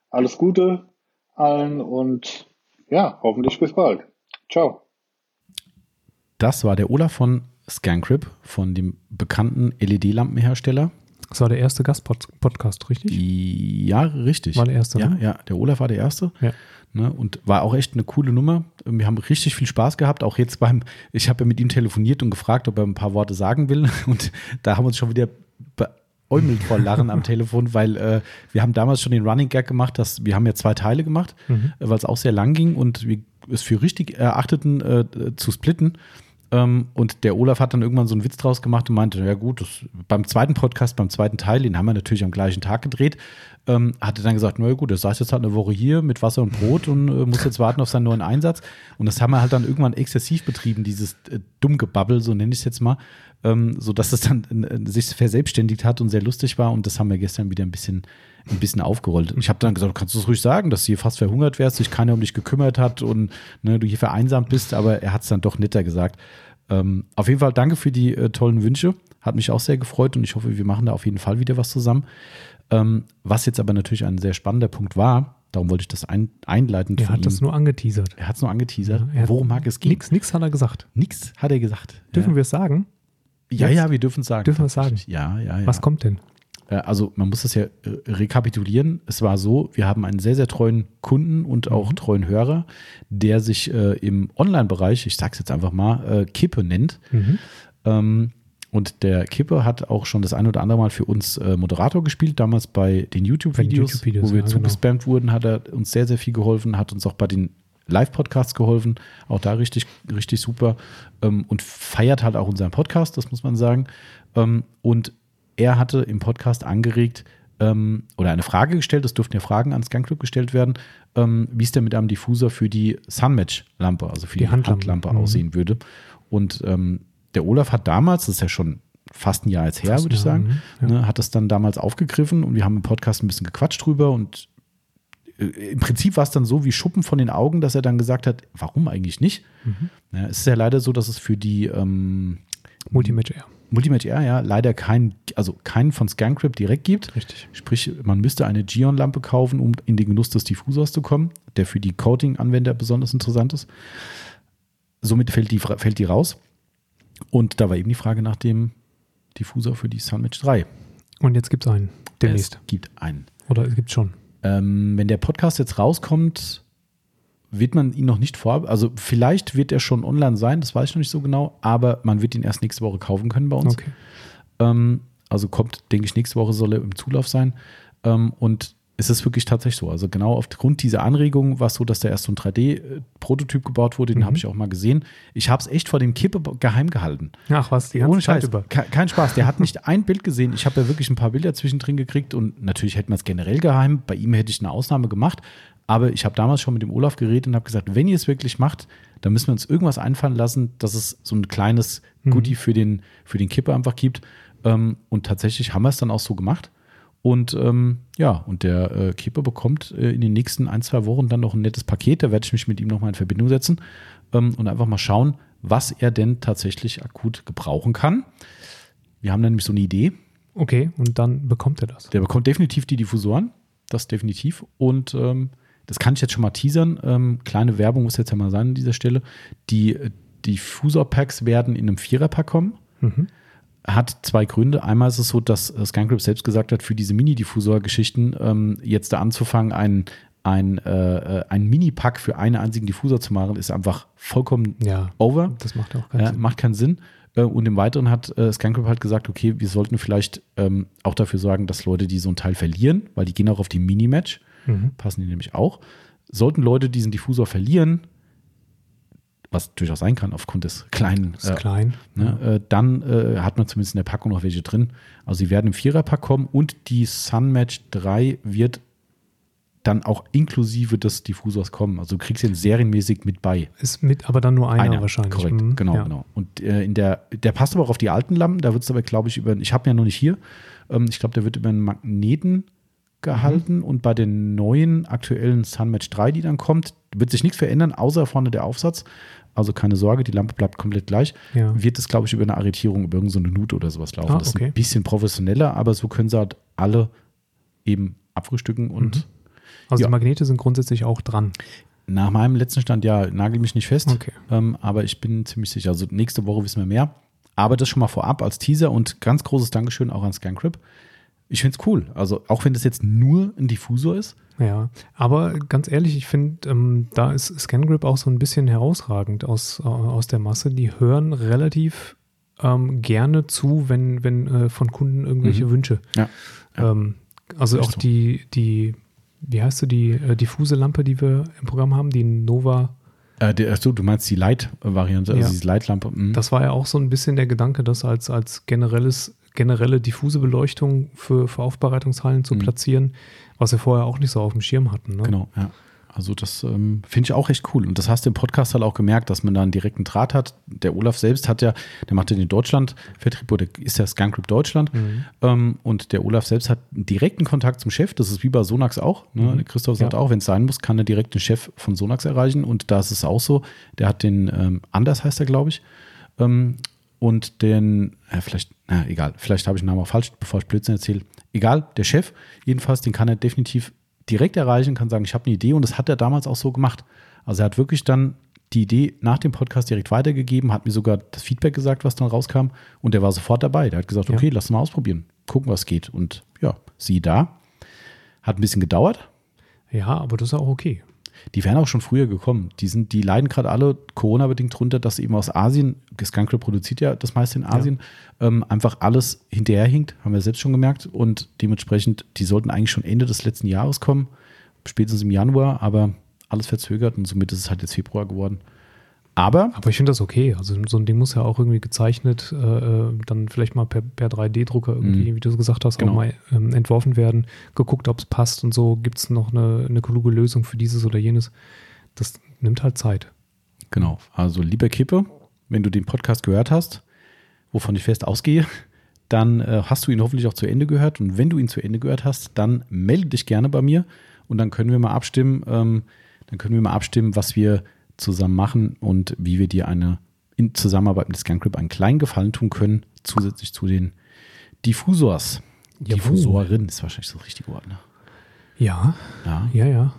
alles Gute allen und ja, hoffentlich bis bald. Ciao. Das war der Olaf von ScanCrip, von dem bekannten LED-Lampenhersteller. Das war der erste Gastpodcast, richtig? Ja, richtig. War der erste, Ja, ne? ja, der Olaf war der erste. Ja. Ne, und war auch echt eine coole Nummer. Wir haben richtig viel Spaß gehabt. Auch jetzt beim, ich habe ja mit ihm telefoniert und gefragt, ob er ein paar Worte sagen will. [laughs] Und da haben wir uns schon wieder beäumelt vor Lachen am Telefon, weil äh, wir haben damals schon den Running Gag gemacht, dass wir haben ja zwei Teile gemacht, Mhm. äh, weil es auch sehr lang ging und wir es für richtig erachteten, äh, zu splitten. Ähm, und der Olaf hat dann irgendwann so einen Witz draus gemacht und meinte, ja gut, das, beim zweiten Podcast, beim zweiten Teil, den haben wir natürlich am gleichen Tag gedreht, ähm, hatte dann gesagt, na gut, er saß jetzt halt eine Woche hier mit Wasser und Brot und äh, muss jetzt warten auf seinen neuen Einsatz. Und das haben wir halt dann irgendwann exzessiv betrieben, dieses äh, Dummgebabbel, so nenne ich es jetzt mal, ähm, so dass es dann äh, sich verselbstständigt hat und sehr lustig war. Und das haben wir gestern wieder ein bisschen, ein bisschen aufgerollt. Ich habe dann gesagt, kannst du es ruhig sagen, dass du hier fast verhungert wärst, sich keiner um dich gekümmert hat und ne, du hier vereinsamt bist, aber er hat es dann doch netter gesagt. Ähm, auf jeden Fall danke für die äh, tollen Wünsche. Hat mich auch sehr gefreut und ich hoffe, wir machen da auf jeden Fall wieder was zusammen. Ähm, was jetzt aber natürlich ein sehr spannender Punkt war, darum wollte ich das ein, einleitend Er hat das ihm. nur angeteasert. Er hat es nur angeteasert. Er hat Worum mag es gehen? Nix, nix hat er gesagt. Nix hat er gesagt. Dürfen ja. wir es sagen? Ja, jetzt? ja, wir dürfen es sagen. Dürfen wir es sagen? Ja, ja, ja. Was kommt denn? Äh, Also man muss das ja äh, rekapitulieren. Es war so, wir haben einen sehr, sehr treuen Kunden und auch treuen Hörer, der sich äh, im Online-Bereich, ich sag's jetzt einfach mal, äh, Kippe nennt. Mhm. Ähm, und der Kippe hat auch schon das ein oder andere Mal für uns äh, Moderator gespielt, damals bei den YouTube-Videos, YouTube-Videos, wo wir ja, genau. zugespammt wurden, hat er uns sehr, sehr viel geholfen, hat uns auch bei den Live-Podcasts geholfen, auch da richtig, richtig super ähm, und feiert halt auch unseren Podcast, das muss man sagen. Ähm, und er hatte im Podcast angeregt ähm, oder eine Frage gestellt, es durften ja Fragen ans Gangclub gestellt werden, ähm, wie es denn mit einem Diffuser für die Sunmatch-Lampe, also für die, Die Handlampe. Handlampe Mhm. aussehen würde. Und ähm, der Olaf hat damals, das ist ja schon fast ein Jahr jetzt her, Fast würde ich sagen, mhm, ja. ne, hat das dann damals aufgegriffen und wir haben im Podcast ein bisschen gequatscht drüber und äh, im Prinzip war es dann so wie Schuppen von den Augen, dass er dann gesagt hat, warum eigentlich nicht? Mhm. Ja, es ist ja leider so, dass es für die ähm, Multimatch R. Multimatch R ja leider keinen, also keinen von Scancrip direkt gibt. Richtig. Sprich, man müsste eine Geon-Lampe kaufen, um in den Genuss des Diffusors zu kommen, der für die Coating-Anwender besonders interessant ist. Somit fällt die, fällt die raus. Und da war eben die Frage nach dem Diffusor für die Sunmatch 3. Und jetzt gibt es einen. Demnächst. Es gibt einen. Oder es gibt schon. Ähm, wenn der Podcast jetzt rauskommt, wird man ihn noch nicht vor, also vielleicht wird er schon online sein, das weiß ich noch nicht so genau, aber man wird ihn erst nächste Woche kaufen können bei uns. Okay. Ähm, also kommt, denke ich, nächste Woche soll er im Zulauf sein. Ähm, und es ist wirklich tatsächlich so. Also genau aufgrund dieser Anregung war es so, dass da erst so ein 3D-Prototyp gebaut wurde, den Mhm. habe ich auch mal gesehen. Ich habe es echt vor dem Kippe geheim gehalten. Ach was, die ganze Ohne Zeit Scheiß. über. Ke- Kein Spaß. Der hat nicht [laughs] ein Bild gesehen. Ich habe ja wirklich ein paar Bilder zwischendrin gekriegt und natürlich hätten wir es generell geheim. Bei ihm hätte ich eine Ausnahme gemacht. Aber ich habe damals schon mit dem Olaf geredet und habe gesagt, wenn ihr es wirklich macht, dann müssen wir uns irgendwas einfallen lassen, dass es so ein kleines Mhm. Goodie für den, für den Kipper einfach gibt. Ähm, und tatsächlich haben wir es dann auch so gemacht. Und ähm, ja, und der äh, Keeper bekommt äh, in den nächsten ein, zwei Wochen dann noch ein nettes Paket. Da werde ich mich mit ihm nochmal in Verbindung setzen ähm, und einfach mal schauen, was er denn tatsächlich akut gebrauchen kann. Wir haben dann nämlich so eine Idee. Okay, und dann bekommt er das. Der bekommt definitiv die Diffusoren. Das definitiv. Und ähm, das kann ich jetzt schon mal teasern. Ähm, kleine Werbung muss jetzt ja mal sein an dieser Stelle. Die äh, Diffusor-Packs werden in einem Vierer-Pack kommen Mhm. hat zwei Gründe. Einmal ist es so, dass äh, Scangrip selbst gesagt hat, für diese Mini-Diffusor-Geschichten ähm, jetzt da anzufangen, ein, ein, äh, äh, ein Mini-Pack für einen einzigen Diffusor zu machen, ist einfach vollkommen Ja, over. das macht auch keinen Ja, Sinn. macht keinen Sinn. Äh, Und im Weiteren hat äh, Scangrip halt gesagt, okay, wir sollten vielleicht ähm, auch dafür sorgen, dass Leute, die so einen Teil verlieren, weil die gehen auch auf die Mini-Match, Mhm. passen die nämlich auch. Sollten Leute diesen Diffusor verlieren, was durchaus sein kann aufgrund des kleinen äh, klein. Ne, äh, dann äh, hat man zumindest in der Packung noch welche drin. Also sie werden im Viererpack kommen und die Sunmatch 3 wird dann auch inklusive des Diffusors kommen. Also du kriegst ihn serienmäßig mit bei. Ist mit, aber dann nur einer, wahrscheinlich. Korrekt, Mhm, genau, ja. genau. Und äh, in der, der passt aber auch auf die alten Lampen, da wird es aber, glaube ich, über, ich habe ihn ja noch nicht hier, ähm, ich glaube, der wird über einen Magneten gehalten Mhm. und bei den neuen aktuellen Sunmatch 3, die dann kommt, wird sich nichts verändern, außer vorne der Aufsatz. Also keine Sorge, die Lampe bleibt komplett gleich. Ja. Wird es, glaube ich, über eine Arretierung, über irgendeine so eine Nut oder sowas laufen. Ah, Das ist okay. ein bisschen professioneller, aber so können sie halt alle eben abfrühstücken und Mhm. Also Ja. die Magnete sind grundsätzlich auch dran. nach meinem letzten Stand, ja, nagel mich nicht fest, Okay. ähm, aber ich bin ziemlich sicher. Also nächste Woche wissen wir mehr. Aber das schon mal vorab als Teaser und ganz großes Dankeschön auch an Scancrip. Ich finde es cool. Also auch wenn das jetzt nur ein Diffusor ist. Ja, aber ganz ehrlich, ich finde, ähm, da ist ScanGrip auch so ein bisschen herausragend aus, äh, aus der Masse. Die hören relativ ähm, gerne zu, wenn, wenn äh, von Kunden irgendwelche Mhm. Wünsche. Ja. Ja. Ähm, also auch so. die, die, wie heißt du, die äh, diffuse Lampe, die wir im Programm haben, die Nova. Äh, der, achso, du meinst die Light-Variante, also Ja. diese Light-Lampe. mhm. Das war ja auch so ein bisschen der Gedanke, das als, als generelles, generelle diffuse Beleuchtung für, für Aufbereitungshallen zu Mhm. platzieren, was wir vorher auch nicht so auf dem Schirm hatten. Ne? Genau, ja. Also das ähm, finde ich auch echt cool. Und das hast du im Podcast halt auch gemerkt, dass man da einen direkten Draht hat. Der Olaf selbst hat ja, der macht ja den Deutschland-Vertrieb oder ist ja Scan Group Deutschland. Mhm. Ähm, und der Olaf selbst hat einen direkten Kontakt zum Chef. Das ist wie bei Sonax auch. Ne? Mhm. Christoph sagt Ja. auch, wenn es sein muss, kann er direkt den Chef von Sonax erreichen. Und da ist es auch so. Der hat den, ähm, Anders heißt er, glaube ich. Und den, äh, vielleicht, na egal, vielleicht habe ich den Namen auch falsch, bevor ich Blödsinn erzähle. Egal, der Chef, jedenfalls, den kann er definitiv direkt erreichen, kann sagen, ich habe eine Idee und das hat er damals auch so gemacht. Also er hat wirklich dann die Idee nach dem Podcast direkt weitergegeben, hat mir sogar das Feedback gesagt, was dann rauskam und der war sofort dabei. Der hat gesagt, Ja. okay, lass mal ausprobieren, gucken, was geht. Und ja, sieh da, hat ein bisschen gedauert. Ja, aber das ist auch okay. Die wären auch schon früher gekommen. Die, sind, die leiden gerade alle Corona-bedingt drunter, dass eben aus Asien, Skunkler produziert ja das meiste in Asien, ähm, einfach alles hinterherhinkt, haben wir selbst schon gemerkt. Und dementsprechend, die sollten eigentlich schon Ende des letzten Jahres kommen, spätestens im Januar, aber alles verzögert und somit ist es halt jetzt Februar geworden. Aber, Aber ich finde das okay. Also so ein Ding muss ja auch irgendwie gezeichnet, äh, äh, dann vielleicht mal per, per 3D-Drucker irgendwie, Mhm. wie du gesagt hast, Genau. auch mal ähm, entworfen werden, geguckt, ob es passt und so. Gibt es noch eine, eine kluge Lösung für dieses oder jenes? Das nimmt halt Zeit. genau, also lieber Kippe, wenn du den Podcast gehört hast, wovon ich fest ausgehe, dann äh, hast du ihn hoffentlich auch zu Ende gehört. Und wenn du ihn zu Ende gehört hast, dann melde dich gerne bei mir und dann können wir mal abstimmen, ähm, dann können wir mal abstimmen, was wir zusammen machen und wie wir dir eine in Zusammenarbeit mit ScanCrip einen kleinen Gefallen tun können, zusätzlich zu den Diffusors. Jawohl. Diffusorin ist wahrscheinlich das richtige Wort, ne? Ja, Ja, ja, ja.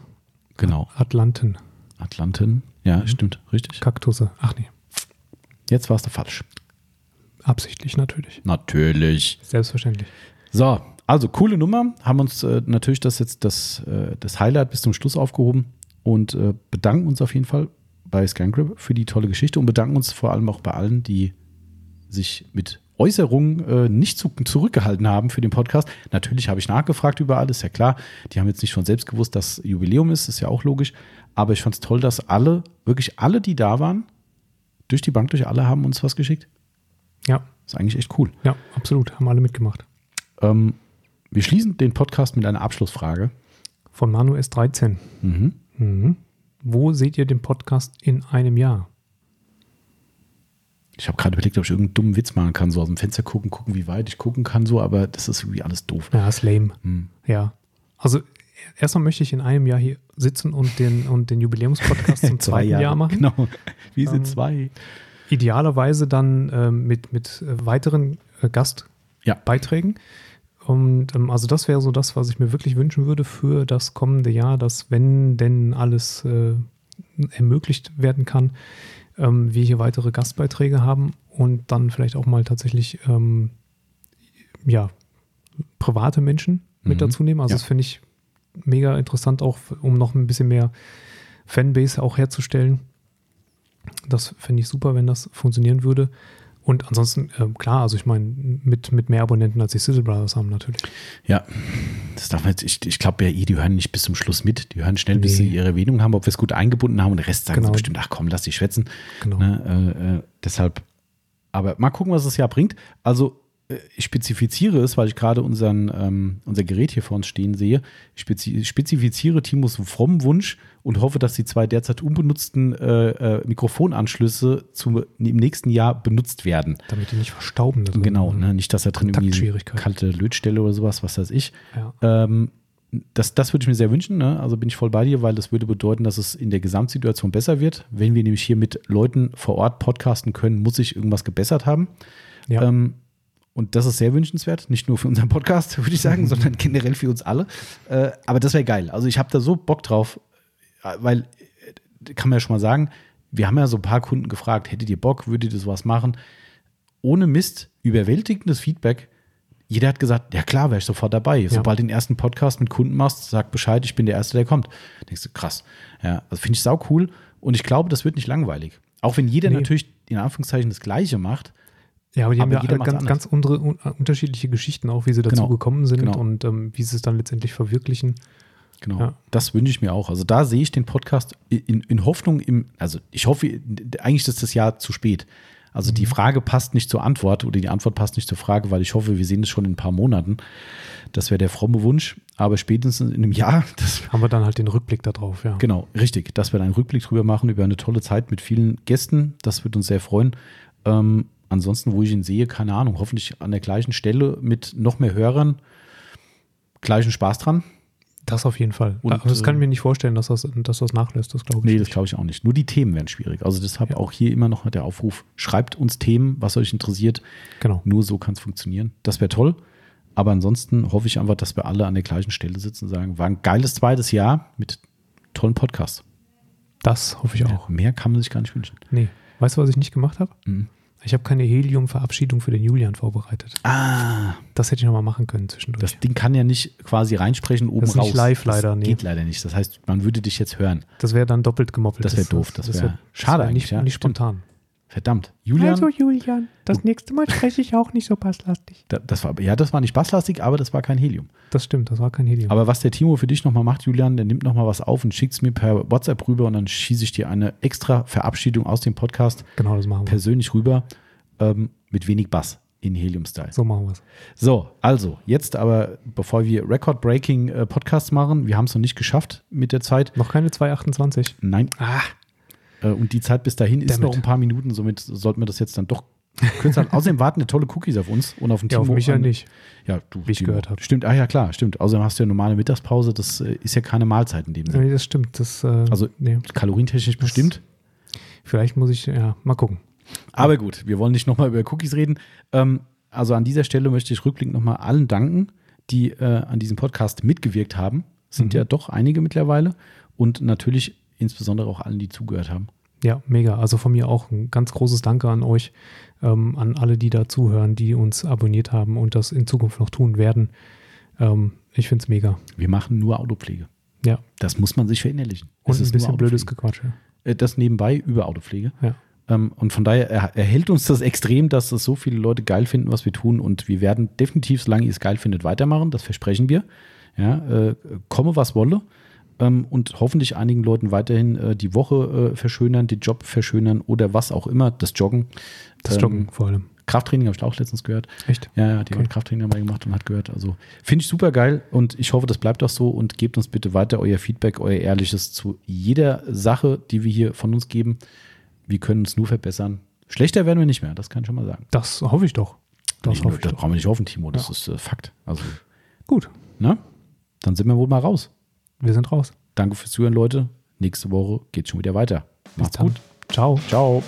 genau. Atlanten, Atlanten. Ja, stimmt, richtig. Kaktusse. Ach nee, Jetzt warst du falsch. absichtlich natürlich. Natürlich. Selbstverständlich. So, also coole Nummer. Haben uns äh, natürlich das jetzt das, äh, das Highlight bis zum Schluss aufgehoben und äh, bedanken uns auf jeden Fall bei ScanGrip für die tolle Geschichte und bedanken uns vor allem auch bei allen, die sich mit Äußerungen äh, nicht zu, zurückgehalten haben für den Podcast. Natürlich habe ich nachgefragt über alles, ja klar. Die haben jetzt nicht von selbst gewusst, dass Jubiläum ist, ist ja auch logisch. Aber ich fand es toll, dass alle, wirklich alle, die da waren, durch die Bank durch alle haben uns was geschickt. Ja, ist eigentlich echt cool. ja, absolut. Haben alle mitgemacht. Ähm, wir schließen den Podcast mit einer Abschlussfrage. Von Manu S13. Mhm. Mhm. Wo seht ihr den Podcast in einem Jahr? Ich habe gerade überlegt, ob ich irgendeinen dummen Witz machen kann, so aus dem Fenster gucken, gucken, wie weit ich gucken kann, so, aber das ist irgendwie alles doof. Ja, ist lame. Hm. Ja. Also erstmal möchte ich in einem Jahr hier sitzen und den, und den Jubiläumspodcast zum [laughs] Zwei zweiten Jahre, Jahr machen. Genau. Wie sind Ähm, zwei? Idealerweise dann ähm, mit, mit weiteren äh, Gastbeiträgen. Und ähm, also das wäre so das, was ich mir wirklich wünschen würde für das kommende Jahr, dass wenn denn alles äh, ermöglicht werden kann, ähm, wir hier weitere Gastbeiträge haben und dann vielleicht auch mal tatsächlich ähm, ja, private Menschen mit Mhm. dazu nehmen. Also Ja. das finde ich mega interessant, auch um noch ein bisschen mehr Fanbase auch herzustellen. Das fände ich super, wenn das funktionieren würde. Und ansonsten, äh, klar, also ich meine, mit, mit mehr Abonnenten als die Sizzle Brothers haben natürlich. Ja, das darf man jetzt, ich, ich glaube ja eh, die hören nicht bis zum Schluss mit. Die hören schnell, bis Nee. sie ihre Erwähnung haben, ob wir es gut eingebunden haben und der Rest sagen Genau. sie bestimmt, ach komm, lass die schwätzen. Genau. Ne, äh, äh, deshalb, aber mal gucken, was das Jahr bringt. Also ich spezifiziere es, weil ich gerade unseren, ähm, unser Gerät hier vor uns stehen sehe. Ich spezi spezifiziere Timos frommen Wunsch und hoffe, dass die zwei derzeit unbenutzten äh, äh, Mikrofonanschlüsse zum, im nächsten Jahr benutzt werden. Damit die nicht verstauben. drin. Genau, ne? nicht, dass da drin irgendwie kalte Lötstelle oder sowas, was weiß ich. Ja. Ähm, das, das würde ich mir sehr wünschen, ne? also bin ich voll bei dir, weil das würde bedeuten, dass es in der Gesamtsituation besser wird. Wenn wir nämlich hier mit Leuten vor Ort podcasten können, muss sich irgendwas gebessert haben. Ja. Ähm, und das ist sehr wünschenswert, nicht nur für unseren Podcast, [laughs] würde ich sagen, sondern generell für uns alle. Äh, aber das wäre geil. Also ich habe da so Bock drauf, äh, weil, äh, kann man ja schon mal sagen, wir haben ja so ein paar Kunden gefragt, hättet ihr Bock, würdet ihr sowas machen? Ohne Mist, überwältigendes Feedback. Jeder hat gesagt, ja klar, wäre ich sofort dabei. Sobald du den ersten Podcast mit Kunden machst, sag Bescheid, ich bin der Erste, der kommt. Denkst du, krass. Ja, also finde ich sau cool. Und ich glaube, das wird nicht langweilig. Auch wenn jeder Nee. natürlich in Anführungszeichen das Gleiche macht. Ja, aber die Aber haben ja ganz, ganz unsere, un, unterschiedliche Geschichten auch, wie sie dazu Genau, gekommen sind genau. und ähm, wie sie es dann letztendlich verwirklichen. Genau. Ja. Das wünsche ich mir auch. Also da sehe ich den Podcast in, in Hoffnung im, also ich hoffe, eigentlich ist das Jahr zu spät. Also Mhm. die Frage passt nicht zur Antwort oder die Antwort passt nicht zur Frage, weil ich hoffe, wir sehen es schon in ein paar Monaten. Das wäre der fromme Wunsch. Aber spätestens in einem Jahr, [laughs] Haben wir dann halt den Rückblick darauf, ja. Genau, richtig. Dass wir da einen Rückblick drüber machen, über eine tolle Zeit mit vielen Gästen. Das wird uns sehr freuen. Ähm, ansonsten, wo ich ihn sehe, keine Ahnung, hoffentlich an der gleichen Stelle mit noch mehr Hörern. Gleichen Spaß dran. Das auf jeden Fall. Und, das kann äh, ich mir nicht vorstellen, dass das, dass das nachlässt, das glaube ich. Nee, das glaube ich auch nicht. Nur die Themen werden schwierig. Also deshalb auch hier immer noch der Aufruf, schreibt uns Themen, was euch interessiert. Genau. Nur so kann es funktionieren. Das wäre toll. Aber ansonsten hoffe ich einfach, dass wir alle an der gleichen Stelle sitzen und sagen, war ein geiles zweites Jahr mit tollen Podcasts. Das hoffe ich auch. Mehr kann man sich gar nicht wünschen. Nee. Weißt du, was ich nicht gemacht habe? Mhm. Ich habe keine Helium-Verabschiedung für den Julian vorbereitet. Ah, Das hätte ich noch mal machen können zwischendurch. das Ding kann ja nicht quasi reinsprechen oben Das ist nicht raus. live leider, das nee. geht leider nicht. Das heißt, man würde dich jetzt hören. Das wäre dann doppelt gemoppelt. Das wäre doof, das wär wär- schade wär eigentlich, Nicht, ja, nicht spontan. Verdammt. Julian, Also Julian, das nächste Mal spreche ich auch nicht so basslastig. da, das war, ja, das war nicht basslastig, aber das war kein Helium. Das stimmt, das war kein Helium. Aber was der Timo für dich nochmal macht, Julian, der nimmt nochmal was auf und schickt es mir per WhatsApp rüber und dann schieße ich dir eine extra Verabschiedung aus dem Podcast genau, das machen wir. persönlich rüber ähm, mit wenig Bass in Helium-Style. So machen wir es. So, also jetzt aber, bevor wir Record-Breaking äh, Podcasts machen, wir haben es noch nicht geschafft mit der Zeit. Noch keine 228. Nein. Ah. Äh, und die Zeit bis dahin ist Damn noch ein paar Minuten, somit sollten wir das jetzt dann doch kürzer. [laughs] Außerdem warten ja tolle Cookies auf uns und auf den Ja, auf Timo. mich ja nicht. Ja, du, Wie ich Timo. gehört habe. Stimmt, ah ja, klar, stimmt. Außerdem hast du ja normale Mittagspause, das äh, ist ja keine Mahlzeit in dem Sinne. Nee, das stimmt. Das, äh, Also nee. kalorientechnisch bestimmt. Vielleicht muss ich, ja, mal gucken. Aber gut, wir wollen nicht nochmal über Cookies reden. Ähm, also an dieser Stelle möchte ich rückblickend nochmal allen danken, die äh, an diesem Podcast mitgewirkt haben. Sind Mhm. ja doch einige mittlerweile. Und natürlich insbesondere auch allen, die zugehört haben. Ja, mega. Also von mir auch ein ganz großes Danke an euch, ähm, an alle, die da zuhören, die uns abonniert haben und das in Zukunft noch tun werden. Ähm, ich finde es mega. Wir machen nur Autopflege. Ja. Das muss man sich verinnerlichen. Und Es ist ein bisschen blödes. Gequatsche. Äh, Das nebenbei über Autopflege. Ja. Ähm, Und von daher er- erhält uns das extrem, dass es so viele Leute geil finden, was wir tun. Und wir werden definitiv, solange ihr es geil findet, weitermachen. Das versprechen wir. Ja, äh, komme, was wolle. Ähm, und hoffentlich einigen Leuten weiterhin äh, die Woche äh, verschönern, den Job verschönern oder was auch immer. Das Joggen. Das Ähm, Joggen vor allem. Krafttraining habe ich auch letztens gehört. Echt? Ja, ja, die Okay. hat Krafttraining mal gemacht und hat gehört. Also finde ich super geil und ich hoffe, das bleibt auch so und gebt uns bitte weiter euer Feedback, euer ehrliches zu jeder Sache, die wir hier von uns geben. Wir können uns nur verbessern. Schlechter werden wir nicht mehr, das kann ich schon mal sagen. Das hoffe ich doch. Das Nee, hoffe ich das doch. brauchen wir nicht hoffen, Timo, das Ja. ist äh, Fakt. Also, Gut, ne? Dann sind wir wohl mal raus. Wir sind raus. Danke fürs Zuhören, Leute. Nächste Woche geht's schon wieder weiter. Bis Macht's gut. Ciao. Ciao.